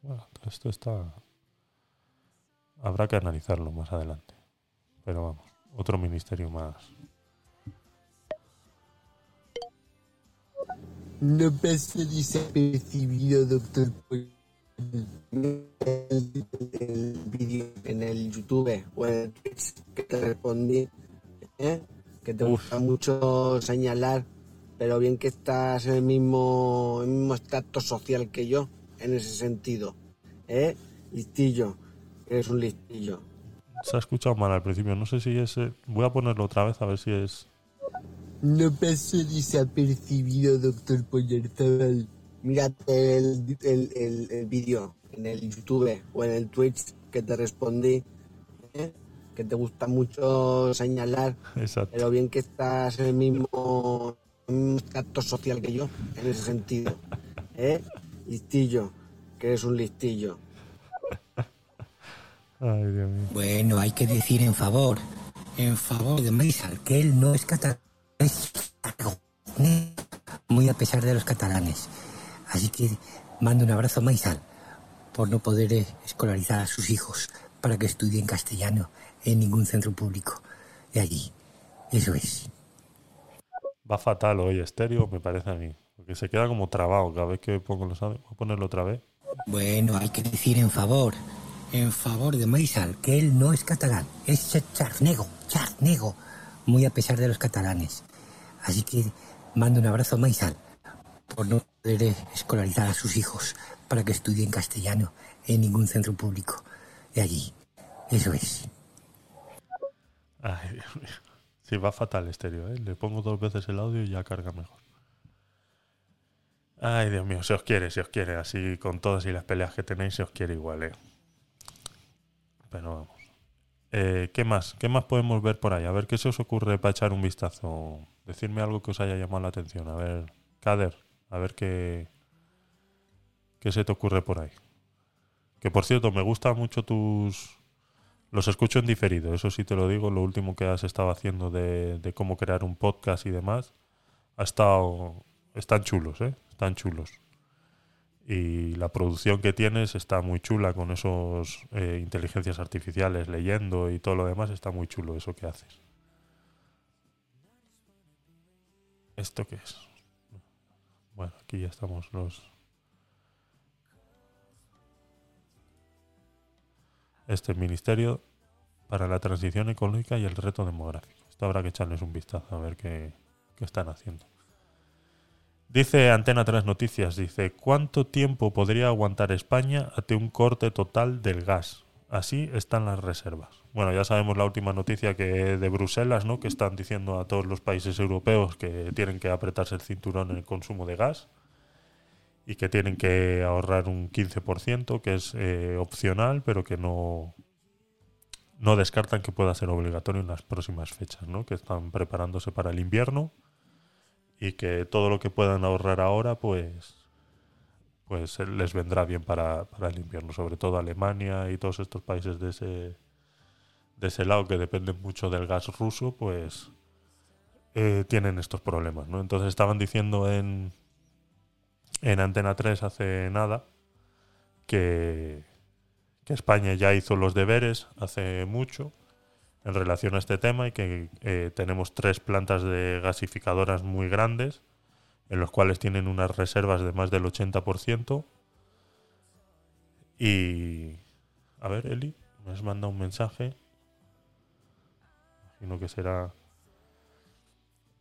Bueno, esto está... Habrá que analizarlo más adelante. Pero vamos, otro ministerio más. No pasa desapercibido, doctor. El, el vídeo en el YouTube o en el Twitch que te respondí, ¿eh? que te gusta mucho señalar, pero bien que estás en el mismo, el mismo estatus social que yo, en ese sentido. ¿eh? Listillo, eres un listillo. Se ha escuchado mal al principio, no sé si es... eh, Voy a ponerlo otra vez a ver si es... No pasó desapercibido, doctor Pollarzabal. Mírate el, el, el, el vídeo en el YouTube o en el Twitch que te respondí, ¿eh? que te gusta mucho señalar, Exacto. pero bien que estás en el mismo, estatus social que yo, en ese sentido. ¿eh? Listillo, que eres un listillo. Ay, Dios mío. Bueno, hay que decir en favor, en favor de Maisal, que él no es catalán, muy a pesar de los catalanes. Así que mando un abrazo a Maisal por no poder escolarizar a sus hijos para que estudien castellano en ningún centro público de allí. Eso es. Va fatal hoy estéreo, me parece a mí. Porque se queda como trabado cada vez que pongo los audios. Voy a ponerlo otra vez. Bueno, hay que decir en favor, en favor de Maisal, que él no es catalán, es charnego, charnego, muy a pesar de los catalanes. Así que mando un abrazo a Maisal por no poder escolarizar a sus hijos para que estudien castellano en ningún centro público de allí. Eso es. Ay, Dios mío. Sí, va fatal estéreo, ¿eh? Le pongo dos veces el audio y ya carga mejor. Ay, Dios mío, se os quiere, se os quiere. Así con todas y las peleas que tenéis, se os quiere igual, ¿eh? Pero vamos. Eh, ¿Qué más? ¿Qué más podemos ver por ahí? A ver qué se os ocurre para echar un vistazo. Decirme algo que os haya llamado la atención. A ver, Kader, a ver qué, qué se te ocurre por ahí. Que por cierto, me gustan mucho tus, los escucho en diferido, eso sí te lo digo. Lo último que has estado haciendo de, de cómo crear un podcast y demás, ha estado. Están chulos, ¿eh? Están chulos. Y la producción que tienes está muy chula con esos eh, inteligencias artificiales leyendo y todo lo demás. Está muy chulo eso que haces. ¿Esto qué es? Bueno, aquí ya estamos los. este ministerio para la transición económica y el reto demográfico. Esto habrá que echarles un vistazo a ver qué, qué están haciendo. Dice Antena 3 Noticias, dice, ¿cuánto tiempo podría aguantar España ante un corte total del gas? Así están las reservas. Bueno, ya sabemos la última noticia que de Bruselas, ¿no? Que están diciendo a todos los países europeos que tienen que apretarse el cinturón en el consumo de gas y que tienen que ahorrar un 15%, que es eh, opcional, pero que no, no descartan que pueda ser obligatorio en las próximas fechas, ¿no? Que están preparándose para el invierno y que todo lo que puedan ahorrar ahora, pues pues eh, les vendrá bien para, el invierno, sobre todo Alemania y todos estos países de ese de ese lado que dependen mucho del gas ruso, pues eh, tienen estos problemas, ¿no? Entonces estaban diciendo en en Antena 3 hace nada que, que España ya hizo los deberes hace mucho en relación a este tema y que eh, tenemos tres plantas de gasificadoras muy grandes en los cuales tienen unas reservas de más del 80%. Y... A ver, Eli, me has mandado un mensaje. Imagino que será...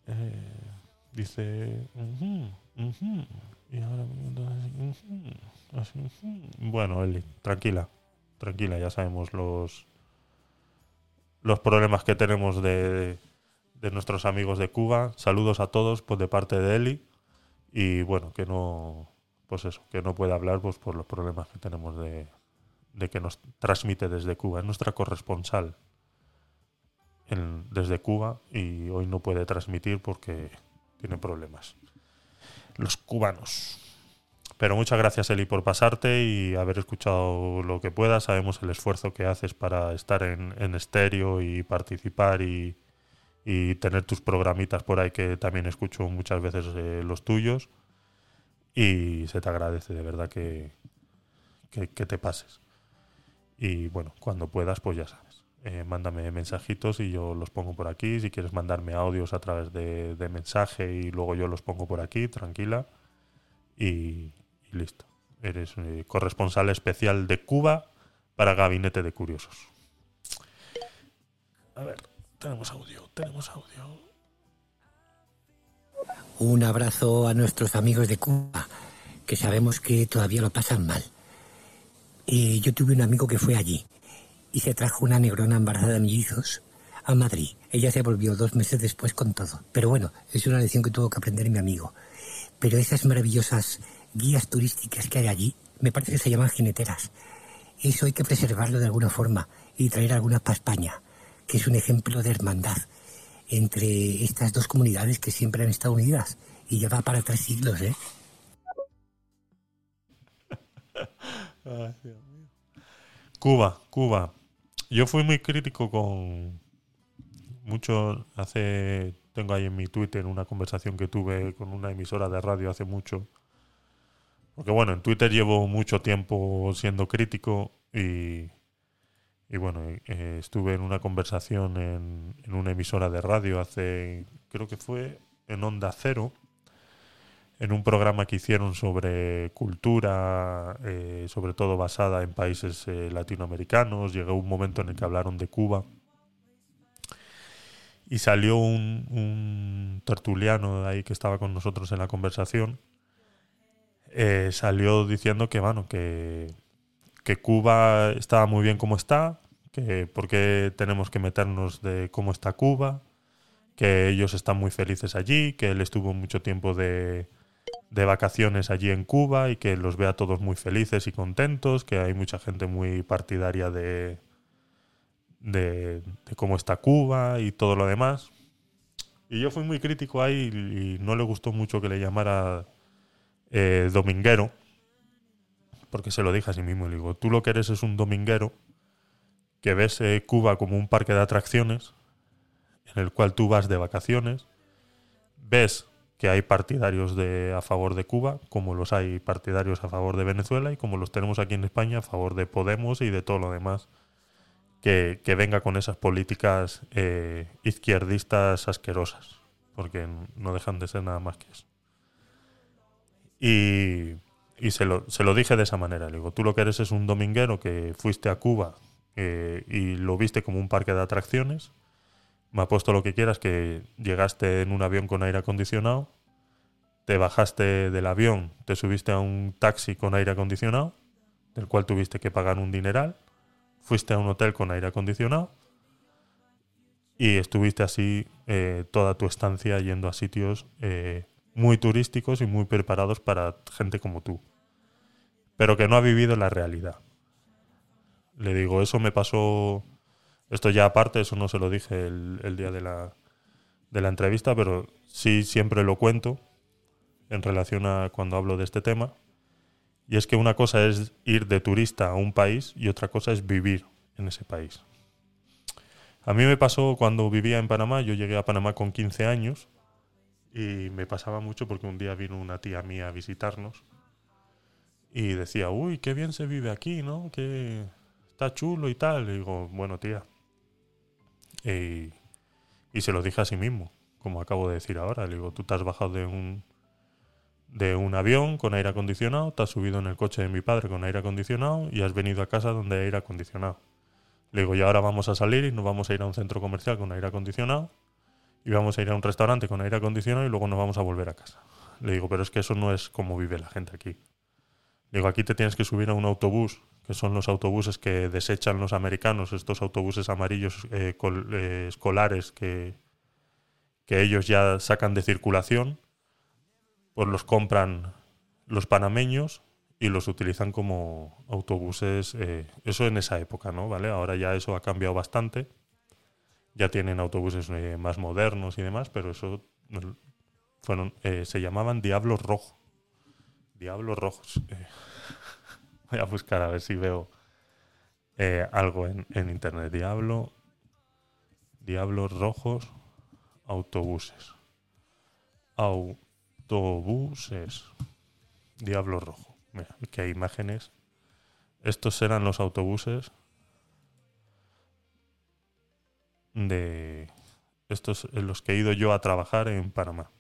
Eh, dice... Y ahora ujú. Bueno, Eli, tranquila. Tranquila, ya sabemos los los problemas que tenemos de, de nuestros amigos de Cuba. Saludos a todos pues, de parte de Eli. Y bueno, que no, pues eso, que no puede hablar pues, por los problemas que tenemos de, de que nos transmite desde Cuba. Es nuestra corresponsal en- desde Cuba y hoy no puede transmitir porque tiene problemas. Los cubanos. Pero muchas gracias, Eli, por pasarte y haber escuchado lo que puedas. Sabemos el esfuerzo que haces para estar en, en estéreo y participar y, y tener tus programitas por ahí, que también escucho muchas veces eh, los tuyos. Y se te agradece de verdad que, que, que te pases. Y bueno, cuando puedas, pues ya sabes. eh, mándame mensajitos y yo los pongo por aquí. Si quieres mandarme audios a través de, de mensaje y luego yo los pongo por aquí, tranquila. Y, y listo. Eres eh, corresponsal especial de Cuba para Gabinete de Curiosos. A ver, tenemos audio, tenemos audio. Un abrazo a nuestros amigos de Cuba, que sabemos que todavía lo pasan mal. Y yo tuve un amigo que fue allí y se trajo una negrona embarazada de mellizos a Madrid. Ella se volvió dos meses después con todo. Pero bueno, es una lección que tuvo que aprender mi amigo. Pero esas maravillosas guías turísticas que hay allí, me parece que se llaman jineteras. Eso hay que preservarlo de alguna forma y traer algunas para España, que es un ejemplo de hermandad entre estas dos comunidades que siempre han estado unidas. Y ya va para tres siglos, ¿eh? Cuba, Cuba. Yo fui muy crítico con mucho hace tengo ahí en mi Twitter una conversación que tuve con una emisora de radio hace mucho. Porque bueno, en Twitter llevo mucho tiempo siendo crítico y, bueno, eh, estuve en una conversación en, en una emisora de radio hace, creo que fue en Onda Cero, en un programa que hicieron sobre cultura, eh, sobre todo basada en países eh, latinoamericanos. Llegó un momento en el que hablaron de Cuba. Y salió un, un tertuliano de ahí que estaba con nosotros en la conversación. Eh, salió diciendo que, bueno, que, que Cuba estaba muy bien como está, que por qué tenemos que meternos de cómo está Cuba, que ellos están muy felices allí, que él estuvo mucho tiempo de, de vacaciones allí en Cuba y que los ve a todos muy felices y contentos, que hay mucha gente muy partidaria de, de, de cómo está Cuba y todo lo demás. Y yo fui muy crítico ahí y, y no le gustó mucho que le llamara eh, dominguero, porque se lo dije a sí mismo. Le digo, tú lo que eres es un dominguero que ves eh, Cuba como un parque de atracciones en el cual tú vas de vacaciones, ves que hay partidarios de, a favor de Cuba, como los hay partidarios a favor de Venezuela y como los tenemos aquí en España a favor de Podemos y de todo lo demás que, venga con esas políticas eh, izquierdistas asquerosas, porque no dejan de ser nada más que eso. Y, y se, lo, se lo dije de esa manera, le digo, tú lo que eres es un dominguero que fuiste a Cuba eh, y lo viste como un parque de atracciones. Me ha puesto lo que quieras, que llegaste en un avión con aire acondicionado, te bajaste del avión, te subiste a un taxi con aire acondicionado, del cual tuviste que pagar un dineral, fuiste a un hotel con aire acondicionado y estuviste así eh, toda tu estancia yendo a sitios eh, muy turísticos y muy preparados para gente como tú, pero que no ha vivido la realidad. Le digo, eso me pasó, esto ya aparte, eso no se lo dije el, día de la, de la entrevista, pero sí siempre lo cuento en relación a cuando hablo de este tema. Y es que una cosa es ir de turista a un país y otra cosa es vivir en ese país. A mí me pasó cuando vivía en Panamá, yo llegué a Panamá con 15 años y me pasaba mucho porque un día vino una tía mía a visitarnos y decía, uy, qué bien se vive aquí, ¿no? Que está chulo y tal. Y digo, bueno, tía. Y, y se lo dije a sí mismo, como acabo de decir ahora. Le digo, tú te has bajado de un, de un avión con aire acondicionado, te has subido en el coche de mi padre con aire acondicionado y has venido a casa donde hay aire acondicionado. Le digo, y ahora vamos a salir y nos vamos a ir a un centro comercial con aire acondicionado y vamos a ir a un restaurante con aire acondicionado y luego nos vamos a volver a casa. Le digo, pero es que eso no es como vive la gente aquí. Le digo, aquí te tienes que subir a un autobús, que son los autobuses que desechan los americanos, estos autobuses amarillos eh, eh, escolares que, que ellos ya sacan de circulación, pues los compran los panameños y los utilizan como autobuses, eh, eso en esa época, ¿no? ¿Vale? Ahora ya eso ha cambiado bastante, ya tienen autobuses eh, más modernos y demás, pero eso fueron, eh, se llamaban Diablos Rojos. Diablos Rojos. eh. voy a buscar a ver si veo algo en, en internet. Diablo, Diablos Rojos, autobuses. Autobuses. Diablo Rojo. Mira, que hay imágenes. Estos eran los autobuses de estos en los que he ido yo a trabajar en Panamá.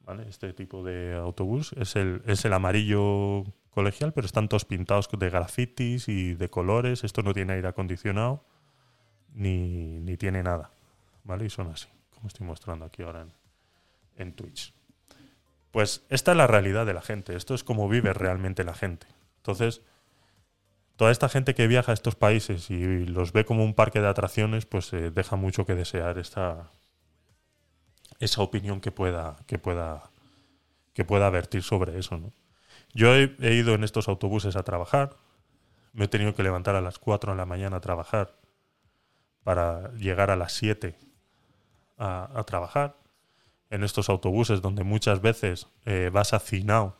¿Vale? Este tipo de autobús es el, es el amarillo colegial, pero están todos pintados de grafitis y de colores. Esto no tiene aire acondicionado ni, ni tiene nada. ¿Vale? Y son así, como estoy mostrando aquí ahora en, en Twitch. Pues esta es la realidad de la gente. Esto es como vive realmente la gente. Entonces, toda esta gente que viaja a estos países y los ve como un parque de atracciones, pues eh, deja mucho que desear esta esa opinión que pueda que pueda que pueda vertir sobre eso, ¿no? Yo he, ido en estos autobuses a trabajar, me he tenido que levantar a las 4 de la mañana a trabajar para llegar a las 7 a, a trabajar en estos autobuses donde muchas veces eh, vas hacinado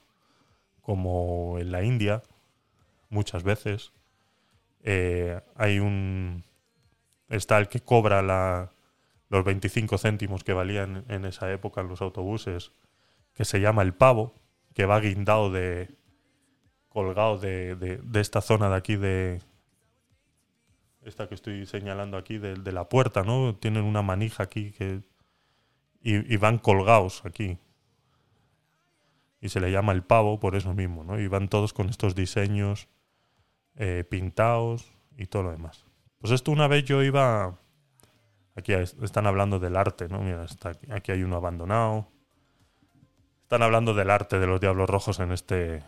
como en la India, muchas veces. Eh, hay un. Está el que cobra la, los 25 céntimos que valían en esa época en los autobuses, que se llama el pavo, que va guindado de. colgado de, de- de esta zona de aquí de. Esta que estoy señalando aquí, de, de la puerta, ¿no? Tienen una manija aquí que. Y, y van colgados aquí. Y se le llama el pavo por eso mismo, ¿no? Y van todos con estos diseños eh, pintados y todo lo demás. Pues esto una vez yo iba... Aquí es- están hablando del arte, ¿no? Mira, aquí hay uno abandonado. Están hablando del arte de los Diablos Rojos en este...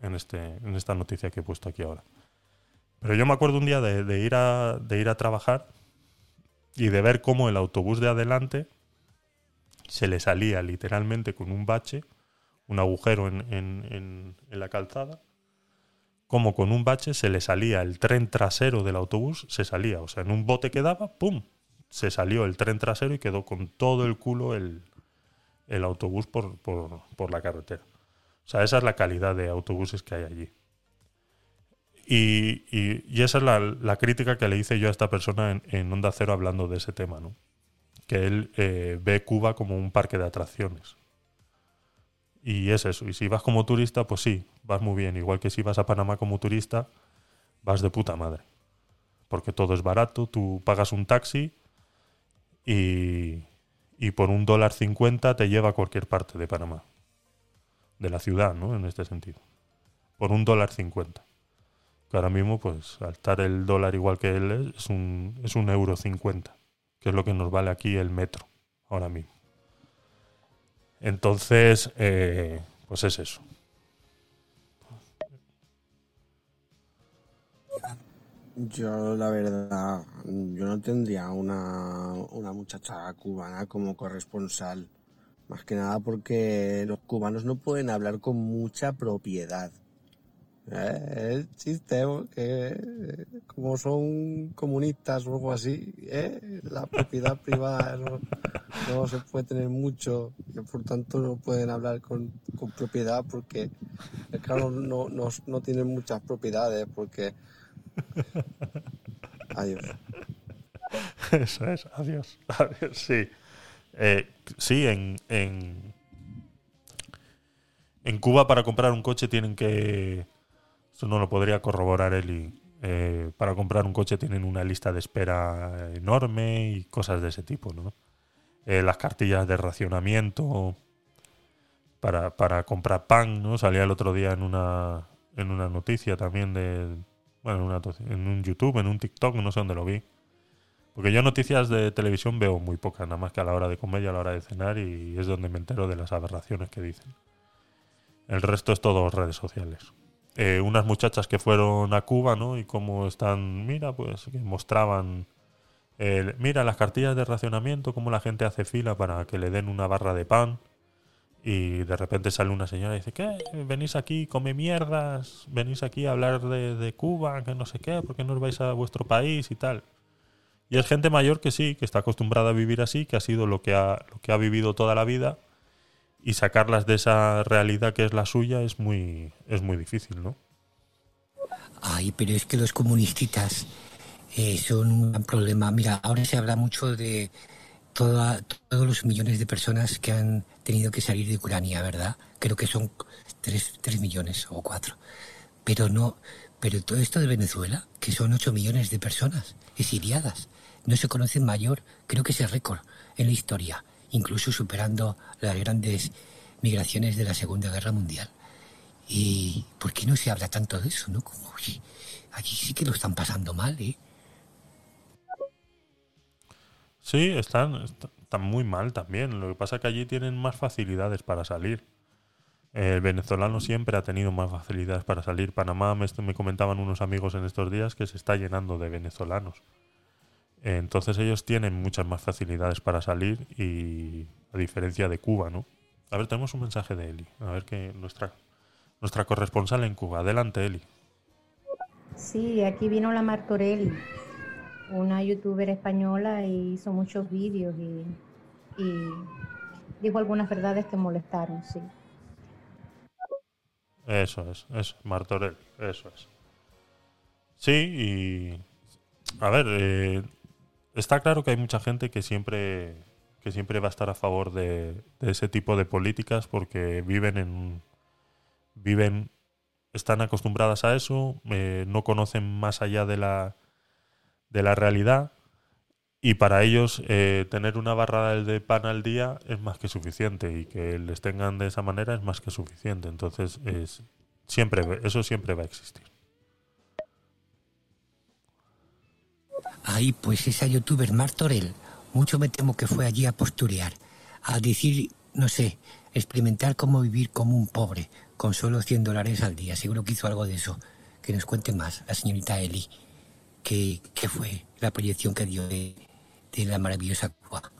En, este, en esta noticia que he puesto aquí ahora. Pero yo me acuerdo un día de, ir, a, de ir a trabajar y de ver cómo el autobús de adelante se le salía literalmente con un bache, un agujero en- en- en la calzada, como con un bache se le salía el tren trasero del autobús, se salía, o sea, en un bote que daba, ¡pum! Se salió el tren trasero y quedó con todo el culo el, el autobús por, por- por la carretera. O sea, esa es la calidad de autobuses que hay allí. Y, y- esa es la, la crítica que le hice yo a esta persona en, en Onda Cero hablando de ese tema, ¿no? Que él eh, ve Cuba como un parque de atracciones. Y es eso. Y si vas como turista, pues sí, vas muy bien. Igual que si vas a Panamá como turista, vas de puta madre. Porque todo es barato, tú pagas un taxi y, y por un dólar cincuenta te lleva a cualquier parte de Panamá. De la ciudad, ¿no? En este sentido. Por un dólar cincuenta. Que ahora mismo, pues, al estar el dólar igual que él es, es un, es un euro cincuenta, que es lo que nos vale aquí el metro, ahora mismo. Entonces, eh, pues es eso. Yo, la verdad, yo no tendría una, una muchacha cubana como corresponsal. Más que nada porque los cubanos no pueden hablar con mucha propiedad. Eh, el chiste, porque como son comunistas o algo así, eh, la propiedad privada no, no se puede tener mucho, y por tanto no pueden hablar con, con propiedad porque, es claro, no, no, no tienen muchas propiedades porque... Adiós. Eso es, adiós. Adiós, sí. Eh, sí, en, en, en Cuba para comprar un coche tienen que... Eso no lo podría corroborar Eli. Eh, para comprar un coche tienen una lista de espera enorme y cosas de ese tipo, ¿no? Eh, las cartillas de racionamiento para, para comprar pan, ¿no? Salía el otro día en una, en una noticia también de... Bueno, en, una en un YouTube, en un TikTok, no sé dónde lo vi. Porque yo noticias de televisión veo muy pocas, nada más que a la hora de comer y a la hora de cenar, y es donde me entero de las aberraciones que dicen. El resto es todo redes sociales. Eh, unas muchachas que fueron a Cuba, ¿no? Y cómo están, mira, pues que mostraban, mira las cartillas de racionamiento, cómo la gente hace fila para que le den una barra de pan. Y de repente sale una señora y dice, ¿qué? Venís aquí, come mierdas, venís aquí a hablar de, de Cuba, que no sé qué, ¿por qué no os vais a vuestro país y tal? Y es gente mayor que sí, que está acostumbrada a vivir así, que ha sido lo que ha vivido toda la vida, y sacarlas de esa realidad que es la suya es muy, es muy difícil, ¿no? Ay, pero es que los comunistas eh, son un gran problema. Mira, ahora se habla mucho de toda- todos los millones de personas que han tenido que salir de Ucrania, ¿verdad? Creo que son tres, tres millones o cuatro. Pero no, pero todo esto de Venezuela, que son ocho millones de personas exiliadas, no se conoce mayor, creo que es el récord en la historia, incluso superando las grandes migraciones de la Segunda Guerra Mundial. ¿Y por qué no se habla tanto de eso, no? Como, oye, allí sí que lo están pasando mal, ¿eh? Sí, están, est- están muy mal también. Lo que pasa es que allí tienen más facilidades para salir. El venezolano siempre ha tenido más facilidades para salir. Panamá, me, me comentaban unos amigos en estos días que se está llenando de venezolanos. Entonces ellos tienen muchas más facilidades para salir y a diferencia de Cuba, ¿no? A ver, tenemos un mensaje de Eli. A ver que nuestra nuestra corresponsal en Cuba. Adelante, Eli. Sí, aquí vino la Martorelli, una youtuber española y hizo muchos vídeos y, y dijo algunas verdades que molestaron, sí. Eso es, eso, Martorell, eso es. Sí, y. A ver, eh, está claro que hay mucha gente que siempre, que siempre va a estar a favor de, ese tipo de políticas porque viven en. Viven. Están acostumbradas a eso, eh, no conocen más allá de la, de la realidad. Y para ellos eh, tener una barra de pan al día es más que suficiente y que les tengan de esa manera es más que suficiente. Entonces es siempre eso siempre va a existir. Ay, pues esa youtuber Martorell, mucho me temo que fue allí a posturear, a decir, no sé, experimentar cómo vivir como un pobre, con solo 100 dólares al día. Seguro que hizo algo de eso. Que nos cuente más la señorita Eli. ¿Qué, qué fue la proyección que dio de, de la maravillosa Cuba?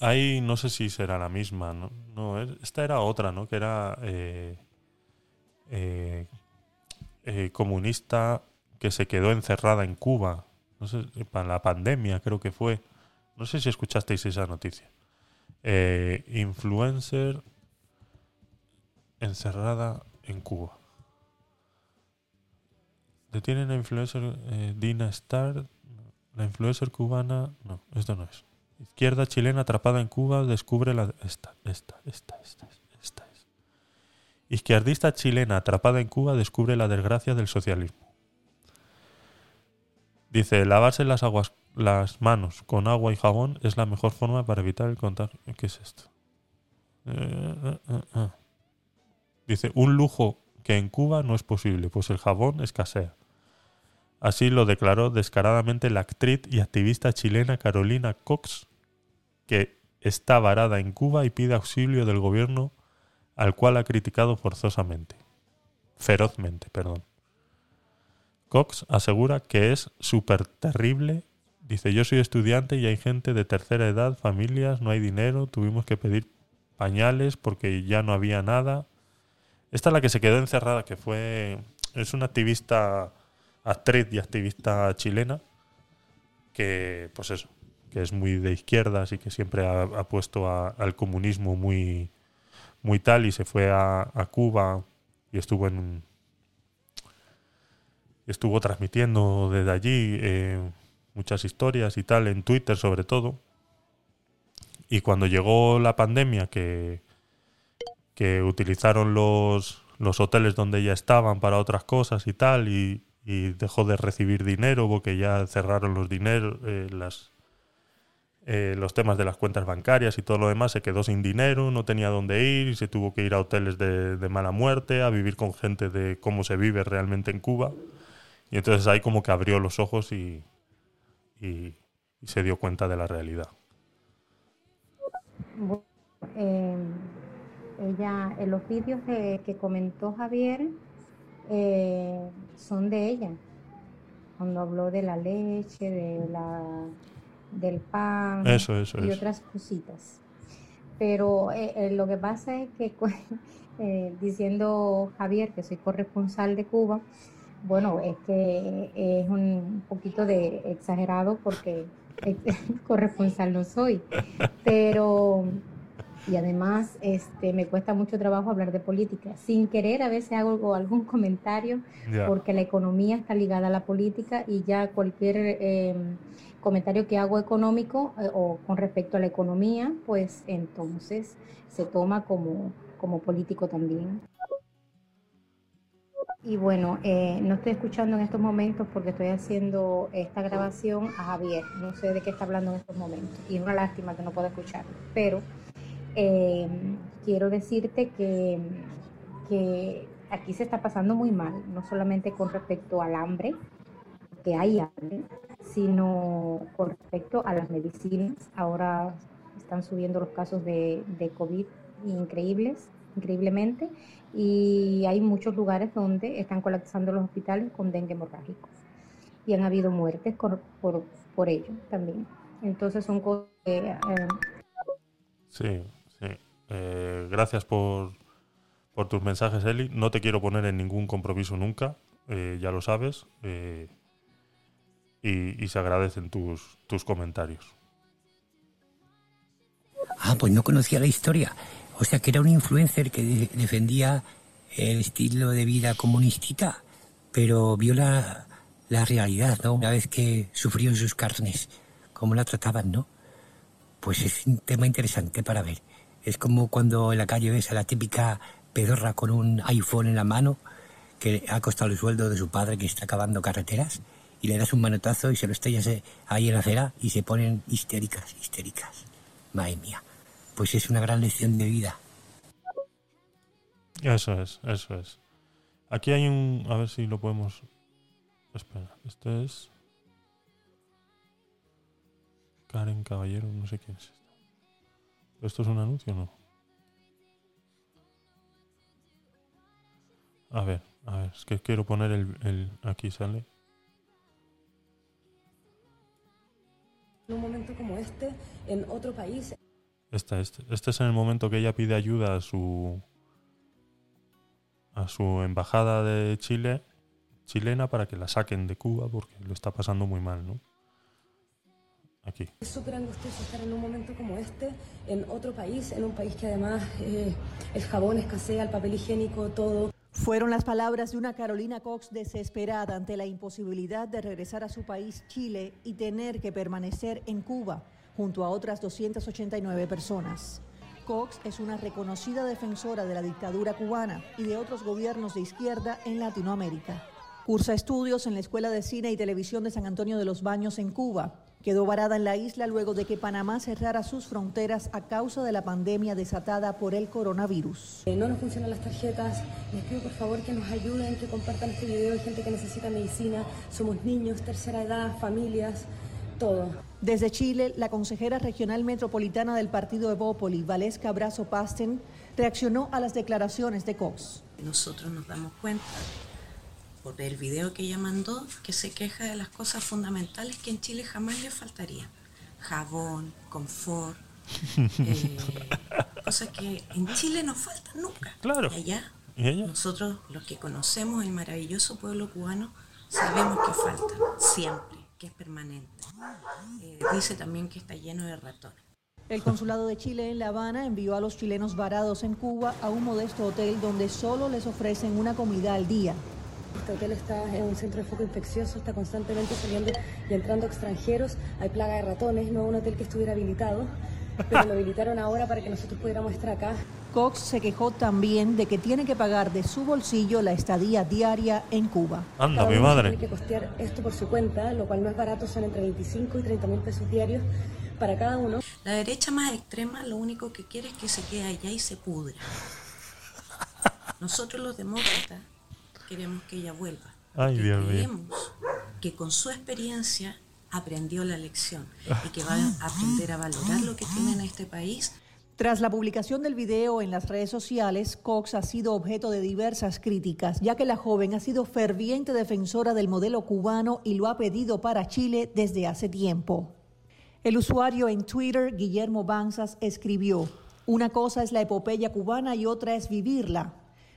Ahí no sé si será la misma, ¿no? No, es- esta era otra, ¿no? Que era eh, eh, eh, comunista que se quedó encerrada en Cuba. No sé, para la pandemia creo que fue. No sé si escuchasteis esa noticia. Eh, influencer encerrada en Cuba. Detienen a influencer eh, Dina Star. La influencer cubana. No, esto no es. Izquierda chilena atrapada en Cuba descubre la. Esta, esta, esta, esta, esta es. Izquierdista chilena atrapada en Cuba descubre la desgracia del socialismo. Dice, lavarse las aguas, las manos con agua y jabón es la mejor forma para evitar el contagio. ¿Qué es esto? Eh, eh, eh. Dice, un lujo que en Cuba no es posible, pues el jabón escasea. Así lo declaró descaradamente la actriz y activista chilena Carolina Cox, que está varada en Cuba y pide auxilio del gobierno al cual ha criticado forzosamente. Ferozmente, perdón. Cox asegura que es súper terrible. Dice, yo soy estudiante y hay gente de tercera edad, familias, no hay dinero, tuvimos que pedir pañales porque ya no había nada. Esta es la que se quedó encerrada, que fue... Es una activista, actriz y activista chilena, que pues eso, que es muy de izquierdas y que siempre ha, puesto al comunismo muy, muy tal y se fue a, a Cuba y estuvo en estuvo transmitiendo desde allí eh, muchas historias y tal en Twitter sobre todo y cuando llegó la pandemia que que utilizaron los los hoteles donde ya estaban para otras cosas y tal y, y dejó de recibir dinero porque ya cerraron los dineros eh, las eh, los temas de las cuentas bancarias y todo lo demás, se quedó sin dinero, no tenía dónde ir y se tuvo que ir a hoteles de, de mala muerte, a vivir con gente de cómo se vive realmente en Cuba. Y entonces ahí como que abrió los ojos y, y- y se dio cuenta de la realidad. Eh, ella, en los vídeos de- que comentó Javier eh, son de ella. Cuando habló de la leche, de la, del pan Eso, eso, y eso. otras cositas. Pero eh, eh, lo que pasa es que diciendo Javier que soy corresponsal de Cuba, bueno, es que es un poquito de exagerado porque corresponsal no soy. Pero, y además este, me cuesta mucho trabajo hablar de política. Sin querer a veces hago algún comentario porque la economía está ligada a la política y ya cualquier eh, comentario que hago económico eh, o con respecto a la economía, pues entonces se toma como, como político también. Y bueno, eh, no estoy escuchando en estos momentos porque estoy haciendo esta grabación a Javier. No sé de qué está hablando en estos momentos. Y es una lástima que no pueda escucharlo. Pero eh, quiero decirte que, que aquí se está pasando muy mal, no solamente con respecto al hambre, que hay hambre, sino con respecto a las medicinas. Ahora están subiendo los casos de, de COVID increíbles, increíblemente, y hay muchos lugares donde están colapsando los hospitales con dengue hemorrágico. Y han habido muertes por, por, por ello también. Entonces son cosas que, eh, Sí, sí. Eh, gracias por, por tus mensajes, Eli. No te quiero poner en ningún compromiso nunca, eh, ya lo sabes. eh, y, y se agradecen tus, tus comentarios. Ah, pues no conocía la historia. O sea, que era un influencer que de- defendía el estilo de vida comunista, pero vio la, la realidad, ¿no? Una vez que sufrió en sus carnes, cómo la trataban, ¿no? Pues es un tema interesante para ver. Es como cuando en la calle ves a la típica pedorra con un iPhone en la mano, que ha costado el sueldo de su padre que está acabando carreteras, y le das un manotazo y se lo estrellas eh, ahí en la acera y se ponen histéricas, histéricas. Madre mía. Pues es una gran lección de vida. Eso es, eso es. Aquí hay un... A ver si lo podemos... Espera, este es... Karen Caballero, no sé quién es esta. ¿Esto es un anuncio o no? A ver, a ver, es que quiero poner el... el aquí sale. En un momento como este, en otro país, Este, este es en el momento que ella pide ayuda a su a su embajada de Chile chilena para que la saquen de Cuba porque lo está pasando muy mal, ¿no? Aquí. es súper angustioso estar en un momento como este, en otro país, en un país que además eh, el jabón escasea, el papel higiénico, todo. Fueron las palabras de una Carolina Cox desesperada ante la imposibilidad de regresar a su país, Chile, y tener que permanecer en Cuba junto a otras 289 personas. Cox es una reconocida defensora de la dictadura cubana y de otros gobiernos de izquierda en Latinoamérica. Cursa estudios en la Escuela de Cine y Televisión de San Antonio de los Baños en Cuba. Quedó varada en la isla luego de que Panamá cerrara sus fronteras a causa de la pandemia desatada por el coronavirus. Eh, no nos funcionan las tarjetas. Les pido por favor que nos ayuden, que compartan este video. Hay gente que necesita medicina. Somos niños, tercera edad, familias, todo. Desde Chile, la consejera regional metropolitana del partido Evópoli, Valesca Brazo Pasten, reaccionó a las declaraciones de Cox. Nosotros nos damos cuenta por ver el video que ella mandó que se queja de las cosas fundamentales que en Chile jamás le faltarían. Jabón, confort, eh, cosas que en Chile nos faltan nunca. Claro. Y allá, ¿Y ella? nosotros los que conocemos el maravilloso pueblo cubano, sabemos que faltan, siempre, que es permanente. Eh, dice también que está lleno de ratones. El consulado de Chile en La Habana envió a los chilenos varados en Cuba a un modesto hotel donde solo les ofrecen una comida al día. Este hotel está en un centro de foco infeccioso, está constantemente saliendo y entrando extranjeros. Hay plaga de ratones, no es un hotel que estuviera habilitado, pero lo habilitaron ahora para que nosotros pudiéramos estar acá. Cox se quejó también de que tiene que pagar de su bolsillo la estadía diaria en Cuba. Anda, Cada mi madre. Tiene que costear esto por su cuenta, lo cual no es barato, son entre 25 y 30 mil pesos diarios para cada uno. La derecha más extrema lo único que quiere es que se quede allá y se pudra. Nosotros los demócratas queremos que ella vuelva. Ay, Dios mío. creemos que con su experiencia aprendió la lección y que va a aprender a valorar lo que tiene en este país Tras la publicación del video en las redes sociales, Cox ha sido objeto de diversas críticas, ya que la joven ha sido ferviente defensora del modelo cubano y lo ha pedido para Chile desde hace tiempo. El usuario en Twitter, Guillermo Banzas, escribió, una cosa es la epopeya cubana y otra es vivirla.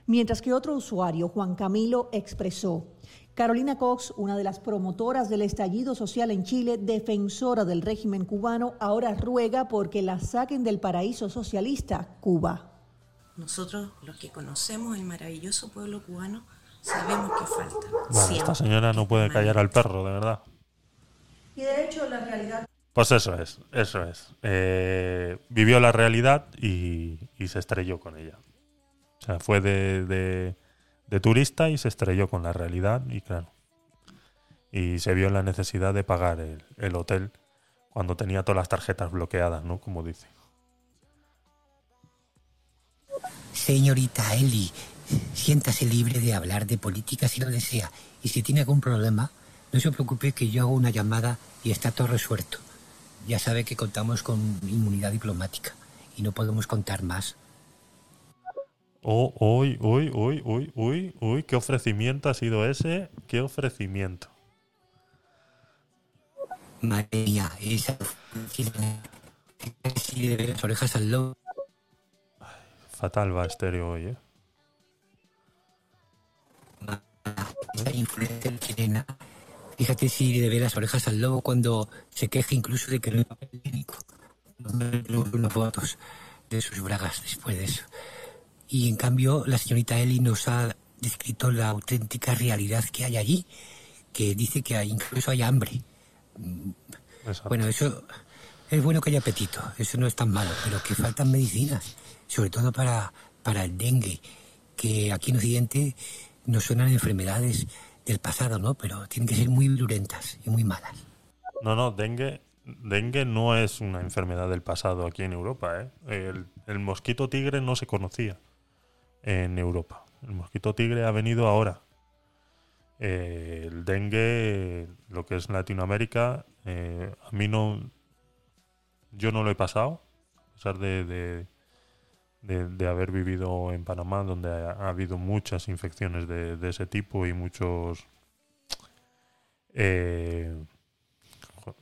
Mientras que otro usuario, Juan Camilo, expresó, Carolina Cox, una de las promotoras del estallido social en Chile, defensora del régimen cubano, ahora ruega porque la saquen del paraíso socialista, Cuba. Nosotros, los que conocemos el maravilloso pueblo cubano, sabemos que falta. Bueno, siempre. esta señora no puede callar al perro, de verdad. Y de hecho, la realidad Pues eso es, eso es. Eh, vivió la realidad y, y se estrelló con ella. O sea, fue de, de- de turista y se estrelló con la realidad y claro. Y se vio la necesidad de pagar el, el hotel cuando tenía todas las tarjetas bloqueadas, ¿no? Como dice. Señorita Eli, siéntase libre de hablar de política si lo desea. Y si tiene algún problema, no se preocupe que yo hago una llamada y está todo resuelto. Ya sabe que contamos con inmunidad diplomática y no podemos contar más. Oh, uy, uy, uy, uy, uy, uy, qué ofrecimiento ha sido ese, qué ofrecimiento. Madre mía, esa le ve las orejas al lobo. Fatal va estéreo hoy, ¿eh? Esa influencer chilena. Fíjate si ve las orejas al lobo cuando se queja incluso de que no hay papel higiénico. Fotos de sus bragas después de eso. Y en cambio, la señorita Eli nos ha descrito la auténtica realidad que hay allí, que dice que hay- incluso hay hambre. Bueno, eso es bueno que haya apetito, eso no es tan malo, pero que faltan medicinas, sobre todo para, para el dengue, que aquí en Occidente nos suenan enfermedades del pasado, ¿no? Pero tienen que ser muy virulentas y muy malas. No, no, dengue, dengue no es una enfermedad del pasado aquí en Europa. ¿eh? El, el mosquito tigre no se conocía en Europa. El mosquito tigre ha venido ahora. Eh, el dengue, lo que es Latinoamérica, eh, a mí no. Yo no lo he pasado, a pesar de, de, haber vivido en Panamá, donde ha, ha habido muchas infecciones de, ese tipo y muchos.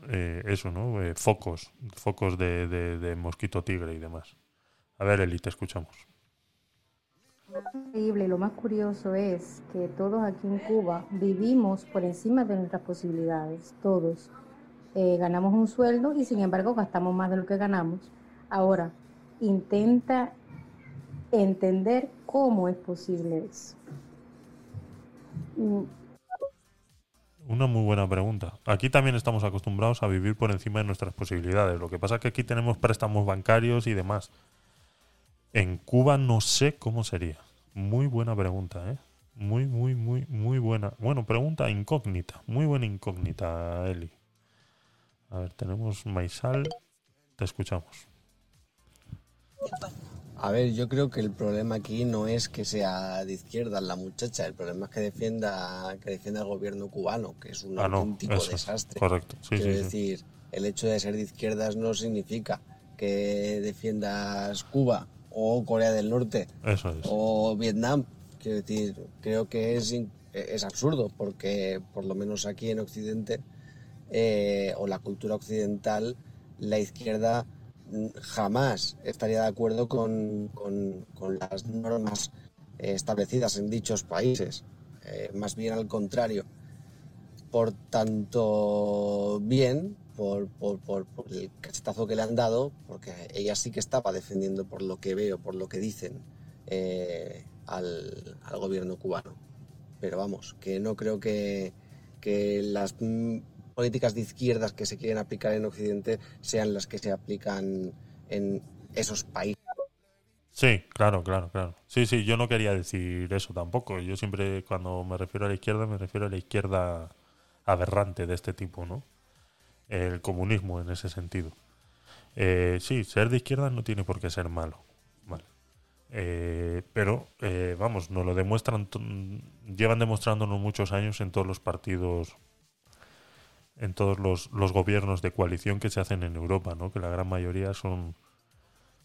eh, eso, ¿no? Focos, focos de- de mosquito tigre y demás. A ver, Eli, te escuchamos. Increíble, lo más curioso es que todos aquí en Cuba vivimos por encima de nuestras posibilidades, todos. Eh, ganamos un sueldo y sin embargo gastamos más de lo que ganamos. Ahora, intenta entender cómo es posible eso. Mm, Una muy buena pregunta. Aquí también estamos acostumbrados a vivir por encima de nuestras posibilidades. Lo que pasa es que aquí tenemos préstamos bancarios y demás. En Cuba no sé cómo sería. Muy buena pregunta, ¿eh? Muy, muy, muy, muy buena. Bueno, pregunta incógnita. Muy buena incógnita, Eli. A ver, tenemos Maisal. Te escuchamos. A ver, yo creo que el problema aquí no es que sea de izquierda la muchacha, el problema es que defienda que defienda al gobierno cubano, que es un Ah, auténtico desastre. correcto. Sí, Quiero sí, sí. decir, el hecho de ser de izquierdas no significa que defiendas Cuba o Corea del Norte Eso es. o Vietnam. Quiero decir, creo que es, es absurdo porque por lo menos aquí en Occidente eh, o la cultura occidental, la izquierda mm, jamás estaría de acuerdo con, con- con las normas eh, establecidas en dichos países. Eh, más bien al contrario. Por tanto, bien, por, por- el cachetazo que le han dado, porque ella sí que estaba defendiendo, por lo que veo, por lo que dicen, eh, al, al gobierno cubano. Pero vamos, que no creo que, que las políticas de izquierdas que se quieren aplicar en Occidente sean las que se aplican en esos países. Sí, claro, claro, claro. Sí, sí, yo no quería decir eso tampoco. Yo siempre, cuando me refiero a la izquierda, me refiero a la izquierda aberrante de este tipo, ¿no? El comunismo en ese sentido. Eh, sí, ser de izquierda no tiene por qué ser malo. Vale. Eh, pero, eh, vamos, nos lo demuestran, llevan demostrándonos muchos años en todos los partidos, en todos los, los gobiernos de coalición que se hacen en Europa, ¿no? Que la gran mayoría son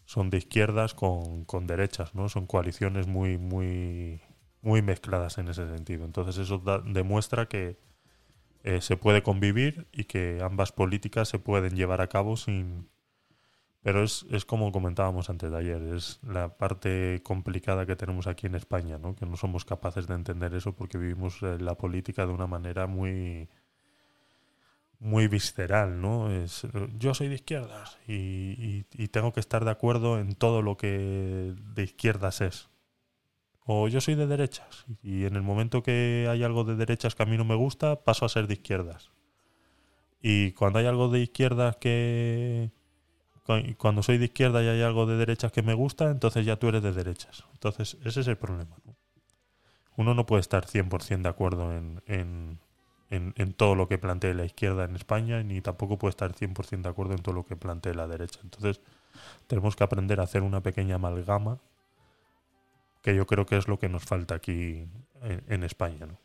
son de izquierdas con, con derechas, ¿no? Son coaliciones muy, muy, muy mezcladas en ese sentido. Entonces eso da- demuestra que eh, se puede convivir y que ambas políticas se pueden llevar a cabo sin... Pero es, es como comentábamos antes de ayer, es la parte complicada que tenemos aquí en España, ¿no? Que no somos capaces de entender eso porque vivimos eh, la política de una manera muy muy visceral, ¿no? Es, yo soy de izquierdas y, y- y tengo que estar de acuerdo en todo lo que de izquierdas es. O yo soy de derechas y en el momento que hay algo de derechas que a mí no me gusta, paso a ser de izquierdas. Y cuando hay algo de izquierdas que... Cuando soy de izquierda y hay algo de derechas que me gusta, entonces ya tú eres de derechas. Entonces ese es el problema. ¿no? Uno no puede estar 100% de acuerdo en, en, en, en todo lo que plantee la izquierda en España, ni tampoco puede estar 100% de acuerdo en todo lo que plantee la derecha. Entonces, tenemos que aprender a hacer una pequeña amalgama, que yo creo que es lo que nos falta aquí en, en España. ¿no?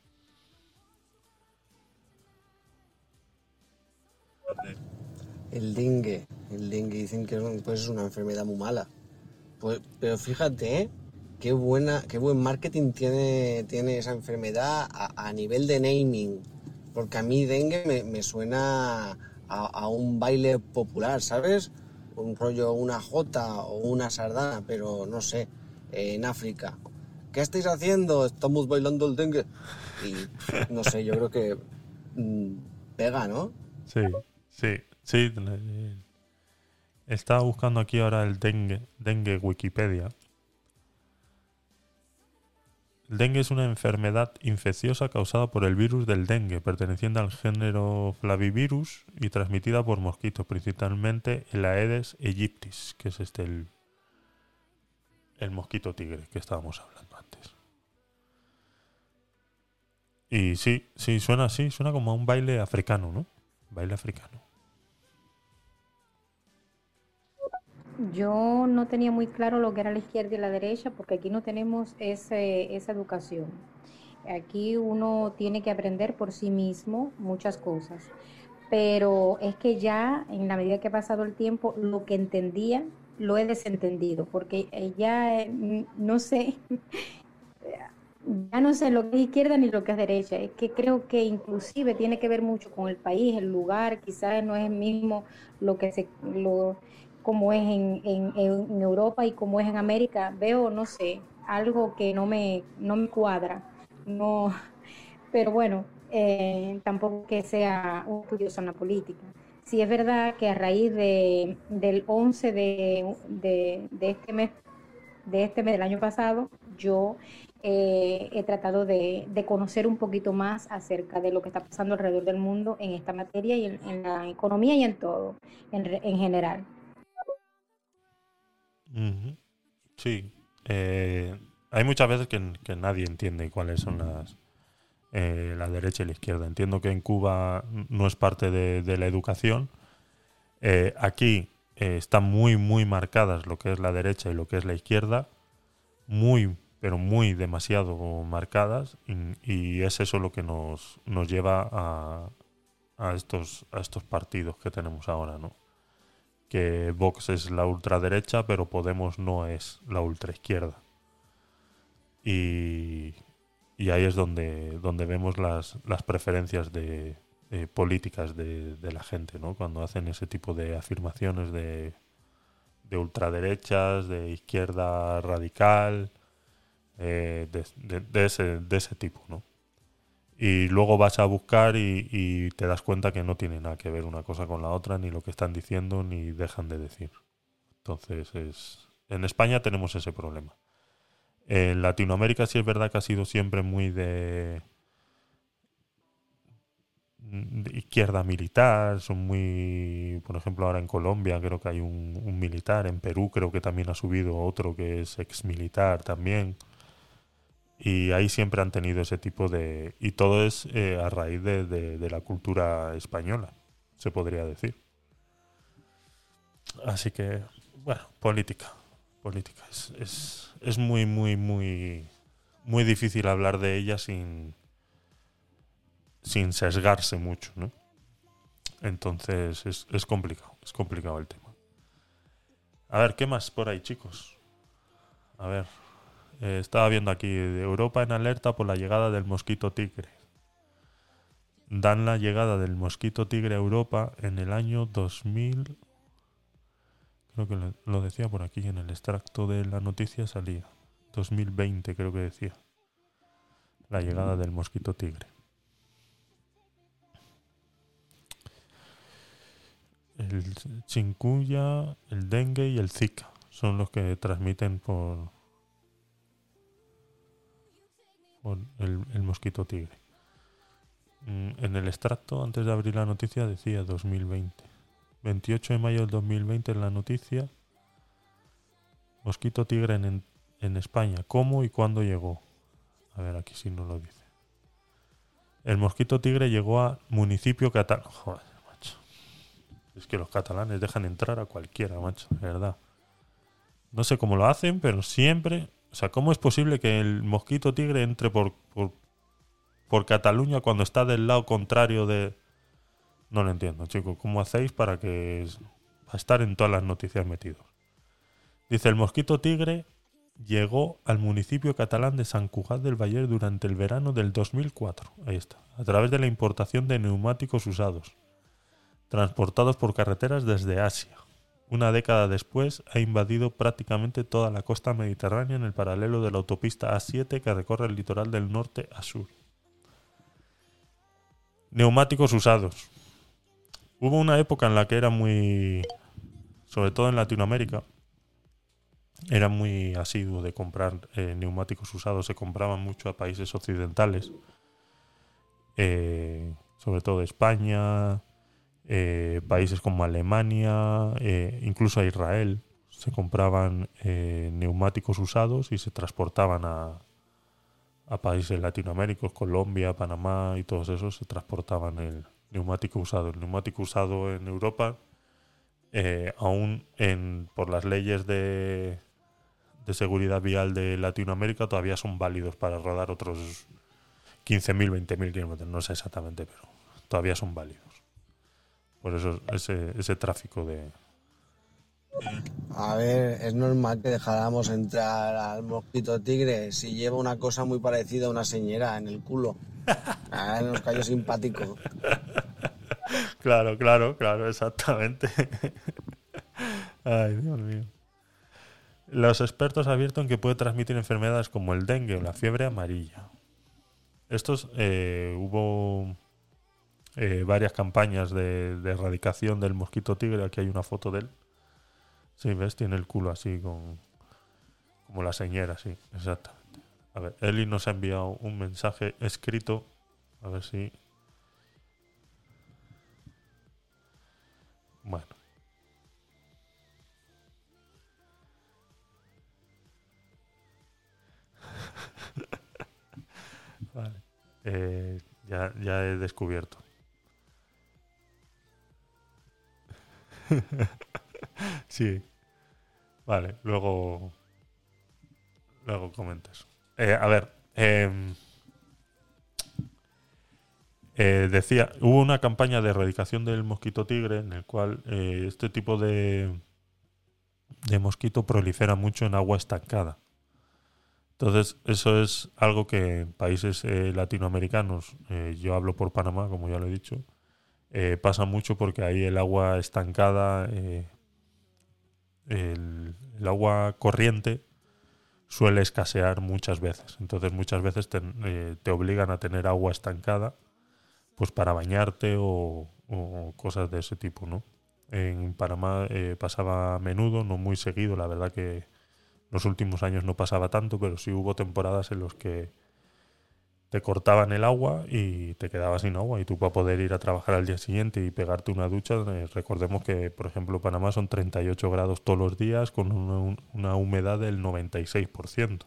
El dengue, el dengue dicen que pues es una enfermedad muy mala. Pues, pero fíjate, ¿eh? qué buena, qué buen marketing tiene, tiene esa enfermedad a, a nivel de naming. Porque a mí dengue me, me suena a, a un baile popular, ¿sabes? Un rollo, una jota o una sardana, pero no sé, en África. ¿Qué estáis haciendo? Estamos bailando el dengue. Y no sé, yo creo que mm, pega, ¿no? Sí, sí, sí. Estaba buscando aquí ahora el dengue, dengue Wikipedia. El dengue es una enfermedad infecciosa causada por el virus del dengue, perteneciente al género Flavivirus y transmitida por mosquitos, principalmente el Aedes aegyptis, que es este el, el mosquito tigre que estábamos hablando antes. Y sí, sí, suena así, suena como a un baile africano, ¿no? Baile africano. Yo no tenía muy claro lo que era la izquierda y la derecha porque aquí no tenemos ese- esa educación. Aquí uno tiene que aprender por sí mismo muchas cosas. Pero es que ya en la medida que ha pasado el tiempo, lo que entendía lo he desentendido porque eh, ya eh, no sé, ya no sé lo que es izquierda ni lo que es derecha. Es que creo que inclusive tiene que ver mucho con el país, el lugar, quizás no es el mismo lo que se, lo, como es en, en, en Europa y como es en América. Veo, no sé, algo que no me, no me cuadra. No, pero bueno, eh, tampoco que sea un estudioso en la política. Sí es verdad que a raíz de, del 11 de, de, este mes, de este mes del año pasado, yo eh, he tratado de, de conocer un poquito más acerca de lo que está pasando alrededor del mundo en esta materia y en, la economía y en todo, en, en general. Sí. Eh, hay muchas veces que, que nadie entiende cuáles son las eh, la derecha y la izquierda. Entiendo que en Cuba no es parte de, la educación, Eh, aquí eh, están muy, muy marcadas lo que es la derecha y lo que es la izquierda, muy, pero muy demasiado marcadas, y, y es eso lo que nos, nos lleva a, a, estos, a estos partidos que tenemos ahora, ¿no? Que Vox es la ultraderecha, pero Podemos no es la ultraizquierda. Y, y ahí es donde, donde vemos las, las preferencias de, eh, políticas de, la gente, ¿no? Cuando hacen ese tipo de afirmaciones de, de ultraderechas, de izquierda radical, eh, de ese, de ese tipo, ¿no? Y luego vas a buscar y, y te das cuenta que no tiene nada que ver una cosa con la otra, ni lo que están diciendo, ni dejan de decir. Entonces, es, en España tenemos ese problema. En Latinoamérica sí es verdad que ha sido siempre muy de, izquierda militar, son muy, por ejemplo, ahora en Colombia creo que hay un, militar, en Perú creo que también ha subido otro que es ex militar también. Y ahí siempre han tenido ese tipo de... Y todo es eh, a raíz de, de- la cultura española, se podría decir. Así que, bueno, política. Política. Es, es muy, muy, muy, muy difícil hablar de ella sin, sin sesgarse mucho, ¿no? Entonces es, es complicado, es complicado el tema. A ver, ¿qué más por ahí, chicos? A ver, eh, estaba viendo aquí, de Europa en alerta por la llegada del mosquito tigre. Dan la llegada del mosquito tigre a Europa en el año 2000. Creo que lo, decía por aquí en el extracto de la noticia salía. 2020 creo que decía. La llegada del mosquito tigre. El chikungunya, el dengue y el zika son los que transmiten por, por el, el mosquito tigre. Mm, En el extracto, antes de abrir la noticia, decía 2020. 28 de mayo del 2020 en la noticia. Mosquito tigre en, en España. ¿Cómo y cuándo llegó? A ver, aquí sí no lo dice. El mosquito tigre llegó a municipio catalán. Joder, macho. Es que los catalanes dejan entrar a cualquiera, macho, verdad. No sé cómo lo hacen, pero siempre. O sea, ¿cómo es posible que el mosquito tigre entre por, por, por Cataluña cuando está del lado contrario de. No lo entiendo, chicos. ¿Cómo hacéis para que. para estar en todas las noticias metidos? Dice: el mosquito tigre llegó al municipio catalán de Sant Cugat del Valle durante el verano del 2004. Ahí está. A través de la importación de neumáticos usados, transportados por carreteras desde Asia. Una década después ha invadido prácticamente toda la costa mediterránea en el paralelo de la autopista A7 que recorre el litoral del norte a sur. Neumáticos usados. Hubo una época en la que era muy, sobre todo en Latinoamérica, era muy asiduo de comprar eh, neumáticos usados. Se compraban mucho a países occidentales, eh, sobre todo España, eh, países como Alemania, incluso a Israel. Se compraban neumáticos usados y se transportaban a, a países latinoaméricos, Colombia, Panamá y todos esos, se transportaban el neumático usado. El neumático usado en Europa, eh, aún en, por las leyes de, de seguridad vial de Latinoamérica, todavía son válidos para rodar otros 15.000, 20.000 kilómetros. No sé exactamente, pero todavía son válidos. Por eso ese, ese tráfico de... A ver, es normal que dejáramos entrar al mosquito tigre si lleva una cosa muy parecida a una señora en el culo. Ah, nos cayó simpático. Claro, claro, claro, exactamente. Ay, Dios mío. Los expertos advierten que puede transmitir enfermedades como el dengue o la fiebre amarilla. Estos eh, hubo eh, varias campañas de, de erradicación del mosquito tigre. Aquí hay una foto de él. Sí, ves, tiene el culo así con como la señora, sí, exactamente. A ver, Eli nos ha enviado un mensaje escrito. A ver si. Bueno. vale. Eh, ya, ya he descubierto. sí. Vale, luego. Luego comentes. Eh, a ver. em, eh, decía, hubo una campaña de erradicación del mosquito tigre en el cual eh, este tipo de, de mosquito prolifera mucho en agua estancada. Entonces, eso es algo que en países latinoamericanos, yo hablo por Panamá, como ya lo he dicho, pasa mucho porque ahí el agua estancada, el, agua corriente suele escasear muchas veces. Entonces, muchas veces te, eh, obligan a tener agua estancada pues para bañarte o, o cosas de ese tipo, ¿no? En Panamá eh, pasaba a menudo, no muy seguido, la verdad que los últimos años no pasaba tanto, pero sí hubo temporadas en los que te cortaban el agua y te quedabas sin agua y tú para poder ir a trabajar al día siguiente y pegarte una ducha, eh, recordemos que por ejemplo Panamá son 38 grados todos los días con una, una humedad del 96%.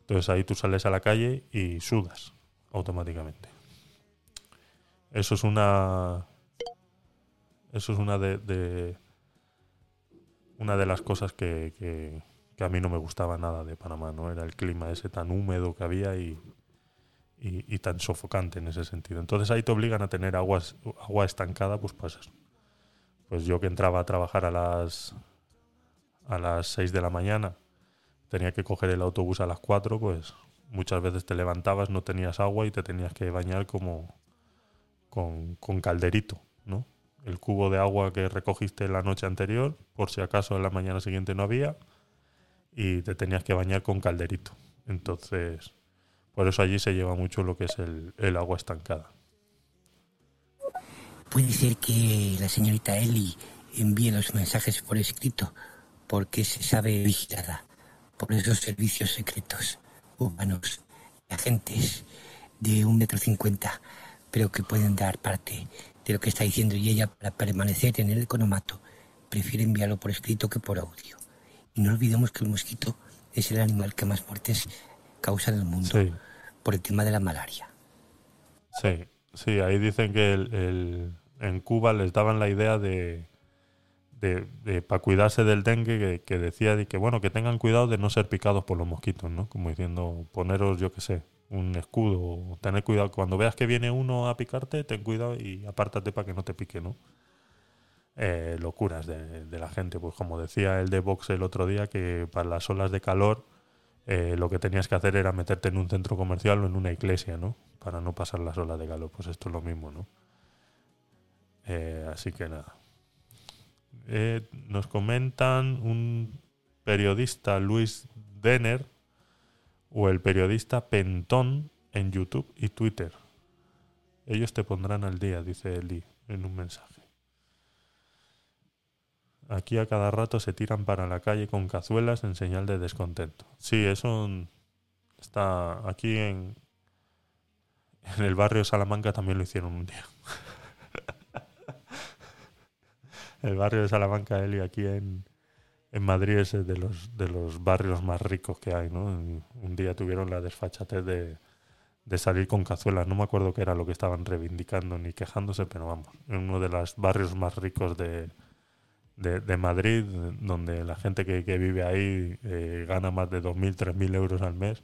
Entonces ahí tú sales a la calle y sudas automáticamente. Eso es una eso es una de, de- una de las cosas que, que- que a mí no me gustaba nada de Panamá, ¿no? Era el clima ese tan húmedo que había y, y, tan sofocante en ese sentido. Entonces ahí te obligan a tener aguas, agua estancada, pues pues eso. Pues yo que entraba a trabajar a las a las 6 de la mañana, tenía que coger el autobús a las 4, pues muchas veces te levantabas, no tenías agua y te tenías que bañar como con, con calderito, ¿no? El cubo de agua que recogiste la noche anterior, por si acaso en la mañana siguiente no había, y te tenías que bañar con calderito. Entonces, por eso allí se lleva mucho lo que es el, agua estancada. Puede ser que la señorita Ellie envíe los mensajes por escrito porque se sabe vigilada por esos servicios secretos humanos, agentes de un metro cincuenta, pero que pueden dar parte de lo que está diciendo y ella para permanecer en el economato prefiere enviarlo por escrito que por audio. Y no olvidemos que el mosquito es el animal que más muertes causa en el mundo Sí. por el tema de la malaria. Sí, sí, ahí dicen que el- el- en Cuba les daban la idea de, de, para cuidarse del dengue, que, que decía de que bueno, que tengan cuidado de no ser picados por los mosquitos, ¿no? Como diciendo, poneros, yo qué sé, un escudo, o tener cuidado, cuando veas que viene uno a picarte, ten cuidado y apártate para que no te pique, ¿no? Eh, locuras de, de la gente, pues como decía el de Vox el otro día, que para las olas de calor eh, lo que tenías que hacer era meterte en un centro comercial o en una iglesia, ¿no? Para no pasar las olas de calor. Pues esto es lo mismo, ¿no? Eh, así que nada. Eh, nos comentan un periodista Luis Denner o el periodista Pentón en YouTube y Twitter. Ellos te pondrán al día, dice Eli en un mensaje. Aquí a cada rato se tiran para la calle con cazuelas en señal de descontento. Sí, eso está aquí en, el barrio Salamanca también lo hicieron un día. el barrio de Salamanca, Eli, aquí en, Madrid es de los, de los barrios más ricos que hay, ¿no? Y un día tuvieron la desfachatez de, de salir con cazuelas. No me acuerdo qué era lo que estaban reivindicando ni quejándose, pero vamos, en uno de los barrios más ricos de, de, Madrid, donde la gente que, vive ahí eh, gana más de 2.000, 3.000 euros al mes,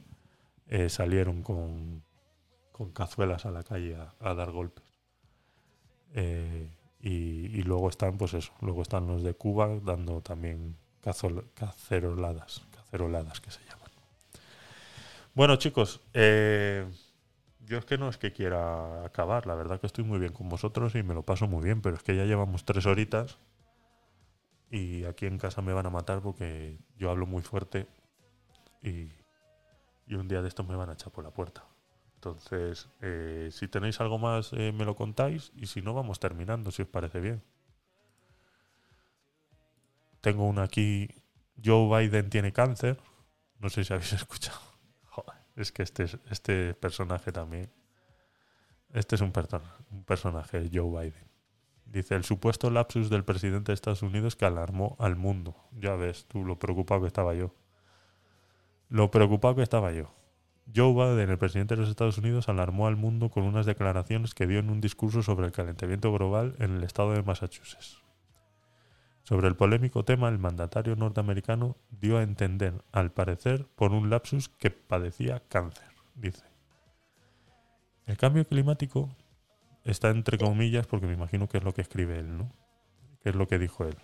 eh, salieron con, con cazuelas a la calle a, dar golpes. Eh, y, luego están, pues eso, luego están los de Cuba dando también cazol- caceroladas, caceroladas que se llaman. Bueno, chicos, yo es que no es que quiera acabar, la verdad que estoy muy bien con vosotros y me lo paso muy bien, pero es que ya llevamos tres horitas y aquí en casa me van a matar porque yo hablo muy fuerte y, y un día de estos me van a echar por la puerta. Entonces, eh, si tenéis algo más, eh, me lo contáis y si no, vamos terminando, si os parece bien. Tengo una aquí, Joe Biden tiene cáncer. No sé si habéis escuchado. Joder, es que este, es- este personaje también. Este es un, perso- un personaje, Joe Biden. Dice, el supuesto lapsus del presidente de Estados Unidos que alarmó al mundo. Ya ves tú lo preocupado que estaba yo. Lo preocupado que estaba yo. Joe Biden, el presidente de los Estados Unidos, alarmó al mundo con unas declaraciones que dio en un discurso sobre el calentamiento global en el estado de Massachusetts. Sobre el polémico tema, el mandatario norteamericano dio a entender, al parecer, por un lapsus que padecía cáncer, dice. El cambio climático está entre comillas porque me imagino que es lo que escribe él, ¿no? Que es lo que dijo él.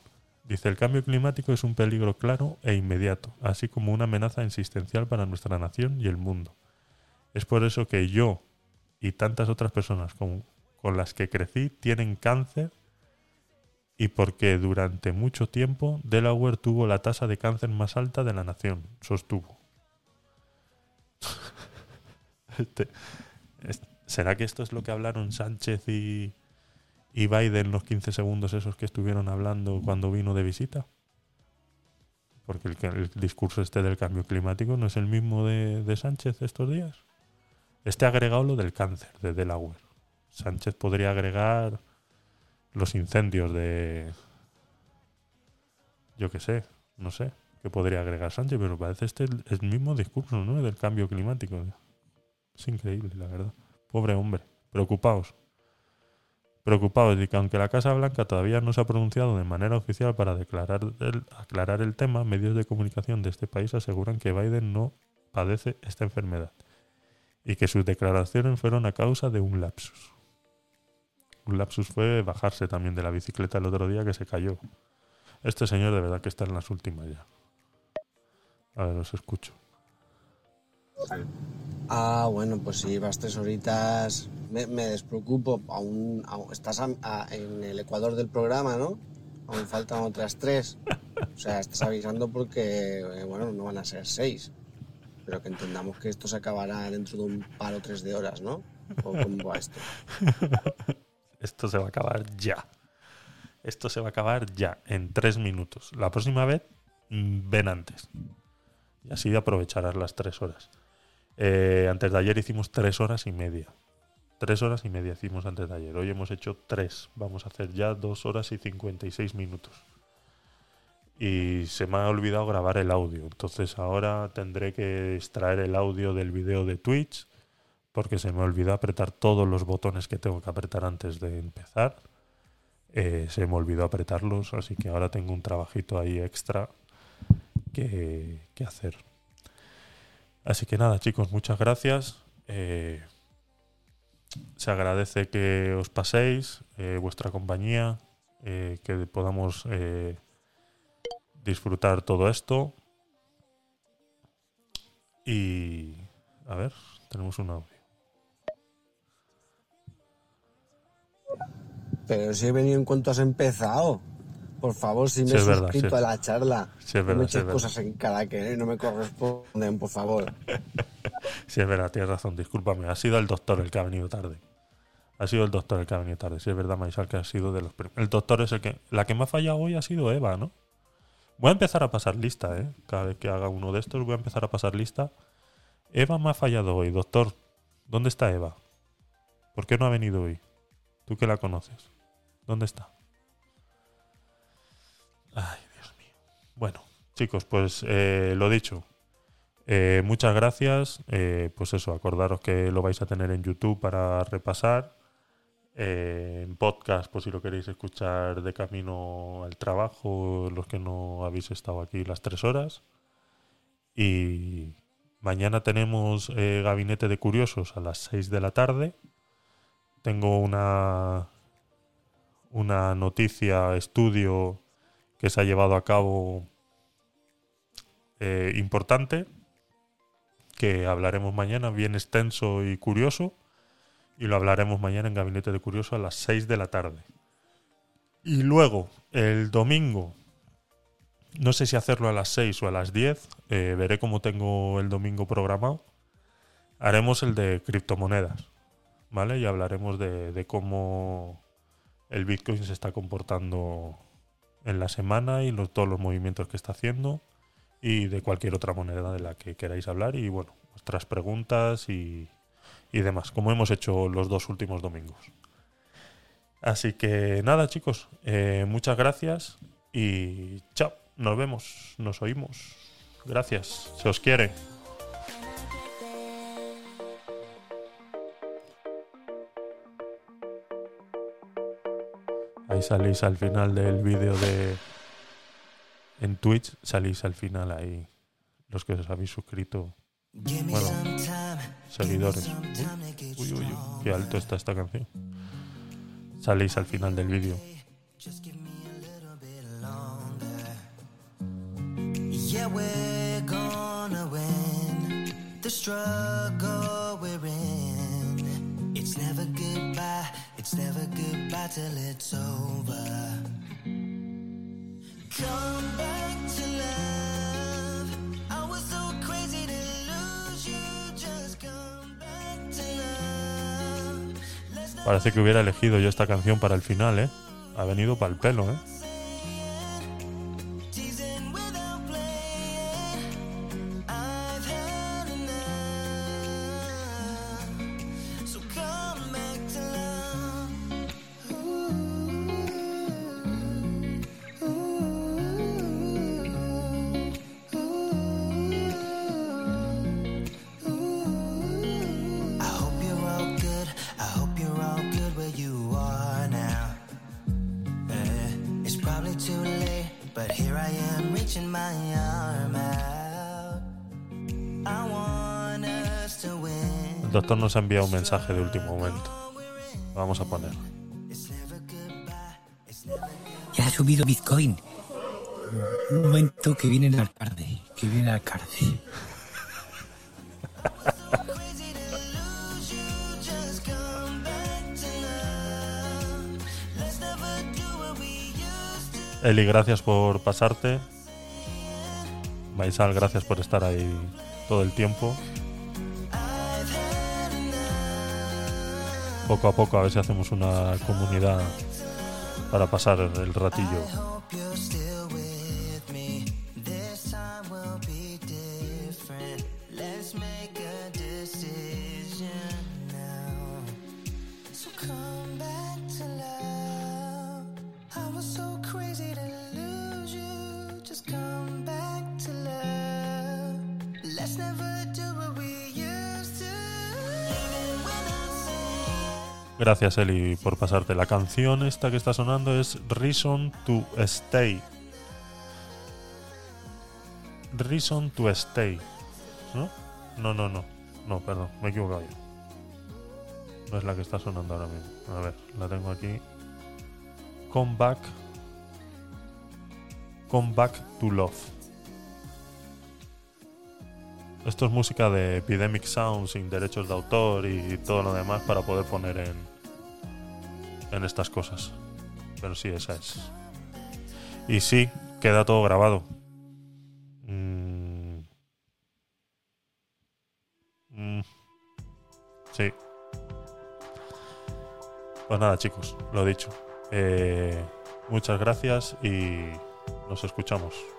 Dice, el cambio climático es un peligro claro e inmediato, así como una amenaza existencial para nuestra nación y el mundo. Es por eso que yo y tantas otras personas con, con las que crecí tienen cáncer y porque durante mucho tiempo Delaware tuvo la tasa de cáncer más alta de la nación, sostuvo. Este- es- ¿Será que esto es lo que hablaron Sánchez y, y Biden los 15 segundos esos que estuvieron hablando cuando vino de visita? Porque el, que- discurso este del cambio climático no es el mismo de, de Sánchez estos días. Este ha agregado lo del cáncer de Delaware. Sánchez podría agregar los incendios de... Yo qué sé, no sé qué podría agregar Sánchez, pero parece este el, el mismo discurso, ¿no? Del cambio climático. Es increíble, la verdad. Pobre hombre. Preocupaos. Preocupaos de que aunque la Casa Blanca todavía no se ha pronunciado de manera oficial para aclarar el tema, medios de comunicación de este país aseguran que Biden no padece esta enfermedad y que sus declaraciones fueron a causa de un lapsus. Un lapsus fue bajarse también de la bicicleta el otro día que se cayó. Este señor de verdad que está en las últimas ya. A ver, os escucho. Ah, bueno, pues si vas tres horitas, me, despreocupo. Aún, aún- estás en el ecuador del programa, ¿no? Aún faltan otras tres. O sea, estás avisando porque, eh, bueno, no van a ser seis. Pero que entendamos que esto se acabará dentro de un par o tres de horas, ¿no? ¿O cómo va esto? Esto se va a acabar ya. Esto se va a acabar ya, en tres minutos. La próxima vez, mm, ven antes. Y así aprovecharás las tres horas. Eh, antes de ayer hicimos tres horas y media. Tres horas y media hicimos antes de ayer. Hoy hemos hecho tres. Vamos a hacer ya dos horas y 56 minutos. Y se me ha olvidado grabar el audio. Entonces ahora tendré que extraer el audio del video de Twitch. Porque se me olvidó apretar todos los botones que tengo que apretar antes de empezar. Eh, se me olvidó apretarlos. Así que ahora tengo un trabajito ahí extra que, que hacer. Así que nada, chicos, muchas gracias. Eh, se agradece que os paséis, eh, vuestra compañía, eh, que podamos disfrutar todo esto. Y a ver, tenemos un audio. Pero si he venido en cuanto has empezado. Por favor, si me Sí, he es verdad, suscrito a la charla. Sí, es no verdad, me sí, eches cosas en cara que no me corresponden, por favor. Sí, es verdad, tienes razón, discúlpame. Ha sido el doctor el que ha venido tarde. Ha sido el doctor el que ha venido tarde. Sí, es verdad, Maisal, que ha sido de los prim- El doctor es el que. La que me ha fallado hoy ha sido Eva, ¿no? Voy a empezar a pasar lista, ¿eh? Cada vez que haga uno de estos, voy a empezar a pasar lista. Eva me ha fallado hoy, doctor. ¿Dónde está Eva? ¿Por qué no ha venido hoy? Tú que la conoces. ¿Dónde está? Ay, Dios mío. Bueno, chicos, pues eh, lo dicho. Eh, muchas gracias. Eh, pues eso, acordaros que lo vais a tener en YouTube para repasar. En podcast, por si lo queréis escuchar de camino al trabajo, los que no habéis estado aquí las tres horas. Y mañana tenemos Gabinete de Curiosos a las 6 de la tarde. Tengo una, una noticia, estudio que se ha llevado a cabo eh, importante, que hablaremos mañana, bien extenso y curioso, y lo hablaremos mañana en Gabinete de Curioso a las 6 de la tarde. Y luego, el domingo, no sé si hacerlo a las 6 o a las 10, eh, veré cómo tengo el domingo programado. Haremos el de criptomonedas, ¿vale? Y hablaremos de, de cómo el Bitcoin se está comportando en la semana y todos los movimientos que está haciendo y de cualquier otra moneda de la que queráis hablar y bueno, vuestras preguntas y, y demás, como hemos hecho los dos últimos domingos. Así que nada chicos, eh, muchas gracias y chao, nos vemos, nos oímos. Gracias, se os quiere. Ahí salís al final del vídeo de en Twitch salís al final ahí, los que os habéis suscrito. Bueno, seguidores. Uy, uy, uy, qué alto está esta canción. Salís al final del vídeo. Yeah, we're gonna win the struggle till it's over. Parece que hubiera elegido yo esta canción para el final, ¿eh? Ha venido para el pelo, ¿eh? Doctor nos ha enviado un mensaje de último momento. Lo vamos a poner. Ya ha subido Bitcoin. Un momento que viene el alcalde. Que viene el alcalde. Eli, gracias por pasarte. Maisal, gracias por estar ahí todo el tiempo. Poco a poco a ver si hacemos una comunidad para pasar el ratillo. Gracias, Eli, por pasarte. La canción esta que está sonando es Reason to Stay. Reason to Stay. ¿No? No, no, no. No, perdón, me he equivocado yo. No es la que está sonando ahora mismo. A ver, la tengo aquí. Come back. Come back to love. Esto es música de Epidemic Sound sin derechos de autor y todo lo demás para poder poner en, en estas cosas. Pero sí, esa es. Y sí, queda todo grabado. Mm. Mm. Sí. Pues nada, chicos, lo dicho. Eh, muchas gracias y nos escuchamos.